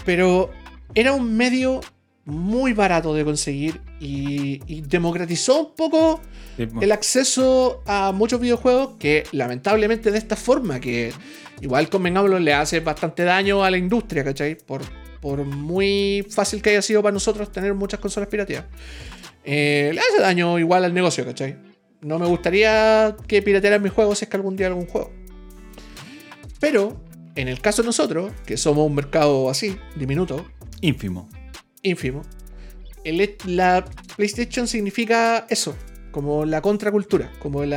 S1: Pero era un medio muy barato de conseguir y, democratizó un poco el acceso a muchos videojuegos que lamentablemente de esta forma que igual convengámoslo le hace bastante daño a la industria, ¿cachai? Por, por muy fácil que haya sido para nosotros tener muchas consolas pirateadas. Eh, le hace daño igual al negocio, ¿cachai? No me gustaría que piratearan mis juegos si es que algún día algún juego. Pero, en el caso de nosotros, que somos un mercado así, diminuto.
S2: Ínfimo
S1: ínfimo. El, la PlayStation significa eso, como la contracultura, como el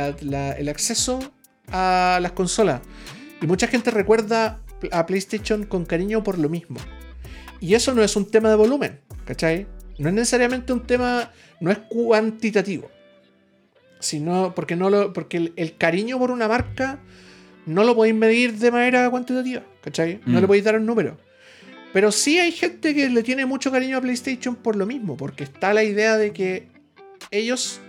S1: acceso a las consolas. Y mucha gente recuerda a PlayStation con cariño por lo mismo. Y eso no es un tema de volumen, ¿cachai? No es necesariamente un tema, no es cuantitativo, Si no, porque no lo, porque el, el cariño por una marca no lo podéis medir de manera cuantitativa, ¿cachai? No
S2: Mm.
S1: le podéis dar un número. Pero sí hay gente que le tiene mucho cariño a PlayStation por lo mismo, porque está la idea de que ellos,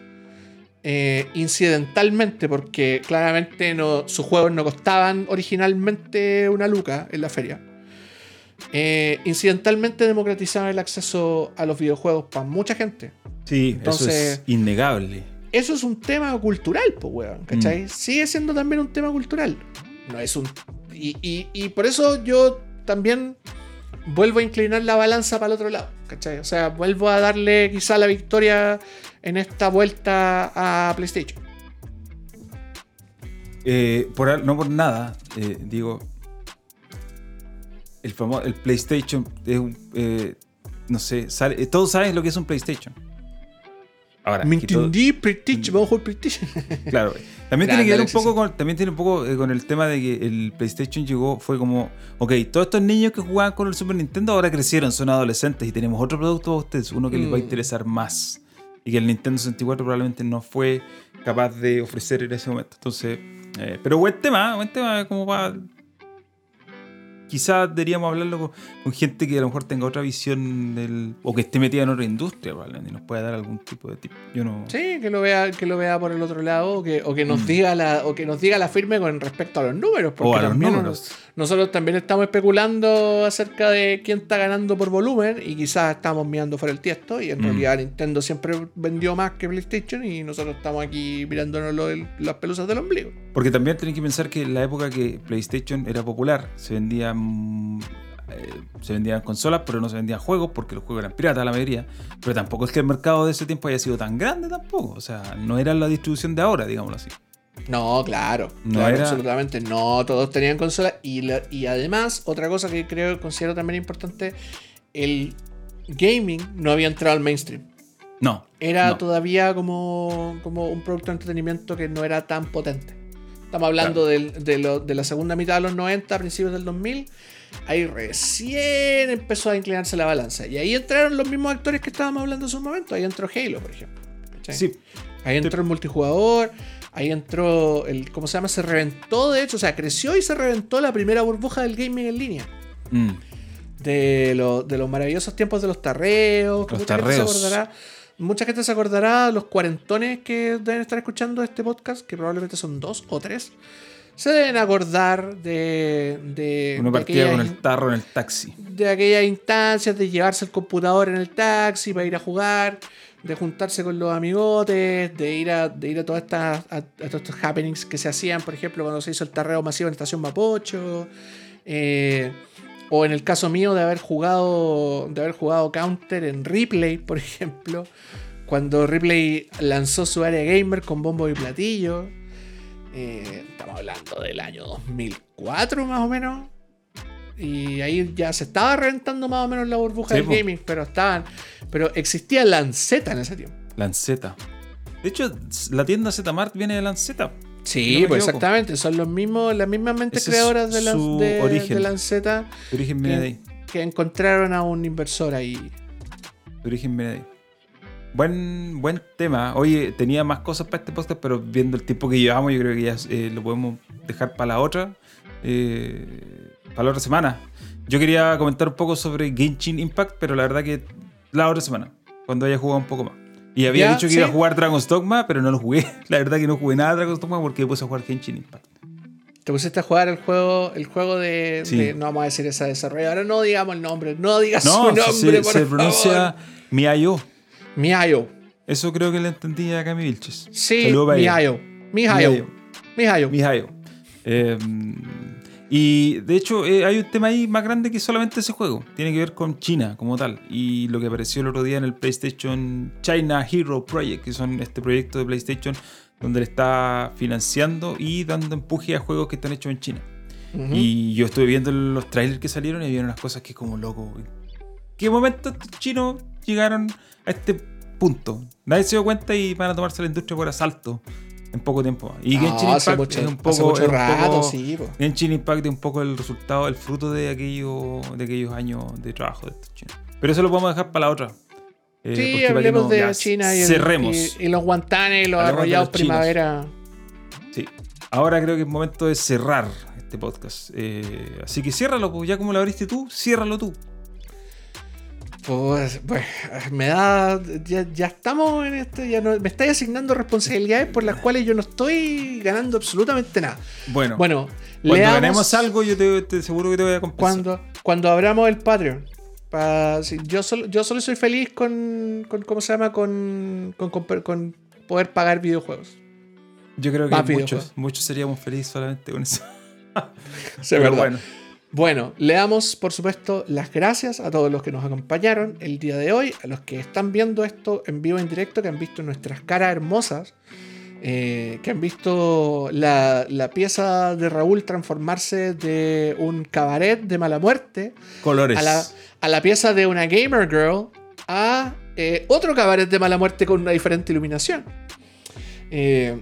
S1: eh, incidentalmente, porque claramente no, sus juegos no costaban originalmente una luca en la feria, eh, incidentalmente democratizaban el acceso a los videojuegos para mucha gente.
S2: Sí, eso es innegable.
S1: Eso es un tema cultural, pues, weón, ¿cachai? Sigue siendo también un tema cultural. No es un. Y, y- y por eso yo también vuelvo a inclinar la balanza para el otro lado, ¿cachai? O sea, vuelvo a darle quizá la victoria en esta vuelta a PlayStation.
S2: Eh, por, no por nada, eh, digo, el famoso, el PlayStation es un, eh, no sé, sale- todos saben lo que es un PlayStation. Ahora,
S1: Me
S2: todo-
S1: entendí, PlayStation, vamos a jugar PlayStation.
S2: claro. También tiene que ver un poco con, también tiene un poco eh, con el tema de que el PlayStation llegó, fue como, ok, todos estos niños que jugaban con el Super Nintendo ahora crecieron, son adolescentes y tenemos otro producto para ustedes, uno que les va a
S1: Mm.
S2: interesar más. Y que el Nintendo 64 probablemente no fue capaz de ofrecer en ese momento. Entonces, eh, pero buen tema, buen tema como para... Quizás deberíamos hablarlo con, con gente que a lo mejor tenga otra visión del... O que esté metida en otra industria, probablemente, y nos pueda dar algún tipo de tip. Yo no...
S1: Sí, que lo vea, que lo vea por el otro lado, que, o que nos
S2: Mm.
S1: diga la, o que nos diga la firme con respecto a los números. Porque
S2: O a los
S1: también
S2: números.
S1: Nosotros también estamos especulando acerca de quién está ganando por volumen y quizás estamos mirando fuera el tiesto y en
S2: Mm.
S1: realidad Nintendo siempre vendió más que PlayStation y nosotros estamos aquí mirándonos lo las pelusas del ombligo.
S2: Porque también tienen que pensar que en la época que PlayStation era popular, se vendían, eh, se vendían consolas, pero no se vendían juegos porque los juegos eran piratas la mayoría. Pero tampoco es que el mercado de ese tiempo haya sido tan grande tampoco. O sea, no era la distribución de ahora, digámoslo así.
S1: No, claro,
S2: No
S1: claro,
S2: era-
S1: absolutamente. No, todos tenían consola y, la- y además, otra cosa que creo considero también importante, el gaming no había entrado al mainstream.
S2: No.
S1: Era
S2: no.
S1: todavía como, como un producto de entretenimiento que no era tan potente. Estamos hablando de, lo- de la segunda mitad de los 90, principios del 2000. Ahí recién empezó a inclinarse la balanza. Y ahí entraron los mismos actores que estábamos hablando hace un momento. Ahí entró Halo, por ejemplo. ¿cachai?
S2: Sí,
S1: Ahí entró el multijugador. Ahí entró el. ¿Cómo se llama? Se reventó, de hecho. O sea, creció y se reventó la primera burbuja del gaming en línea.
S2: mm,
S1: De, lo- de los maravillosos tiempos de los tarreos.
S2: Los
S1: se
S2: tarreos.
S1: acordará. Mucha gente se acordará, los cuarentones que deben estar escuchando este podcast, que probablemente son dos o tres, se deben acordar de, de,
S2: uno
S1: de
S2: partía con
S1: aquellas-
S2: el tarro en el taxi.
S1: de aquellas instancias de llevarse el computador en el taxi para ir a jugar, de juntarse con los amigotes, de ir a, de ir a todas estas a, a todos estos happenings que se hacían, por ejemplo, cuando se hizo el tarreo masivo en Estación Mapocho, eh, o en el caso mío de haber jugado de haber jugado Counter en Ripley, por ejemplo, cuando Ripley lanzó su área gamer con bombo y platillo. Eh, estamos hablando del año 2004 más o menos. Y ahí ya se estaba reventando más o menos la burbuja
S2: Sí,
S1: del gaming, pero estaban. Pero existía Lanceta en ese tiempo.
S2: Lanceta. De hecho, la tienda Zmart viene de Lanceta.
S1: Sí,
S2: No
S1: pues exactamente. Son los mismos, las mismas mentes
S2: Ese
S1: creadoras de,
S2: su
S1: de,
S2: origen.
S1: de Lanceta
S2: origen viene de ahí.
S1: que encontraron a un inversor ahí.
S2: Origen viene de ahí. Buen, buen tema. Oye, tenía más cosas para este podcast, pero viendo el tiempo que llevamos, yo creo que ya eh, lo podemos dejar para la otra. eh, para la otra semana. Yo quería comentar un poco sobre Genshin Impact, pero la verdad que la otra semana, cuando haya jugado un poco más. Y había
S1: Ya,
S2: dicho que
S1: sí.
S2: iba a jugar Dragon's Dogma, pero no lo jugué. La verdad que no jugué nada de Dragon's Dogma porque me puse a jugar Genshin Impact.
S1: Te pusiste a jugar el juego, el juego de,
S2: Sí.
S1: de- No vamos a decir esa desarrolladora. No digamos el nombre. No digas
S2: No,
S1: su nombre,
S2: se,
S1: por
S2: se
S1: favor.
S2: pronuncia Miayo.
S1: Mihayo.
S2: Eso creo que le entendí a Cami Vilches.
S1: Sí. Mihayo. Mihayo. Mihayo.
S2: Mihayo. Eh, y de hecho, eh, hay un tema ahí más grande que solamente ese juego. Tiene que ver con China como tal. Y lo que apareció el otro día en el PlayStation China Hero Project, que son este proyecto de PlayStation donde le está financiando y dando empuje a juegos que están hechos en China. Y yo estuve viendo los trailers que salieron y había unas cosas que como loco. ¿en ¿Qué momento estos chinos llegaron a este punto? Nadie se dio cuenta y van a tomarse la industria por asalto en poco tiempo. Y
S1: No,
S2: Genshin
S1: hace
S2: Impact
S1: mucho,
S2: es un
S1: hace
S2: poco,
S1: mucho
S2: un poco-
S1: sí. po.
S2: Genshin Impact es un poco el resultado, el fruto de, aquello, de aquellos años de trabajo de estos chinos. Pero eso lo podemos dejar para la otra. Eh,
S1: Sí, hablemos
S2: no-
S1: de China y, el-
S2: cerremos.
S1: y, y los guantanes y los
S2: Hablemos
S1: arrollados
S2: los
S1: primavera.
S2: Sí. Ahora creo que es momento de cerrar este podcast. Eh, así que ciérralo, pues ya como lo abriste tú, ciérralo tú.
S1: Pues, pues, me da. Ya, ya estamos en este. Ya no, me estáis asignando responsabilidades por las cuales yo no estoy ganando absolutamente nada.
S2: Bueno,
S1: Bueno,
S2: cuando
S1: leamos
S2: ganemos algo, yo te, te seguro que te voy a compensar.
S1: Cuando, cuando abramos el Patreon. Pa- sí, yo, solo, yo solo soy feliz con, con. ¿Cómo se llama? Con, con, con- con poder pagar videojuegos.
S2: Yo creo que
S1: Más
S2: muchos, muchos seríamos felices solamente con eso.
S1: Sí,
S2: Pero
S1: verdad.
S2: bueno,
S1: Bueno, le damos, por supuesto, las gracias a todos los que nos acompañaron el día de hoy, a los que están viendo esto en vivo en directo, que han visto nuestras caras hermosas, eh, que han visto la, la pieza de Raúl transformarse de un cabaret de mala muerte
S2: colores.
S1: a la, a la pieza de una gamer girl a eh, otro cabaret de mala muerte con una diferente iluminación. Eh,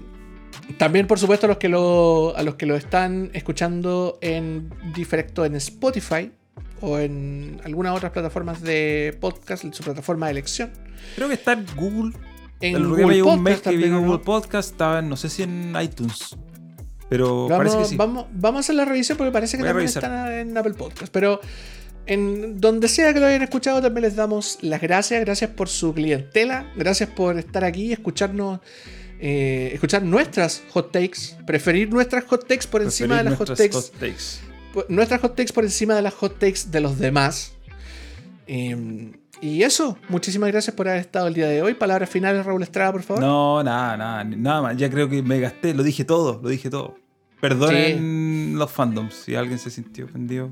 S1: también, por supuesto, a los que lo, a los que lo están escuchando en directo en Spotify o en algunas otras plataformas de podcast, en su plataforma de elección.
S2: Creo que está en Google.
S1: En Google
S2: llegó un
S1: Podcast
S2: que vi. Google Podcast, estaba no sé si en iTunes. Pero parece que
S1: Vamos,
S2: sí.
S1: vamos, vamos a hacer la revisión porque parece que
S2: Voy
S1: también están en Apple Podcast. Pero en donde sea que lo hayan escuchado, también les damos las gracias. Gracias por su clientela. Gracias por estar aquí, escucharnos, eh, escuchar nuestras hot takes. Preferir nuestras hot takes por encima de las hot takes.
S2: hot takes.
S1: por- Nuestras hot takes por encima de las hot takes de los demás. Eh, y eso, muchísimas gracias por haber estado el día de hoy. Palabras finales, Raúl Estrada, por favor.
S2: No, nada, nada, nada más. Ya creo que me gasté, lo dije todo, lo dije todo. Perdonen los fandoms si alguien se sintió ofendido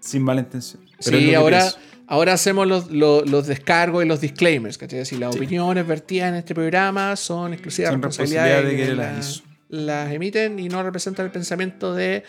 S2: sin mala intención. Pero
S1: Sí, ahora,
S2: pienso.
S1: Ahora hacemos los, los- los descargos y los disclaimers. ¿cachai? Si las
S2: Sí.
S1: opiniones vertidas en este programa son exclusiva
S2: Son
S1: responsabilidad
S2: de
S1: quienes
S2: las hizo.
S1: las emiten y no representan el pensamiento de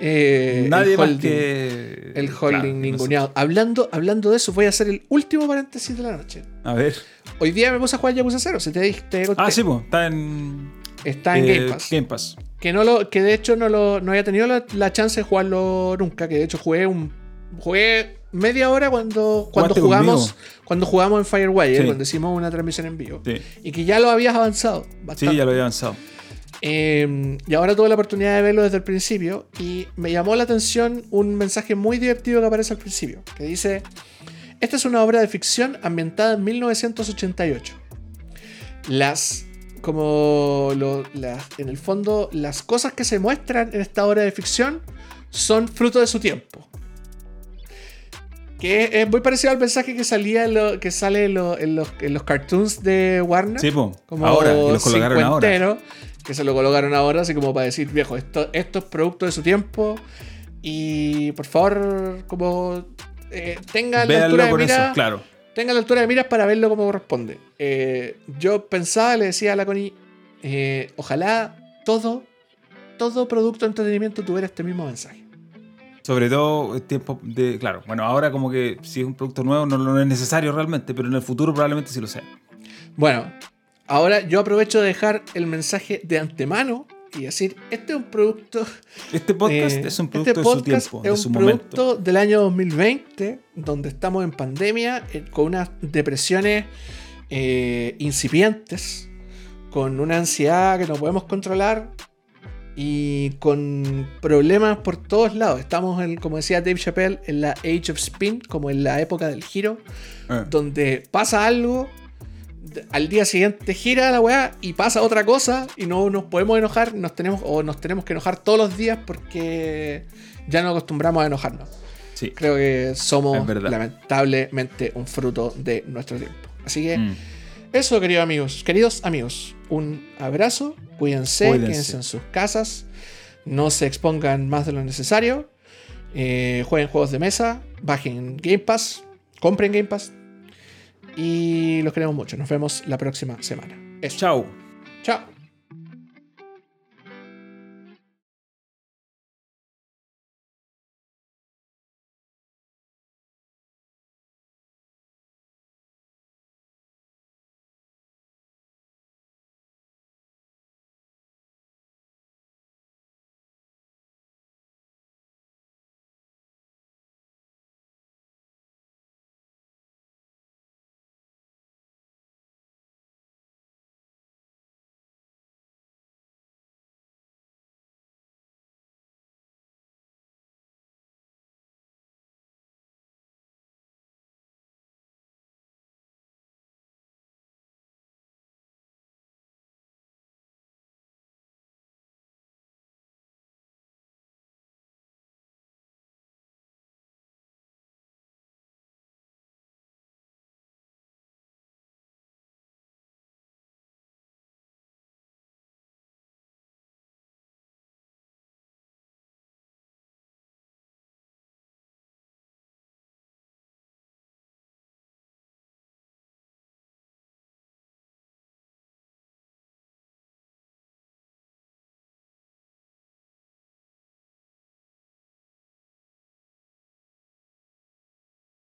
S1: eh,
S2: Nadie
S1: el
S2: más
S1: holding,
S2: que.
S1: el
S2: claro,
S1: holding
S2: que
S1: ninguneado. Hablando, hablando de eso, voy a hacer el último paréntesis de la noche.
S2: A ver.
S1: Hoy día me puse a jugar Yakuza 0, se te, te.
S2: Ah, sí, pues, está en.
S1: Está en
S2: eh,
S1: Game Pass.
S2: Game Pass.
S1: Que, no lo, que de hecho no, lo, no había tenido la, la chance de jugarlo nunca. Que de hecho jugué un. Jugué media hora cuando, cuando jugamos.
S2: conmigo.
S1: Cuando jugamos en Firewire,
S2: Sí.
S1: cuando hicimos una transmisión en vivo.
S2: Sí.
S1: Y que ya lo habías avanzado.
S2: Sí, ya lo había avanzado.
S1: Eh, y ahora tuve la oportunidad de verlo desde el principio. Y me llamó la atención un mensaje muy divertido que aparece al principio. Que dice. Esta es una obra de ficción ambientada en 1988. Las. Como lo- las- en el fondo, las cosas que se muestran en esta obra de ficción son fruto de su tiempo. Que es muy parecido al mensaje que salía lo- que sale en, lo- en los, en los cartoons de Warner.
S2: Sí.
S1: Como
S2: Ahora, y los colocaron ahora.
S1: cincuentero, Que se lo colocaron ahora, así como para decir, viejo, esto, esto es producto de su tiempo. Y por favor, como eh, tenga la altura de
S2: con
S1: mira.
S2: eso, claro.
S1: Tenga la altura de miras para verlo como corresponde. Eh, yo pensaba, le decía a la Connie, eh, ojalá todo, todo producto de entretenimiento tuviera este mismo mensaje.
S2: Sobre todo el tiempo de. Claro, bueno, ahora como que si es un producto nuevo no, no es necesario realmente, pero en el futuro probablemente sí lo sea.
S1: Bueno, ahora yo aprovecho de dejar el mensaje de antemano y decir, este es un producto
S2: Este podcast
S1: Eh,
S2: es un
S1: este
S2: producto de su tiempo,
S1: es
S2: de
S1: un
S2: su
S1: producto
S2: momento.
S1: del año 2020, donde estamos en pandemia, eh, con unas depresiones eh, incipientes, con una ansiedad que no podemos controlar y con problemas por todos lados. Estamos, en, como decía Dave Chappelle, en la Age of Spin, como en la época del giro,
S2: Eh,
S1: donde pasa algo, al día siguiente gira la weá y pasa otra cosa y no nos podemos enojar, nos tenemos, o nos tenemos que enojar todos los días porque ya nos acostumbramos a enojarnos.
S2: sí.
S1: Creo que somos lamentablemente un fruto de nuestro tiempo. Así que
S2: Mm.
S1: Eso, queridos amigos, queridos amigos, un abrazo, cuídense,
S2: Cuídense.
S1: quédense en sus casas, no se expongan más de lo necesario, eh, jueguen juegos de mesa, bajen Game Pass, compren Game Pass y los queremos mucho. Nos vemos la próxima semana. Eso.
S2: Chao.
S1: Chao.